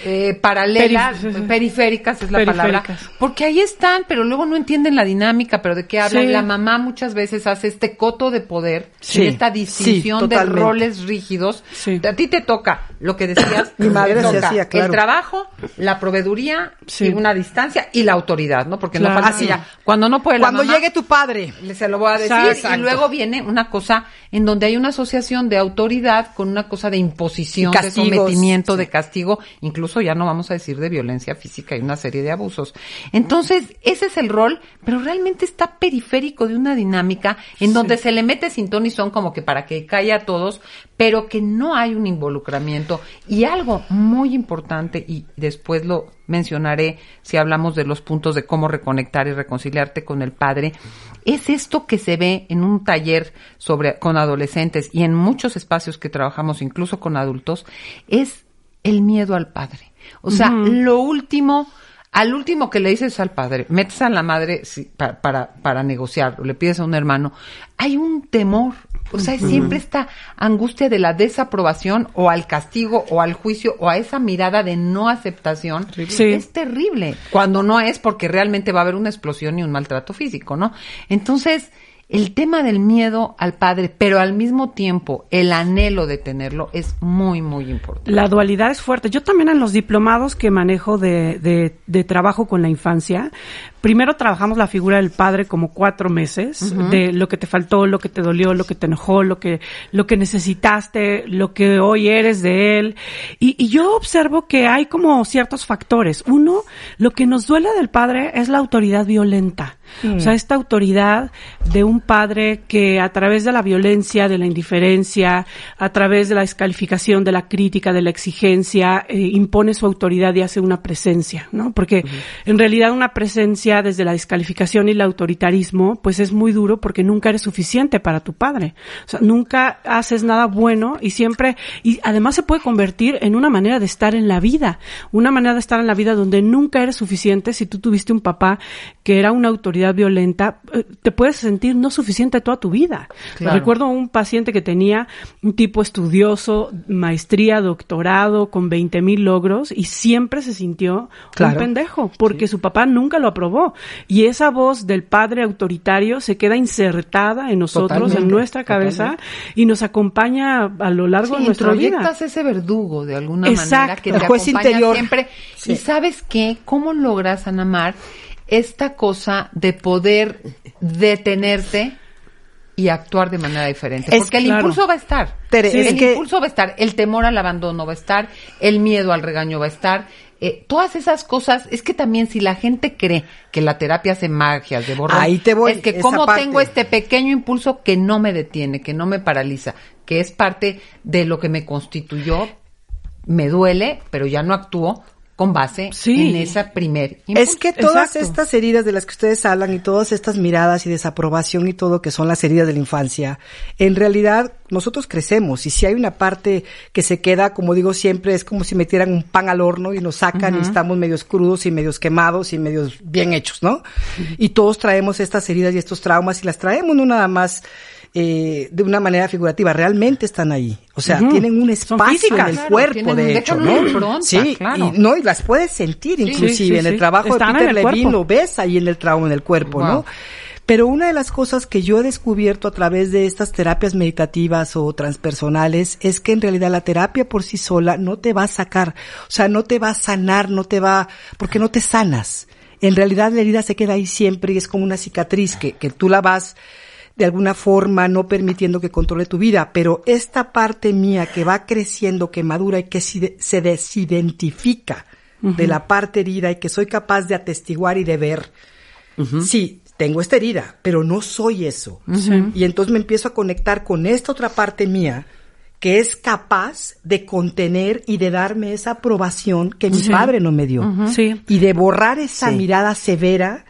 S10: eh, paralelas,
S11: Perif-
S10: periféricas es la palabra, porque ahí están, pero luego no entienden la dinámica, pero de qué hablan.
S11: Sí.
S10: La mamá muchas veces hace este coto de poder,
S12: Sí,
S10: y esta
S12: sí,
S10: distinción de roles rígidos.
S11: Sí.
S10: A ti te toca lo que decías.
S12: Mi madre se hacía, claro.
S10: El trabajo, la proveeduría
S11: Sí.
S10: y una distancia y la autoridad, ¿no? Porque
S11: Claro.
S10: no falta
S12: Así.
S10: ya, cuando no puede la
S12: Cuando
S10: mamá,
S12: llegue tu padre.
S10: se lo voy a decir
S11: Exacto.
S10: y luego viene una cosa en donde hay una asociación de autoridad con una cosa de imposición, de sometimiento,
S12: Sí.
S10: de castigo, incluso ya no vamos a decir de violencia física y una serie de abusos. Entonces, ese es el rol, pero realmente está periférico de una dinámica en donde se le mete sin ton y son como que para que caiga a todos, pero que no hay un involucramiento. Y algo muy importante, y después lo mencionaré si hablamos de los puntos de cómo reconectar y reconciliarte con el padre, es esto que se ve en un taller sobre con adolescentes y en muchos espacios que trabajamos incluso con adultos, es el miedo al padre. O sea, lo último, al último que le dices al padre, metes a la madre sí, pa- para, para negociar, le pides a un hermano, hay un temor. O sea, siempre esta angustia de la desaprobación o al castigo o al juicio o a esa mirada de no aceptación.
S11: Sí.
S10: Es terrible. Cuando no es porque realmente va a haber una explosión y un maltrato físico, ¿no? Entonces, el tema del miedo al padre, pero al mismo tiempo el anhelo de tenerlo es muy, muy importante.
S11: La dualidad es fuerte. Yo también en los diplomados que manejo de, de, de trabajo con la infancia, primero trabajamos la figura del padre como cuatro meses, de lo que te faltó, lo que te dolió, lo que te enojó, lo que, lo que necesitaste, lo que hoy eres de él. Y, y yo observo que hay como ciertos factores. Uno, lo que nos duele del padre es la autoridad violenta.
S12: Mm.
S11: O sea, esta autoridad de un padre que a través de la violencia, de la indiferencia, a través de la descalificación, de la crítica, de la exigencia, eh, impone su autoridad y hace una presencia, ¿no? Porque en realidad una presencia desde la descalificación y el autoritarismo, pues es muy duro porque nunca eres suficiente para tu padre. O sea, nunca haces nada bueno y siempre, y además se puede convertir en una manera de estar en la vida, una manera de estar en la vida donde nunca eres suficiente si tú tuviste un papá que era una autoridad violenta, eh, te puedes sentir no suficiente toda tu vida.
S10: Claro.
S11: Recuerdo un paciente que tenía un tipo estudioso, maestría, doctorado, con 20 mil logros y siempre se sintió
S12: Claro.
S11: un pendejo porque su papá nunca lo aprobó. Y esa voz del padre autoritario se queda insertada en nosotros,
S10: Totalmente,
S11: en nuestra cabeza y nos acompaña a lo largo
S10: Sí,
S11: de nuestra vida.
S10: ese verdugo de alguna
S11: Exacto.
S10: manera que
S11: El
S10: te
S11: juez
S10: acompaña
S11: interior.
S10: siempre.
S11: Sí.
S10: Y sabes qué, cómo logras, Anamar, esta cosa de poder detenerte y actuar de manera diferente.
S12: Es
S10: Porque el
S12: claro.
S10: impulso va a estar.
S12: Tere,
S10: Sí.
S12: es
S10: el
S12: que-
S10: impulso va a estar, el temor al abandono va a estar, el miedo al regaño va a estar. eh, todas esas cosas, es que también si la gente cree que la terapia hace magias de borrón,
S12: Ahí te voy,
S10: es que
S12: parte.
S10: tengo este pequeño impulso que no me detiene, que no me paraliza, que es parte de lo que me constituyó, me duele, pero ya no actúo con base en esa primer impulso.
S12: Es que todas estas heridas de las que ustedes hablan y todas estas miradas y desaprobación y todo que son las heridas de la infancia, en realidad nosotros crecemos y si hay una parte que se queda, como digo siempre, es como si metieran un pan al horno y nos sacan y estamos medios crudos y medios quemados y medios bien hechos, ¿no? Y todos traemos estas heridas y estos traumas y las traemos no nada más eh, de una manera figurativa, realmente están ahí. O sea, tienen un espacio
S11: físicas.
S12: en el
S11: Claro,
S12: cuerpo, de hecho, ¿no?
S11: impronta,
S12: sí,
S11: claro.
S12: y, no, y las puedes sentir inclusive.
S11: sí, sí,
S12: en el trabajo
S11: Están
S12: de Peter Levine lo ves ahí en el trauma, en el cuerpo, ¿no? Pero una de las cosas que yo he descubierto a través de estas terapias meditativas o transpersonales es que en realidad la terapia por sí sola no te va a sacar, o sea, no te va a sanar, no te va, porque no te sanas. En realidad la herida se queda ahí siempre y es como una cicatriz que, que tú la vas de alguna forma no permitiendo que controle tu vida, pero esta parte mía que va creciendo, que madura y que se desidentifica de la parte herida y que soy capaz de atestiguar y de ver, sí, tengo esta herida, pero no soy eso. Y entonces me empiezo a conectar con esta otra parte mía que es capaz de contener y de darme esa aprobación que mi
S11: Sí.
S12: padre no me dio.
S11: Sí.
S12: Y de borrar esa
S11: Sí.
S12: mirada severa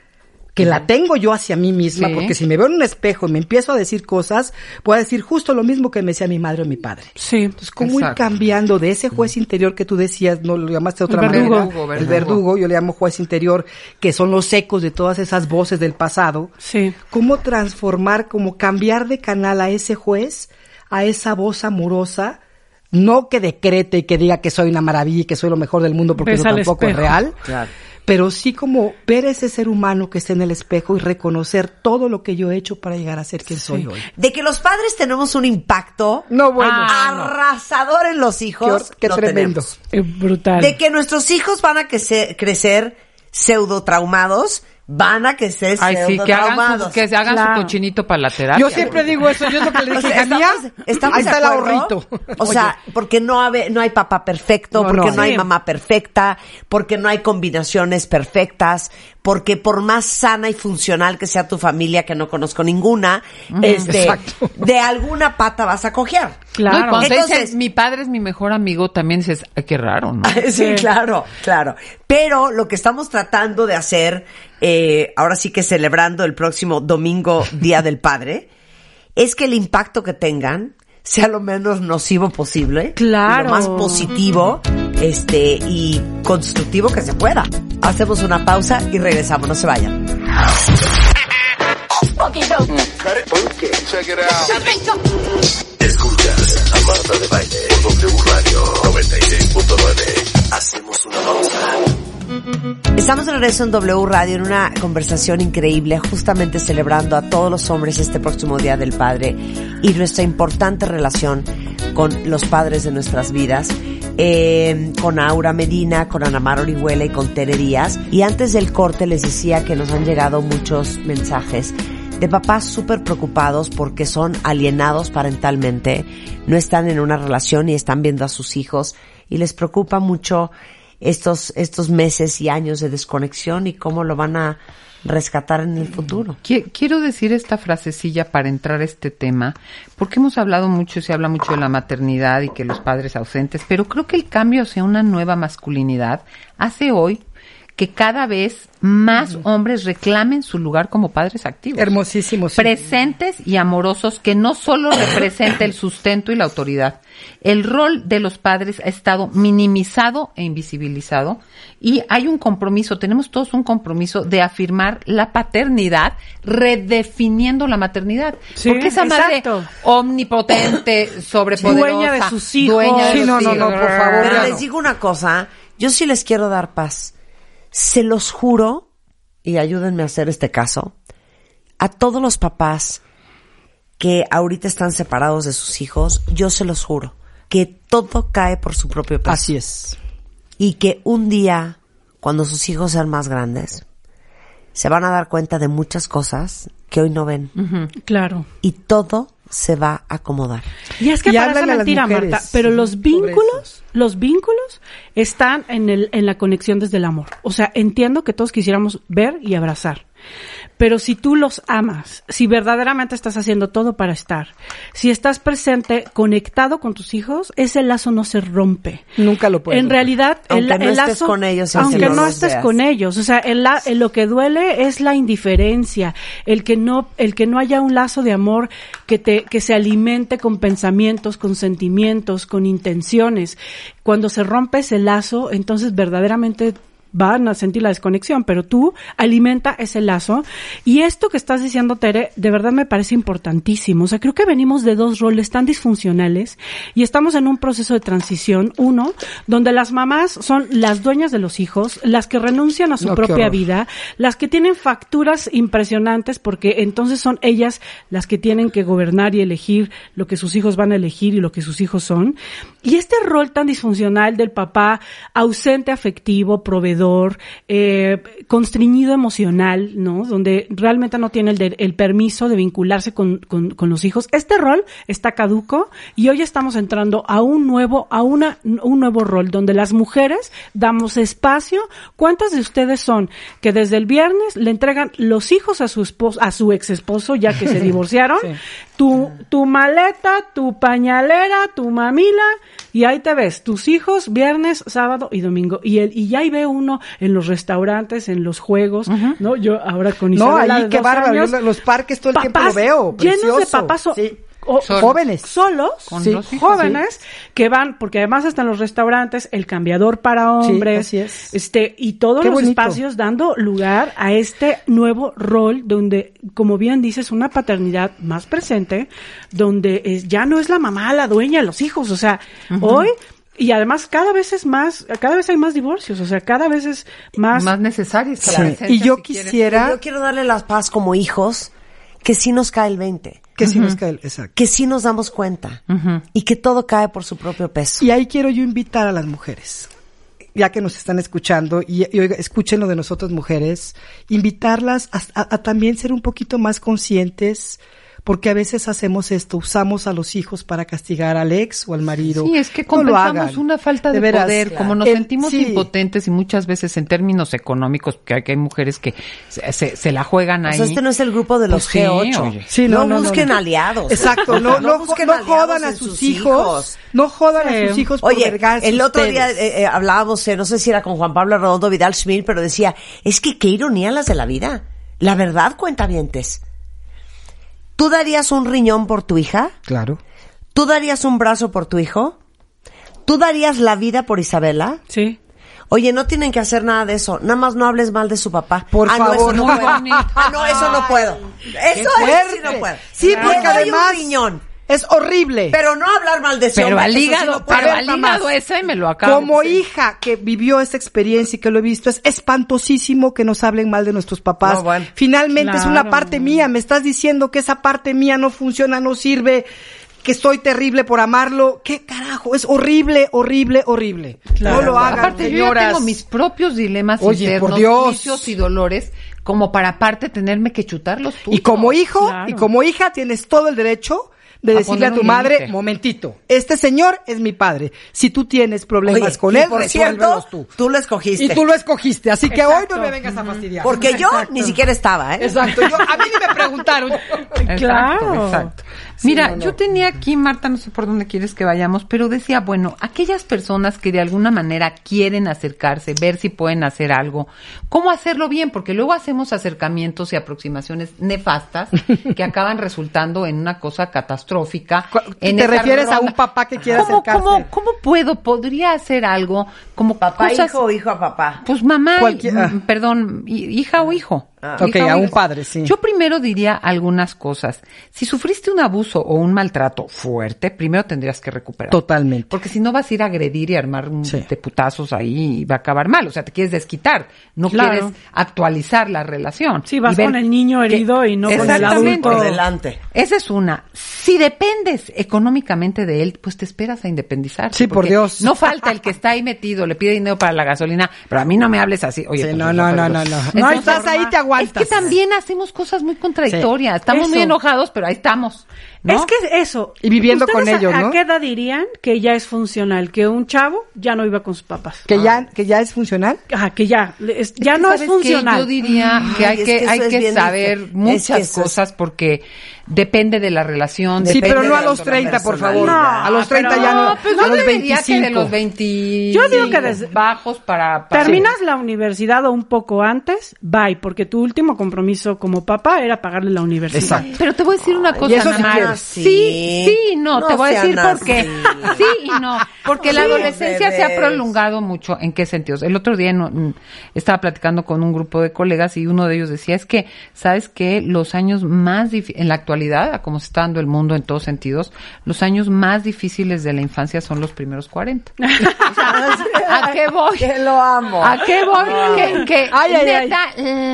S12: que la tengo yo hacia mí misma,
S11: Sí.
S12: porque si me veo en un espejo y me empiezo a decir cosas, voy a decir justo lo mismo que me decía mi madre o mi padre.
S11: Sí.
S12: Entonces, ¿cómo ir cambiando de ese juez interior que tú decías, no lo llamaste de otra
S11: El verdugo.
S12: manera?
S11: Verdugo,
S12: El
S11: verdugo.
S12: yo le llamo juez interior, que son los ecos de todas esas voces del pasado.
S11: Sí.
S12: ¿Cómo transformar, cómo cambiar de canal a ese juez, a esa voz amorosa? No que decrete y que diga que soy una maravilla y que soy lo mejor del mundo, porque
S11: Ves
S12: eso tampoco es real.
S11: Claro.
S12: Pero sí como ver ese ser humano que está en el espejo y reconocer todo lo que yo he hecho para llegar a ser quien soy hoy.
S13: De que los padres tenemos un impacto
S12: No, bueno.
S13: arrasador en los hijos.
S12: Qué- qué
S13: lo
S12: tremendo.
S13: tenemos.
S11: brutal.
S13: De que nuestros hijos van a crece- crecer pseudo traumados, van a
S10: Ay, sí, que hagan, su,
S13: traumados.
S10: que se hagan su cochinito para la terapia.
S12: Yo siempre digo eso, yo es lo que le
S13: O
S12: dije
S13: sea,
S12: a Mía,
S13: estamos, estamos
S12: ahí está el ahorrito.
S13: O sea, porque no, hay papá perfecto,
S12: No,
S13: porque
S12: no.
S13: no, hay
S12: Sí.
S13: mamá perfecta, porque no hay combinaciones perfectas, porque por más sana y funcional que sea tu familia, que no conozco ninguna, este,
S10: Exacto.
S13: de alguna pata vas a.
S10: No, cuando te
S13: Entonces,
S10: mi padre es mi mejor amigo, también dices, ay, qué raro, ¿no?
S13: Sí, claro, claro. Pero lo que estamos tratando de hacer, eh, ahora sí que celebrando el próximo domingo, Día del Padre, es que el impacto que tengan sea lo menos nocivo posible.
S11: Claro.
S13: Lo más positivo, este, y constructivo que se pueda. Hacemos una pausa y regresamos, no se vayan.
S2: Escuchas a Marta de Baile por W Radio 96.9. Hacemos una pausa.
S13: Estamos en regreso en W Radio en una conversación increíble, justamente celebrando a todos los hombres este próximo Día del Padre y nuestra importante relación con los padres de nuestras vidas. Eh, con Aura Medina, con Ana Mar Orihuela y con Tere Díaz. Y antes del corte les decía que nos han llegado muchos mensajes de papás súper preocupados porque son alienados parentalmente, no están en una relación y están viendo a sus hijos y les preocupa mucho estos, estos meses y años de desconexión y cómo lo van a rescatar en el futuro.
S10: Qui- Quiero decir esta frasecilla para entrar a este tema, porque hemos hablado mucho, se habla mucho de la maternidad y que los padres ausentes, pero creo que el cambio hacia una nueva masculinidad hace hoy que cada vez más hombres reclamen su lugar como padres activos.
S12: Hermosísimo. sí.
S10: Presentes y amorosos que no solo representa el sustento y la autoridad. El rol de los padres ha estado minimizado e invisibilizado y hay un compromiso, tenemos todos un compromiso de afirmar la paternidad redefiniendo la maternidad.
S11: Sí,
S10: Porque esa madre
S11: exacto.
S10: omnipotente, sobrepoderosa,
S11: Dueña de sus hijos.
S10: dueña de
S11: Sí,
S10: los
S11: no, no, no, por favor.
S13: Pero les digo una cosa, yo sí les quiero dar paz. Se los juro, y ayúdenme a hacer este caso, a todos los papás que ahorita están separados de sus hijos, yo se los juro, que todo cae por su propio peso.
S12: Así es.
S13: Y que un día, cuando sus hijos sean más grandes, se van a dar cuenta de muchas cosas que hoy no ven.
S11: Claro.
S13: Y todo se va a acomodar.
S11: Y es que
S12: Y
S11: parece mentira,
S12: mujeres.
S11: Marta, pero
S12: Sí,
S11: los vínculos, los vínculos están en el, en la conexión desde el amor. O sea, entiendo que todos quisiéramos ver y abrazar. Pero si tú los amas, si verdaderamente estás haciendo todo para estar, si estás presente, conectado con tus hijos, ese lazo no se rompe.
S12: Nunca lo puedes.
S11: En realidad, el,
S13: Aunque no
S11: el
S13: estés
S11: lazo,
S13: con ellos,
S11: aunque no estés
S13: veas.
S11: con ellos, o sea, el la- el lo que duele es la indiferencia, el que no, el que no haya un lazo de amor que te, que se alimente con pensamientos, con sentimientos, con intenciones. Cuando se rompe ese lazo, entonces verdaderamente van a sentir la desconexión, pero tú alimenta ese lazo. Y esto que estás diciendo, Tere, de verdad me parece importantísimo. O sea, creo que venimos de dos roles tan disfuncionales y estamos en un proceso de transición. Uno, donde las mamás son las dueñas de los hijos, las que renuncian a su
S12: No,
S11: propia vida, las que tienen facturas impresionantes porque entonces son ellas las que tienen que gobernar y elegir lo que sus hijos van a elegir y lo que sus hijos son. Y este rol tan disfuncional del papá ausente afectivo, proveedor, eh, constreñido emocional, ¿no? Donde realmente no tiene el, de- el permiso de vincularse con, con- con los hijos. Este rol está caduco y hoy estamos entrando a un nuevo, a una, un nuevo rol donde las mujeres damos espacio. ¿Cuántas de ustedes son que desde el viernes le entregan los hijos a su esposo, a su ex esposo, ya que se divorciaron? Tu, tu maleta, tu pañalera, tu mamila, y ahí te ves, tus hijos, viernes, sábado y domingo. Y el, y ya ahí ve uno en los restaurantes, en los juegos, ¿no? Yo ahora con
S12: No,
S11: Isabela
S12: ahí qué bárbaro. los parques todo el tiempo lo veo.
S11: Llenos de papás
S12: Sí.
S11: O-.
S12: Jóvenes.
S11: solos,
S12: Con
S11: sí,
S12: los hijos,
S11: jóvenes que van, porque además están los restaurantes, el cambiador para hombres,
S12: es.
S11: este, y todos
S12: Qué
S11: los
S12: bonito.
S11: espacios dando lugar a este nuevo rol donde, como bien dices, una paternidad más presente, donde es, ya no es la mamá la dueña de los hijos, o sea, hoy y además cada vez es más, cada vez hay más divorcios, o sea, cada vez es más
S10: Más necesaria esta
S12: Sí. Y yo
S10: si quieres.
S12: quisiera
S13: Yo quiero darle la paz como hijos, que sí nos cae el 20,
S12: que si nos cae el- exacto.
S13: que sí nos damos cuenta y que todo cae por su propio peso.
S12: Y ahí quiero yo invitar a las mujeres, ya que nos están escuchando, y, y oiga, escuchen lo de nosotras mujeres, invitarlas a, a- a también ser un poquito más conscientes, porque a veces hacemos esto, usamos a los hijos para castigar al ex o al marido.
S10: Sí, es que
S12: No lo
S10: compensamos una falta de,
S12: veras,
S10: poder, como nos
S12: El-
S10: sentimos
S12: sí.
S10: impotentes y muchas veces en términos económicos, porque hay, que hay mujeres que se, se- se la juegan
S13: O
S10: ahí.
S13: sea, este no es el grupo de los
S10: Pues sí,
S13: G8.
S10: oye.
S12: Sí,
S13: no,
S12: no, no, no,
S13: busquen
S12: no.
S13: aliados.
S12: Exacto, no, no,
S13: busquen
S12: no
S13: aliados
S12: jodan a sus hijos, no jodan a sus hijos por
S13: Oye,
S12: vergarse
S13: el otro
S12: ustedes.
S13: día eh, eh, hablábamos, eh, no sé si era con Juan Pablo Redondo Vidal Schmil, pero decía, es que qué ironía las de la vida. La verdad, cuentavientes. ¿Tú darías un riñón por tu hija?
S12: Claro.
S13: ¿Tú darías un brazo por tu hijo? ¿Tú darías la vida por Isabela?
S11: Sí.
S13: Oye, no tienen que hacer nada de eso. Nada más no hables mal de su papá.
S12: Por
S13: ah,
S12: favor.
S13: no, eso no puedo. Ah, no, eso no puedo. Eso, sí no puedo.
S12: Sí, porque
S13: un riñón.
S12: Es horrible.
S13: Pero no hablar mal de ese
S10: Pero
S13: hombre,
S10: al
S13: sí
S10: hígado,
S13: puede
S10: pero al hígado ese me lo acabo.
S12: Como
S10: Sí.
S12: hija que vivió esta experiencia y que lo he visto, es espantosísimo que nos hablen mal de nuestros papás.
S13: No, bueno.
S12: Finalmente es una
S11: Claro.
S12: parte mía. Me estás diciendo que esa parte mía no funciona, no sirve, que soy terrible por amarlo. ¿Qué carajo? Es horrible, horrible, horrible. No lo hagan,
S10: Aparte, yo ya tengo mis propios dilemas
S12: Oye,
S10: internos,
S12: por Dios.
S10: juicios y dolores, como para aparte tenerme que chutar los tuyos.
S12: Y como hijo,
S11: Claro.
S12: y como hija, tienes todo el derecho de
S10: A
S12: decirle a tu madre, momentito, este señor es mi padre. Si tú tienes problemas
S13: Oye,
S12: con
S13: y
S12: él,
S13: por cierto,
S12: tú.
S13: tú lo escogiste.
S12: Y tú lo escogiste, así que hoy no me vengas a fastidiar.
S13: Porque yo
S12: Exacto.
S13: ni siquiera estaba, ¿eh?
S12: Exacto, yo, a mí ni me preguntaron.
S10: Exacto,
S11: Claro.
S10: exacto. Mira, yo tenía aquí, Marta, no sé por dónde quieres que vayamos, pero decía, bueno, aquellas personas que de alguna manera quieren acercarse, ver si pueden hacer algo, ¿cómo hacerlo bien? Porque luego hacemos acercamientos y aproximaciones nefastas que acaban resultando en una cosa catastrófica. en
S12: ¿Te refieres a un papá que quiere
S10: ¿Cómo,
S12: acercarse?
S10: cómo, ¿Cómo puedo? ¿Podría hacer algo como
S13: Papá,
S10: cosas-
S13: hijo o hijo a papá.
S10: Pues mamá, y-
S12: Cualquier- ah.
S10: perdón, hi- hija o hijo.
S13: Ah.
S12: Ok, a un padre, sí.
S10: Yo primero diría algunas cosas. Si sufriste un abuso o un maltrato fuerte, primero tendrías que recuperar.
S12: Totalmente.
S10: Porque si no vas a ir a agredir y armar un
S12: Sí.
S10: de putazos ahí y va a acabar mal. O sea, te quieres desquitar. No
S11: Claro.
S10: quieres actualizar la relación.
S11: Sí, vas con el niño
S10: que-
S11: herido y no con el
S10: Exactamente.
S11: adulto.
S13: Por delante.
S10: Esa es una. Si dependes económicamente de él, pues te esperas a independizar.
S12: Sí, por Dios.
S10: No falta el que está ahí metido, le pide dinero para la gasolina, pero a mí no me hables así. Oye,
S12: Sí,
S10: pues,
S12: no, no, no, no, no. No,
S10: Entonces,
S12: estás ahí, te aguantas.
S10: Es que también hacemos cosas muy contradictorias.
S12: Sí.
S10: Estamos muy enojados, pero ahí estamos. ¿No?
S11: Es que eso.
S12: Y viviendo con
S11: ¿Ustedes a-
S12: ellos, ¿no?
S11: ¿A qué edad dirían que ya es funcional? Que un chavo ya no iba con sus papás.
S12: Que ya, que ya es funcional.
S11: Ajá, que ya. es- ya
S10: que,
S11: no es funcional.
S10: Yo diría que
S13: Ay,
S10: hay
S13: es
S10: que, hay que saber
S13: difícil.
S10: muchas
S13: Es que eso es-
S10: cosas porque depende de la relación.
S12: Sí, pero no a los
S10: la
S12: 30, por favor.
S13: personalidad.
S12: a los 30
S11: pero-
S12: ya no.
S10: pues
S12: a los
S10: te diría que de
S12: 25.
S10: los 20
S11: Yo digo que desde-
S10: bajos para, para-
S11: Terminas la universidad o un poco antes, bye, porque tu último compromiso como papá era pagarle la universidad.
S12: Exacto.
S10: Pero te voy a decir una cosa,
S12: eso sí
S10: Ana Sí,
S13: Sí.
S10: no,
S13: No
S10: te voy a decir por qué. Sí y no, porque la adolescencia se ha prolongado mucho. ¿En qué sentidos? El otro día no, mm, estaba platicando con un grupo de colegas y uno de ellos decía, es que, ¿sabes qué? Los años más difíciles, en la actualidad, a como se está dando el mundo en todos sentidos, los años más difíciles de la infancia son los primeros 40. O sea, ¿A qué voy?
S13: Que lo amo.
S10: ¿A qué voy? Que, que
S12: Ay, ay, ay.
S10: neta,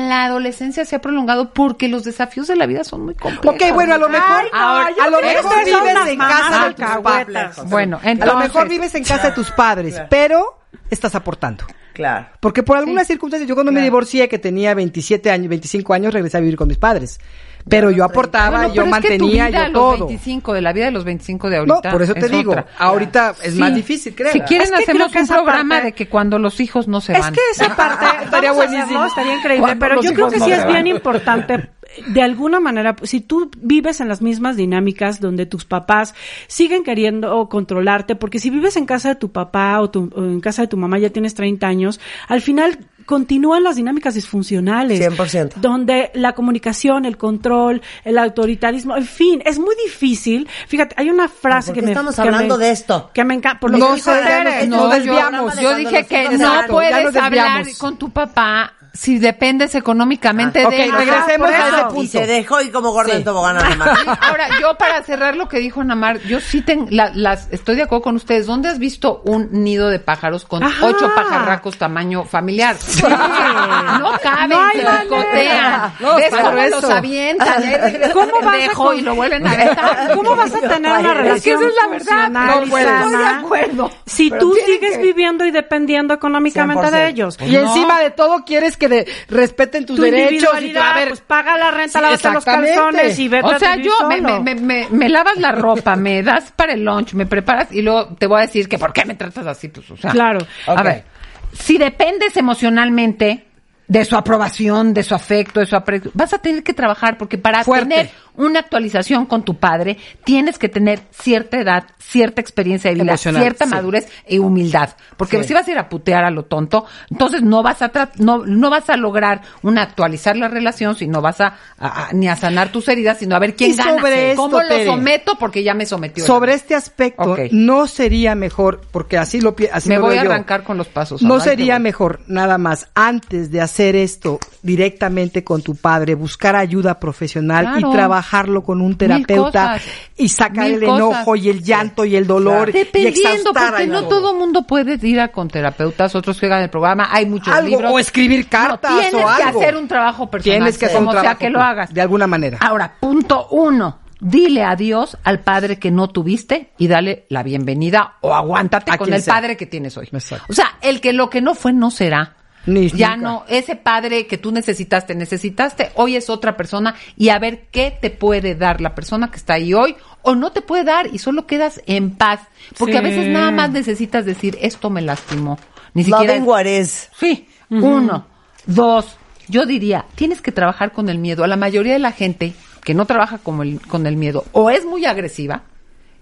S10: la adolescencia se ha prolongado porque los desafíos de la vida son muy complejos.
S12: Ok, bueno, a lo mejor, Ahora, a lo
S11: que
S12: mejor vives en casa de tus padres.
S10: Bueno,
S12: A
S10: entonces,
S12: lo mejor vives en casa de tus padres, pero estás aportando.
S13: Claro.
S12: Porque por algunas circunstancias, yo cuando me divorcié, que tenía 27 años, 25 años, regresé a vivir con mis padres. Pero yo aportaba,
S10: Bueno,
S12: yo
S10: pero es que tu
S12: mantenía,
S10: vida a
S12: yo
S10: los
S12: todo.
S10: 25, de la vida de los 25 de
S12: No,
S10: ahorita.
S12: por eso te
S10: es
S12: digo,
S10: otra.
S12: ahorita es
S10: Sí.
S12: más difícil, creo.
S10: Si quieren,
S11: Es que
S10: hacemos
S11: que
S10: un
S11: esa
S10: programa
S11: parte-
S10: de que cuando los hijos no se
S11: Es
S10: van.
S11: que esa parte
S12: Estaría
S11: a
S12: buenísimo.
S11: estaría increíble,
S12: Cuando
S11: pero yo creo que
S12: no
S11: sí es
S12: van.
S11: bien importante de alguna manera, si tú vives en las mismas dinámicas donde tus papás siguen queriendo controlarte, porque si vives en casa de tu papá o, tu- o en casa de tu mamá ya tienes 30 años, al final continúan las dinámicas disfuncionales.
S13: 100%.
S11: Donde la comunicación, el control, el autoritarismo, en fin, es muy difícil. Fíjate, hay una frase
S13: ¿Por
S11: que
S13: qué
S11: me...
S13: estamos hablando
S11: me-
S13: de esto?
S11: Que me encanta. Por lo
S12: No
S11: que
S12: nos
S10: yo-
S12: desviamos.
S10: Yo, dije que no puedes hablar con tu papá si dependes económicamente
S12: Ah,
S10: de
S12: ok,
S10: él.
S12: regresemos
S10: Ajá,
S12: a ese punto.
S13: Y se dejó y como gorda
S12: Sí.
S13: en tobogán nada más.
S10: Sí, Ahora, yo para cerrar lo que dijo Namar, yo sí tengo, las, estoy de acuerdo con ustedes. ¿Dónde has visto un nido de pájaros con
S11: Ajá.
S10: ocho pajarracos tamaño familiar? No caben,
S11: No
S10: se picotean.
S12: No,
S10: ¿Ves cómo
S12: eso.
S10: los avientan?
S11: ¿Cómo vas a
S10: Pendejo
S11: con-
S10: y lo vuelven a aventar?
S11: ¿Cómo vas a tener una
S10: Es que
S11: relación
S10: esa es la verdad. No puedes. Estoy de acuerdo.
S11: Si
S10: Pero
S11: tú sigues
S10: que-
S11: viviendo y dependiendo económicamente
S13: 100%.
S11: de ellos.
S12: Y encima de todo quieres que de- respeten tus
S11: tu
S12: derechos y tu,
S11: individualidad,
S12: a ver,
S11: pues paga la renta,
S12: Sí,
S11: lávate los calzones y vete
S10: O sea, yo me,
S11: solo.
S10: me, me, me- me lavas la ropa, me das para el lunch, me preparas y luego te voy a decir que por qué me tratas así, pues, o sea.
S11: Claro.
S10: A ver, si dependes emocionalmente de su aprobación, de su afecto, de su aprecio, vas a tener que trabajar porque para
S12: Fuerte.
S10: tener una actualización con tu padre tienes que tener cierta edad, cierta experiencia de vida,
S12: Emocional,
S10: cierta
S12: sí.
S10: madurez y humildad, porque
S12: Sí.
S10: si vas a ir a putear a lo tonto, entonces no vas a no, no vas a lograr una actualizar la relación, sino vas a, a- a- ni a sanar tus heridas, sino a ver quién
S12: Y
S10: gana,
S12: sobre esto,
S10: cómo lo someto porque ya me sometió.
S12: sobre este aspecto, no sería mejor, porque así lo así
S10: me
S12: lo
S10: voy
S12: veo
S10: a
S12: yo.
S10: arrancar con los pasos.
S12: No sería mejor nada más antes de hacer esto directamente con tu padre, buscar ayuda profesional
S10: Claro.
S12: y trabajarlo con un terapeuta y sacar
S10: Mil
S12: el enojo y el llanto y el dolor
S10: Dependiendo, porque no
S12: todo.
S10: mundo puede ir a con terapeutas, otros que hagan el programa, hay muchos
S12: Algo,
S10: libros.
S12: o escribir cartas
S10: No, tienes
S12: o
S10: que
S12: algo.
S10: hacer un trabajo personal,
S12: Tienes que hacer
S10: como sea que lo hagas.
S12: de alguna manera.
S10: Ahora, punto uno. Dile adiós al padre que no tuviste y dale la bienvenida o aguántate con el
S12: sea.
S10: padre que tienes hoy.
S12: Exacto.
S10: O sea, el que lo que no fue no será.
S12: Ni
S10: ya
S12: nunca.
S10: no, ese padre que tú necesitaste, necesitaste, hoy es otra persona y a ver qué te puede dar la persona que está ahí hoy o no te puede dar y solo quedas en paz. Porque
S11: Sí.
S10: a veces nada más necesitas decir, esto me lastimó. Ni siquiera...
S13: Loving what is.
S10: Sí, uno. Dos, yo diría, tienes que trabajar con el miedo. A la mayoría de la gente que no trabaja con el, con el miedo o es muy agresiva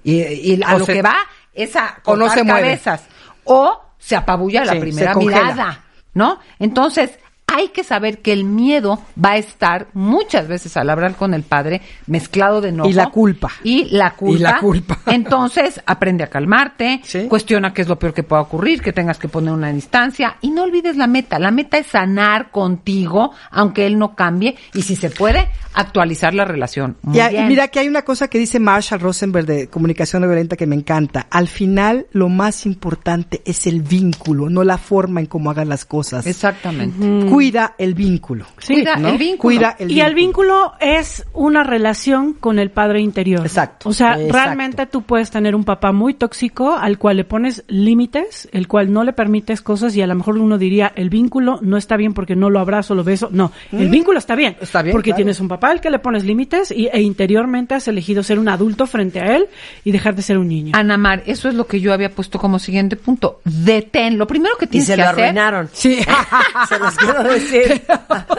S10: y, y a
S12: O
S10: lo
S12: se-
S10: que va es a
S12: o no se mueve.
S10: cabezas o se apabulla a la
S12: Sí,
S10: primera mirada, ¿no? Entonces, hay que saber que el miedo va a estar muchas veces al hablar con el padre mezclado de enojo.
S12: Y la culpa.
S10: Y la culpa.
S12: Y la culpa.
S10: Entonces, aprende a calmarte, cuestiona qué es lo peor que pueda ocurrir, que tengas que poner una distancia y no olvides la meta. La meta es sanar contigo, aunque él no cambie, y si se puede, actualizar la relación. Muy
S12: Y, mira que hay una cosa que dice Marshall Rosenberg de comunicación no violenta que me encanta. Al final, lo más importante es el vínculo, no la forma en cómo hagan las cosas.
S10: Exactamente.
S12: Cuida el vínculo.
S11: Cuida
S12: ¿no?
S11: el vínculo.
S12: Cuida el
S11: y
S12: vínculo.
S11: el vínculo es una relación con el padre interior.
S12: Exacto.
S11: O sea,
S12: Exacto.
S11: realmente tú puedes tener un papá muy tóxico al cual le pones límites, el cual no le permites cosas y a lo mejor uno diría el vínculo no está bien porque no lo abrazo, lo beso. No, el
S12: Mm.
S11: vínculo está bien.
S12: Está bien,
S11: Porque
S12: claro.
S11: tienes un papá al que le pones límites y, e interiormente has elegido ser un adulto frente a él y dejar de ser un niño.
S10: Ana Mar, eso es lo que yo había puesto como siguiente punto. Detén. Lo primero que
S13: Y
S10: tienes
S13: se
S10: que
S13: lo
S10: hacer.
S13: arruinaron.
S12: Sí.
S13: se los quiero decir.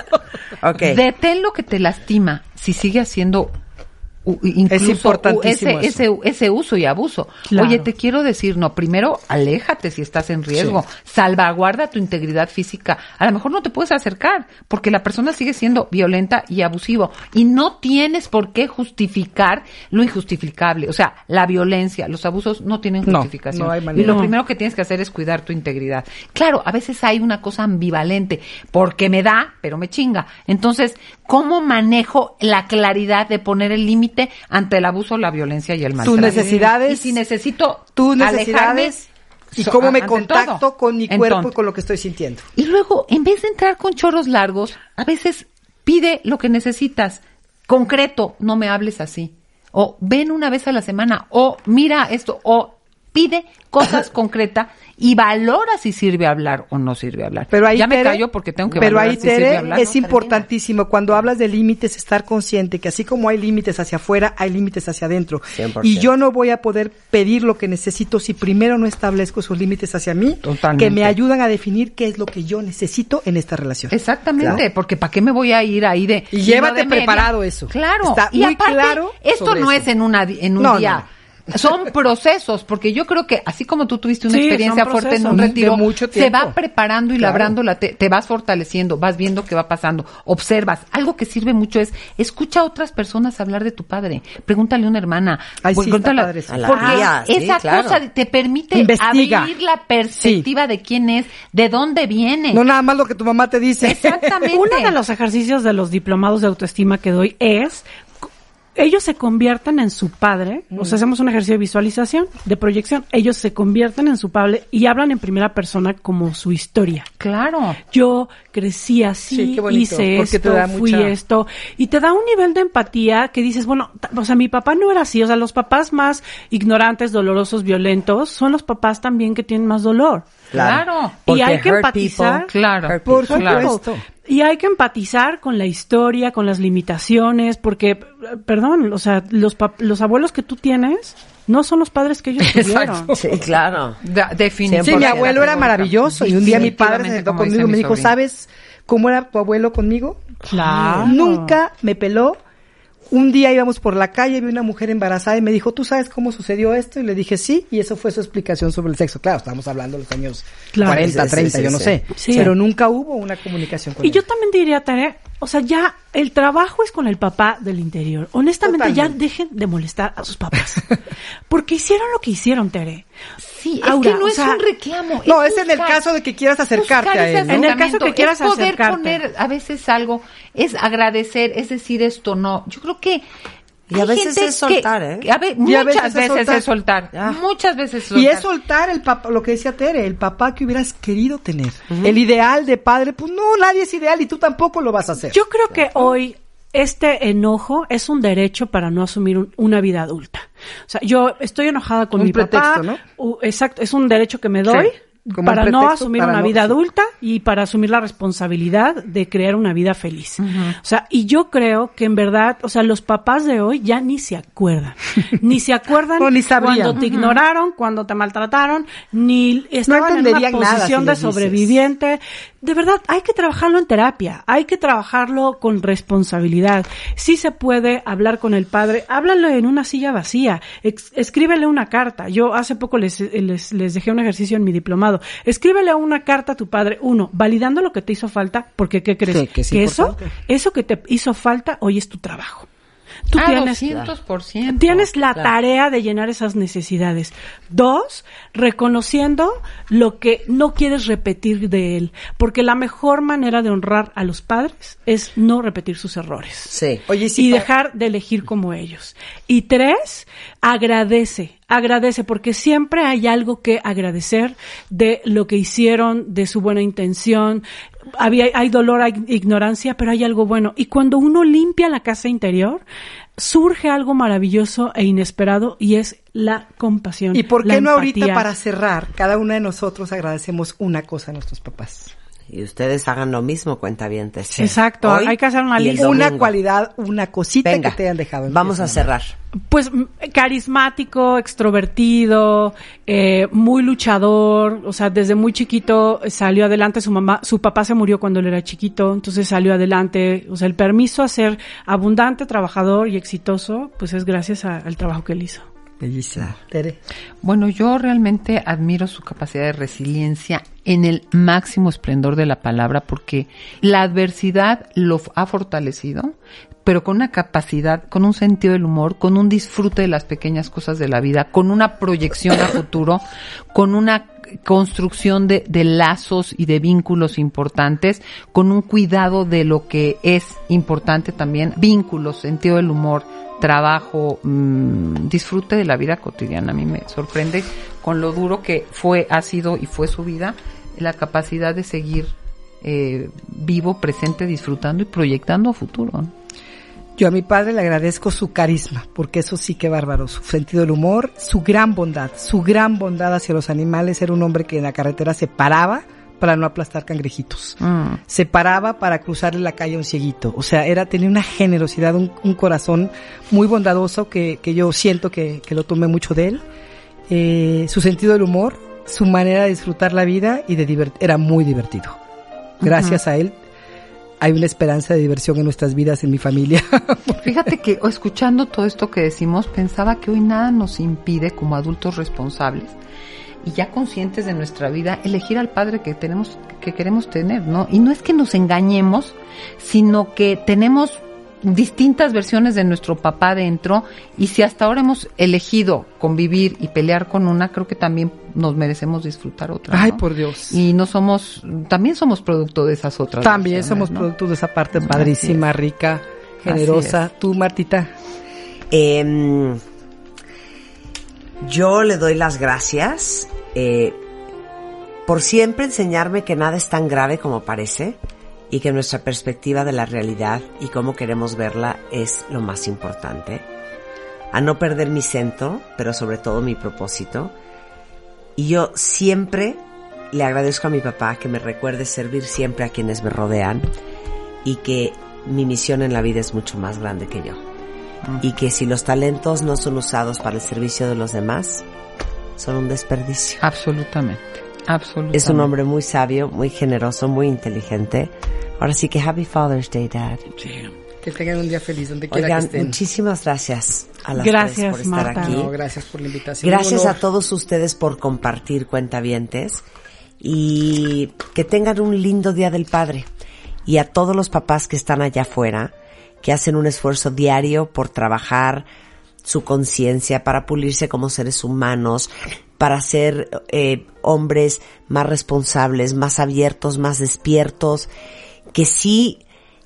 S13: ok.
S10: Detén lo que te lastima si sigue haciendo incluso
S12: importantísimo
S10: ese, ese, ese uso y abuso.
S11: Claro.
S10: Oye, te quiero decir, no, primero aléjate si estás en riesgo, salvaguarda tu integridad física. A lo mejor no te puedes acercar porque la persona sigue siendo violenta y abusivo y no tienes por qué justificar lo injustificable. O sea, la violencia, los abusos no tienen justificación.
S12: no hay
S10: y lo primero que tienes que hacer es cuidar tu integridad. Claro, a veces hay una cosa ambivalente, porque me da, pero me chinga. Entonces, ¿cómo manejo la claridad de poner el límite ante el abuso, la violencia y el maltrato?
S12: necesidades,
S10: Y si necesito
S12: Tus necesidades y cómo me contacto
S10: todo.
S12: con mi
S10: Entonces,
S12: cuerpo y con lo que estoy sintiendo.
S10: y luego, en vez de entrar con chorros largos, a veces pide lo que necesitas. Concreto, no me hables así. O ven una vez a la semana. O mira esto. O pide cosas concretas y valora si sirve hablar o no sirve hablar.
S12: Pero ahí,
S10: ya me callo porque tengo que
S12: Pero
S10: valorar
S12: ahí,
S10: si sirve
S12: Tere,
S10: hablar.
S12: es importantísimo cuando hablas de límites estar consciente que así como hay límites hacia afuera, hay límites hacia adentro.
S13: 100%.
S12: Y yo no voy a poder pedir lo que necesito si primero no establezco esos límites hacia mí,
S10: Totalmente.
S12: que me ayudan a definir qué es lo que yo necesito en esta relación.
S10: Exactamente, porque ¿para qué me voy a ir ahí de...
S12: Y llévate
S10: de
S12: preparado eso.
S10: Claro,
S12: Está
S10: y
S12: muy
S10: aparte,
S12: claro
S10: esto no
S12: eso.
S10: es en, una, en un
S12: No,
S10: día. Son procesos, porque yo creo que así como tú tuviste una
S11: Sí,
S10: experiencia fuerte en un retiro,
S12: mucho
S10: se va preparando y
S12: Claro.
S10: labrando, la te, te vas fortaleciendo, vas viendo qué va pasando, observas. Algo que sirve mucho es escucha a otras personas hablar de tu padre, pregúntale a una hermana,
S12: Ay, sí,
S10: pregúntale-
S12: padre.
S13: A la
S10: porque
S13: tía, sí,
S10: esa
S13: claro.
S10: cosa te permite
S12: Investiga.
S10: abrir la perspectiva de quién es, de dónde viene.
S12: No nada más lo que tu mamá te dice.
S10: Exactamente.
S11: Uno de los ejercicios de los diplomados de autoestima que doy es ellos se convierten en su padre, o sea, hacemos un ejercicio de visualización, de proyección, ellos se convierten en su padre y hablan en primera persona como su historia.
S10: Claro.
S11: Yo crecí así,
S12: Sí, qué bonito,
S11: hice esto, fui
S12: mucha-
S11: esto, y te da un nivel de empatía que dices, bueno, o sea, mi papá no era así, o sea, los papás más ignorantes, dolorosos, violentos, son los papás también que tienen más dolor.
S10: Claro.
S11: Y hay que empatizar.
S13: people,
S10: Claro.
S12: Por supuesto.
S11: Y hay que empatizar con la historia, con las limitaciones, porque, perdón, o sea, los, pap- los abuelos que tú tienes no son los padres que ellos tuvieron.
S13: Sí, claro.
S10: Definitivamente.
S12: Sí, mi abuelo era maravilloso y un día mi padre se sentó conmigo y me dijo,
S10: sobrino.
S12: ¿sabes cómo era tu abuelo conmigo?
S11: Claro.
S12: Nunca me peló. Un día íbamos por la calle, vi una mujer embarazada y me dijo, ¿tú sabes cómo sucedió esto? Y le dije, sí, y eso fue su explicación sobre el sexo. Claro, estábamos hablando de los años
S11: Claro.
S12: 40,
S13: Sí, sí,
S12: 30,
S13: sí,
S12: yo no sé.
S11: Sí.
S12: Pero nunca hubo una comunicación con
S11: Y
S12: él.
S11: yo también diría, Tere, o sea, ya el trabajo es con el papá del interior. Honestamente, ya dejen de molestar a sus papás. Porque hicieron lo que hicieron, Tere.
S10: Sí, es que no es
S11: sea,
S10: un reclamo.
S12: No, es en el caso de que quieras acercarte a él, ¿no?
S11: En el caso que
S10: acercamiento,
S11: quieras
S10: es poder
S11: acercarte.
S10: poner a veces algo, es agradecer, es decir esto no. Yo creo que
S13: Y a
S10: hay
S13: veces es soltar,
S10: que-
S13: ¿eh?
S10: a ve-
S12: Y a
S10: muchas
S12: veces es
S10: veces es soltar. Muchas veces es
S12: Y
S10: soltar.
S12: es soltar el papá, lo que decía Tere, el papá que hubieras querido tener. El ideal de padre, pues no, nadie es ideal y tú tampoco lo vas a hacer.
S11: Yo creo que hoy este enojo es un derecho para no asumir un- una vida adulta. O sea, yo estoy enojada con
S12: Un
S11: mi papá.
S12: pretexto, ¿no?
S11: exacto, es un derecho que me doy.
S12: Sí, como
S11: para no asumir
S12: para
S11: una
S12: no-
S11: vida adulta y para asumir la responsabilidad de crear una vida feliz. O sea, y yo creo que en verdad, o sea, los papás de hoy ya ni se acuerdan. ni se acuerdan
S12: ni
S11: cuando te ignoraron, cuando te maltrataron, ni estaban en una
S12: nada
S11: posición
S12: si
S11: de sobreviviente. De verdad, hay que trabajarlo en terapia, hay que trabajarlo con responsabilidad. Si se puede hablar con el padre, háblalo en una silla vacía, escríbele una carta. Yo hace poco les, les, les dejé un ejercicio en mi diplomado. Escríbele una carta a tu padre, uno, validando lo que te hizo falta, porque ¿qué crees?
S12: Sí, que es
S11: eso,
S12: importante.
S11: eso que te hizo falta hoy es tu trabajo. Tú
S10: Ah,
S11: tienes,
S10: 200%.
S11: tienes la
S10: Claro.
S11: tarea de llenar esas necesidades. Dos, reconociendo lo que no quieres repetir de él. Porque la mejor manera de honrar a los padres es no repetir sus errores.
S13: Sí.
S12: Oye, sí,
S11: y dejar de elegir como ellos. Y tres, agradece, agradece, porque siempre hay algo que agradecer de lo que hicieron, de su buena intención. Había, hay dolor, hay ignorancia, pero hay algo bueno. Y cuando uno limpia la casa interior, surge algo maravilloso e inesperado y es la compasión.
S12: ¿Y por qué no ahorita
S11: empatía.
S12: para cerrar? Cada una de nosotros agradecemos una cosa a nuestros papás.
S13: Y ustedes hagan lo mismo, cuentavientes.
S11: Exacto,
S13: Hoy
S11: hay que hacer una lista.
S12: Una cualidad, una cosita
S13: Venga,
S12: que te hayan dejado.
S13: Vamos a cerrar.
S11: Pues carismático, extrovertido, eh, muy luchador, o sea, desde muy chiquito salió adelante, su mamá, su papá se murió cuando él era chiquito, entonces salió adelante, o sea, el permiso a ser abundante, trabajador y exitoso, pues es gracias a- al trabajo que él hizo.
S12: Bellísimo. Tere.
S10: Bueno, yo realmente admiro su capacidad de resiliencia en el máximo esplendor de la palabra porque la adversidad lo ha fortalecido, pero con una capacidad, con un sentido del humor, con un disfrute de las pequeñas cosas de la vida, con una proyección a futuro, con una construcción de, de lazos y de vínculos importantes, con un cuidado de lo que es importante también, vínculos, sentido del humor, trabajo, mm, disfrute de la vida cotidiana. A mí me sorprende con lo duro que fue, ha sido y fue su vida, la capacidad de seguir eh, vivo, presente, disfrutando y proyectando a futuro.
S12: Yo a mi padre le agradezco su carisma, porque eso sí que bárbaro, su sentido del humor, su gran bondad, su gran bondad hacia los animales. Era un hombre que en la carretera se paraba para no aplastar cangrejitos.
S10: Mm.
S12: Se paraba para cruzarle la calle a un cieguito. O sea, era, tenía una generosidad, un, un corazón muy bondadoso que, que yo siento que, que lo tomé mucho de él. Eh, su sentido del humor, su manera de disfrutar la vida y de divert era muy divertido. Gracias a él hay una esperanza de diversión en nuestras vidas, en mi familia.
S10: Fíjate que escuchando todo esto que decimos, pensaba que hoy nada nos impide como adultos responsables y ya conscientes de nuestra vida elegir al padre que tenemos que queremos tener, ¿no? Y no es que nos engañemos, sino que tenemos distintas versiones de nuestro papá dentro y si hasta ahora hemos elegido convivir y pelear con una, creo que también nos merecemos disfrutar otra.
S12: Ay,
S10: ¿no?
S12: por Dios.
S10: Y no somos, también somos producto de esas otras.
S12: También somos
S10: ¿no?
S12: producto de esa parte padrísima,
S10: es.
S12: rica, generosa. Tú, Martita.
S13: Em, yo le doy las gracias eh, por siempre enseñarme que nada es tan grave como parece y que nuestra perspectiva de la realidad y cómo queremos verla es lo más importante. A no perder mi centro, pero sobre todo mi propósito. Y yo siempre le agradezco a mi papá que me recuerde servir siempre a quienes me rodean y que mi misión en la vida es mucho más grande que yo. Y que si los talentos no son usados para el servicio de los demás, son un desperdicio.
S10: Absolutamente, absolutamente.
S13: Es un hombre muy sabio, muy generoso, muy inteligente. Ahora sí que Happy Father's Day, Dad.
S12: Que tengan un día feliz donde quiera
S13: Oigan,
S12: que estén.
S13: muchísimas gracias a las
S11: Gracias,
S13: tres por estar
S11: Marta.
S13: aquí.
S12: No, gracias por la invitación.
S13: Gracias a todos ustedes por compartir cuentavientes y que tengan un lindo Día del Padre. Y a todos los papás que están allá afuera, que hacen un esfuerzo diario por trabajar su conciencia, para pulirse como seres humanos, para ser eh, hombres más responsables, más abiertos, más despiertos, que sí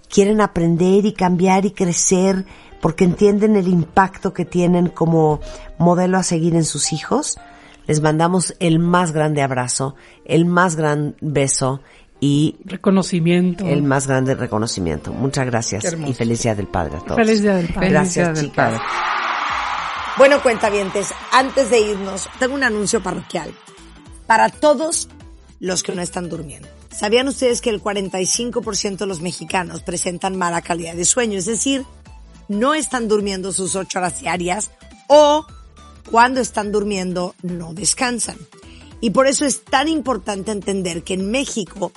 S13: quieren aprender y cambiar y crecer porque entienden el impacto que tienen como modelo a seguir en sus hijos. Les mandamos el más grande abrazo, el más gran beso y
S11: reconocimiento.
S13: El más grande reconocimiento. Muchas gracias y feliz día del Padre a todos.
S11: Feliz día del Padre.
S13: Gracias, chicas.
S9: Bueno, cuentavientes, antes de irnos, tengo un anuncio parroquial para todos los que no están durmiendo. ¿Sabían ustedes que el 45% de los mexicanos presentan mala calidad de sueño? Es decir, no están durmiendo sus ocho horas diarias o cuando están durmiendo no descansan. Y por eso es tan importante entender que en México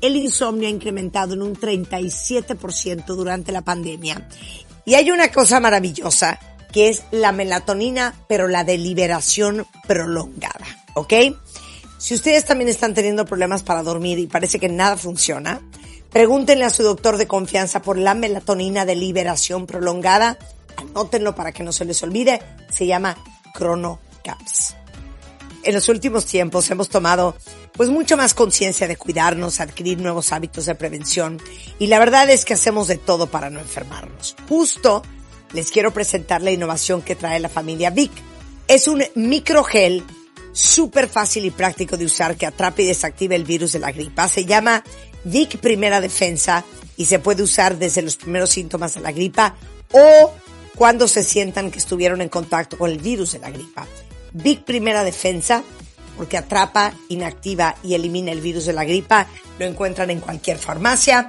S9: el insomnio ha incrementado en un 37% durante la pandemia. Y hay una cosa maravillosa que es la melatonina, pero la de liberación prolongada, ¿ok? Si ustedes también están teniendo problemas para dormir y parece que nada funciona, pregúntenle a su doctor de confianza por la melatonina de liberación prolongada. Anótenlo para que no se les olvide. Se llama ChronoCaps. En los últimos tiempos hemos tomado pues mucho más conciencia de cuidarnos, adquirir nuevos hábitos de prevención y la verdad es que hacemos de todo para no enfermarnos. Justo les quiero presentar la innovación que trae la familia Vic. Es un microgel súper fácil y práctico de usar que atrapa y desactiva el virus de la gripa. Se llama Vic Primera Defensa y se puede usar desde los primeros síntomas de la gripa o cuando se sientan que estuvieron en contacto con el virus de la gripa. Vic Primera Defensa, porque atrapa, inactiva y elimina el virus de la gripa, lo encuentran en cualquier farmacia.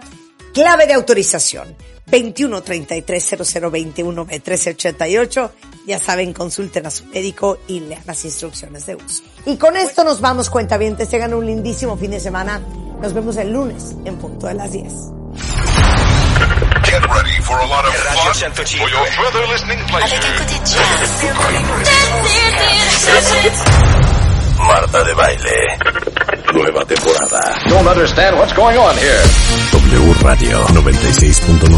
S9: Clave de autorización 21 33 0021 1388. Ya saben, consulten a su médico y lean las instrucciones de uso. Y con esto nos vamos, cuentavientes. Tengan un lindísimo fin de semana. Nos vemos el lunes en punto de las 10.
S1: Get ready for a lot of fun for your further listening pleasure.
S2: Marta de Baile. Nueva temporada.
S3: Don't understand what's going on here.
S2: W Radio 96.9.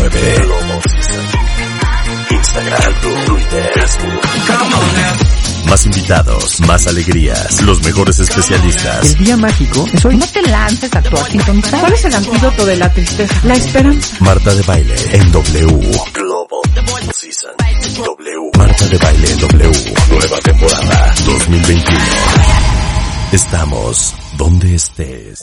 S2: Instagram, Twitter, Facebook. Más invitados, más alegrías, los mejores especialistas.
S11: El día mágico es hoy.
S10: No te lances a tu sintonizar.
S11: ¿Cuál es el antídoto de la tristeza? La esperanza.
S2: Marta de Baile en W. Global Season. W. Marta de Baile en W. Nueva temporada 2021. Estamos donde estés.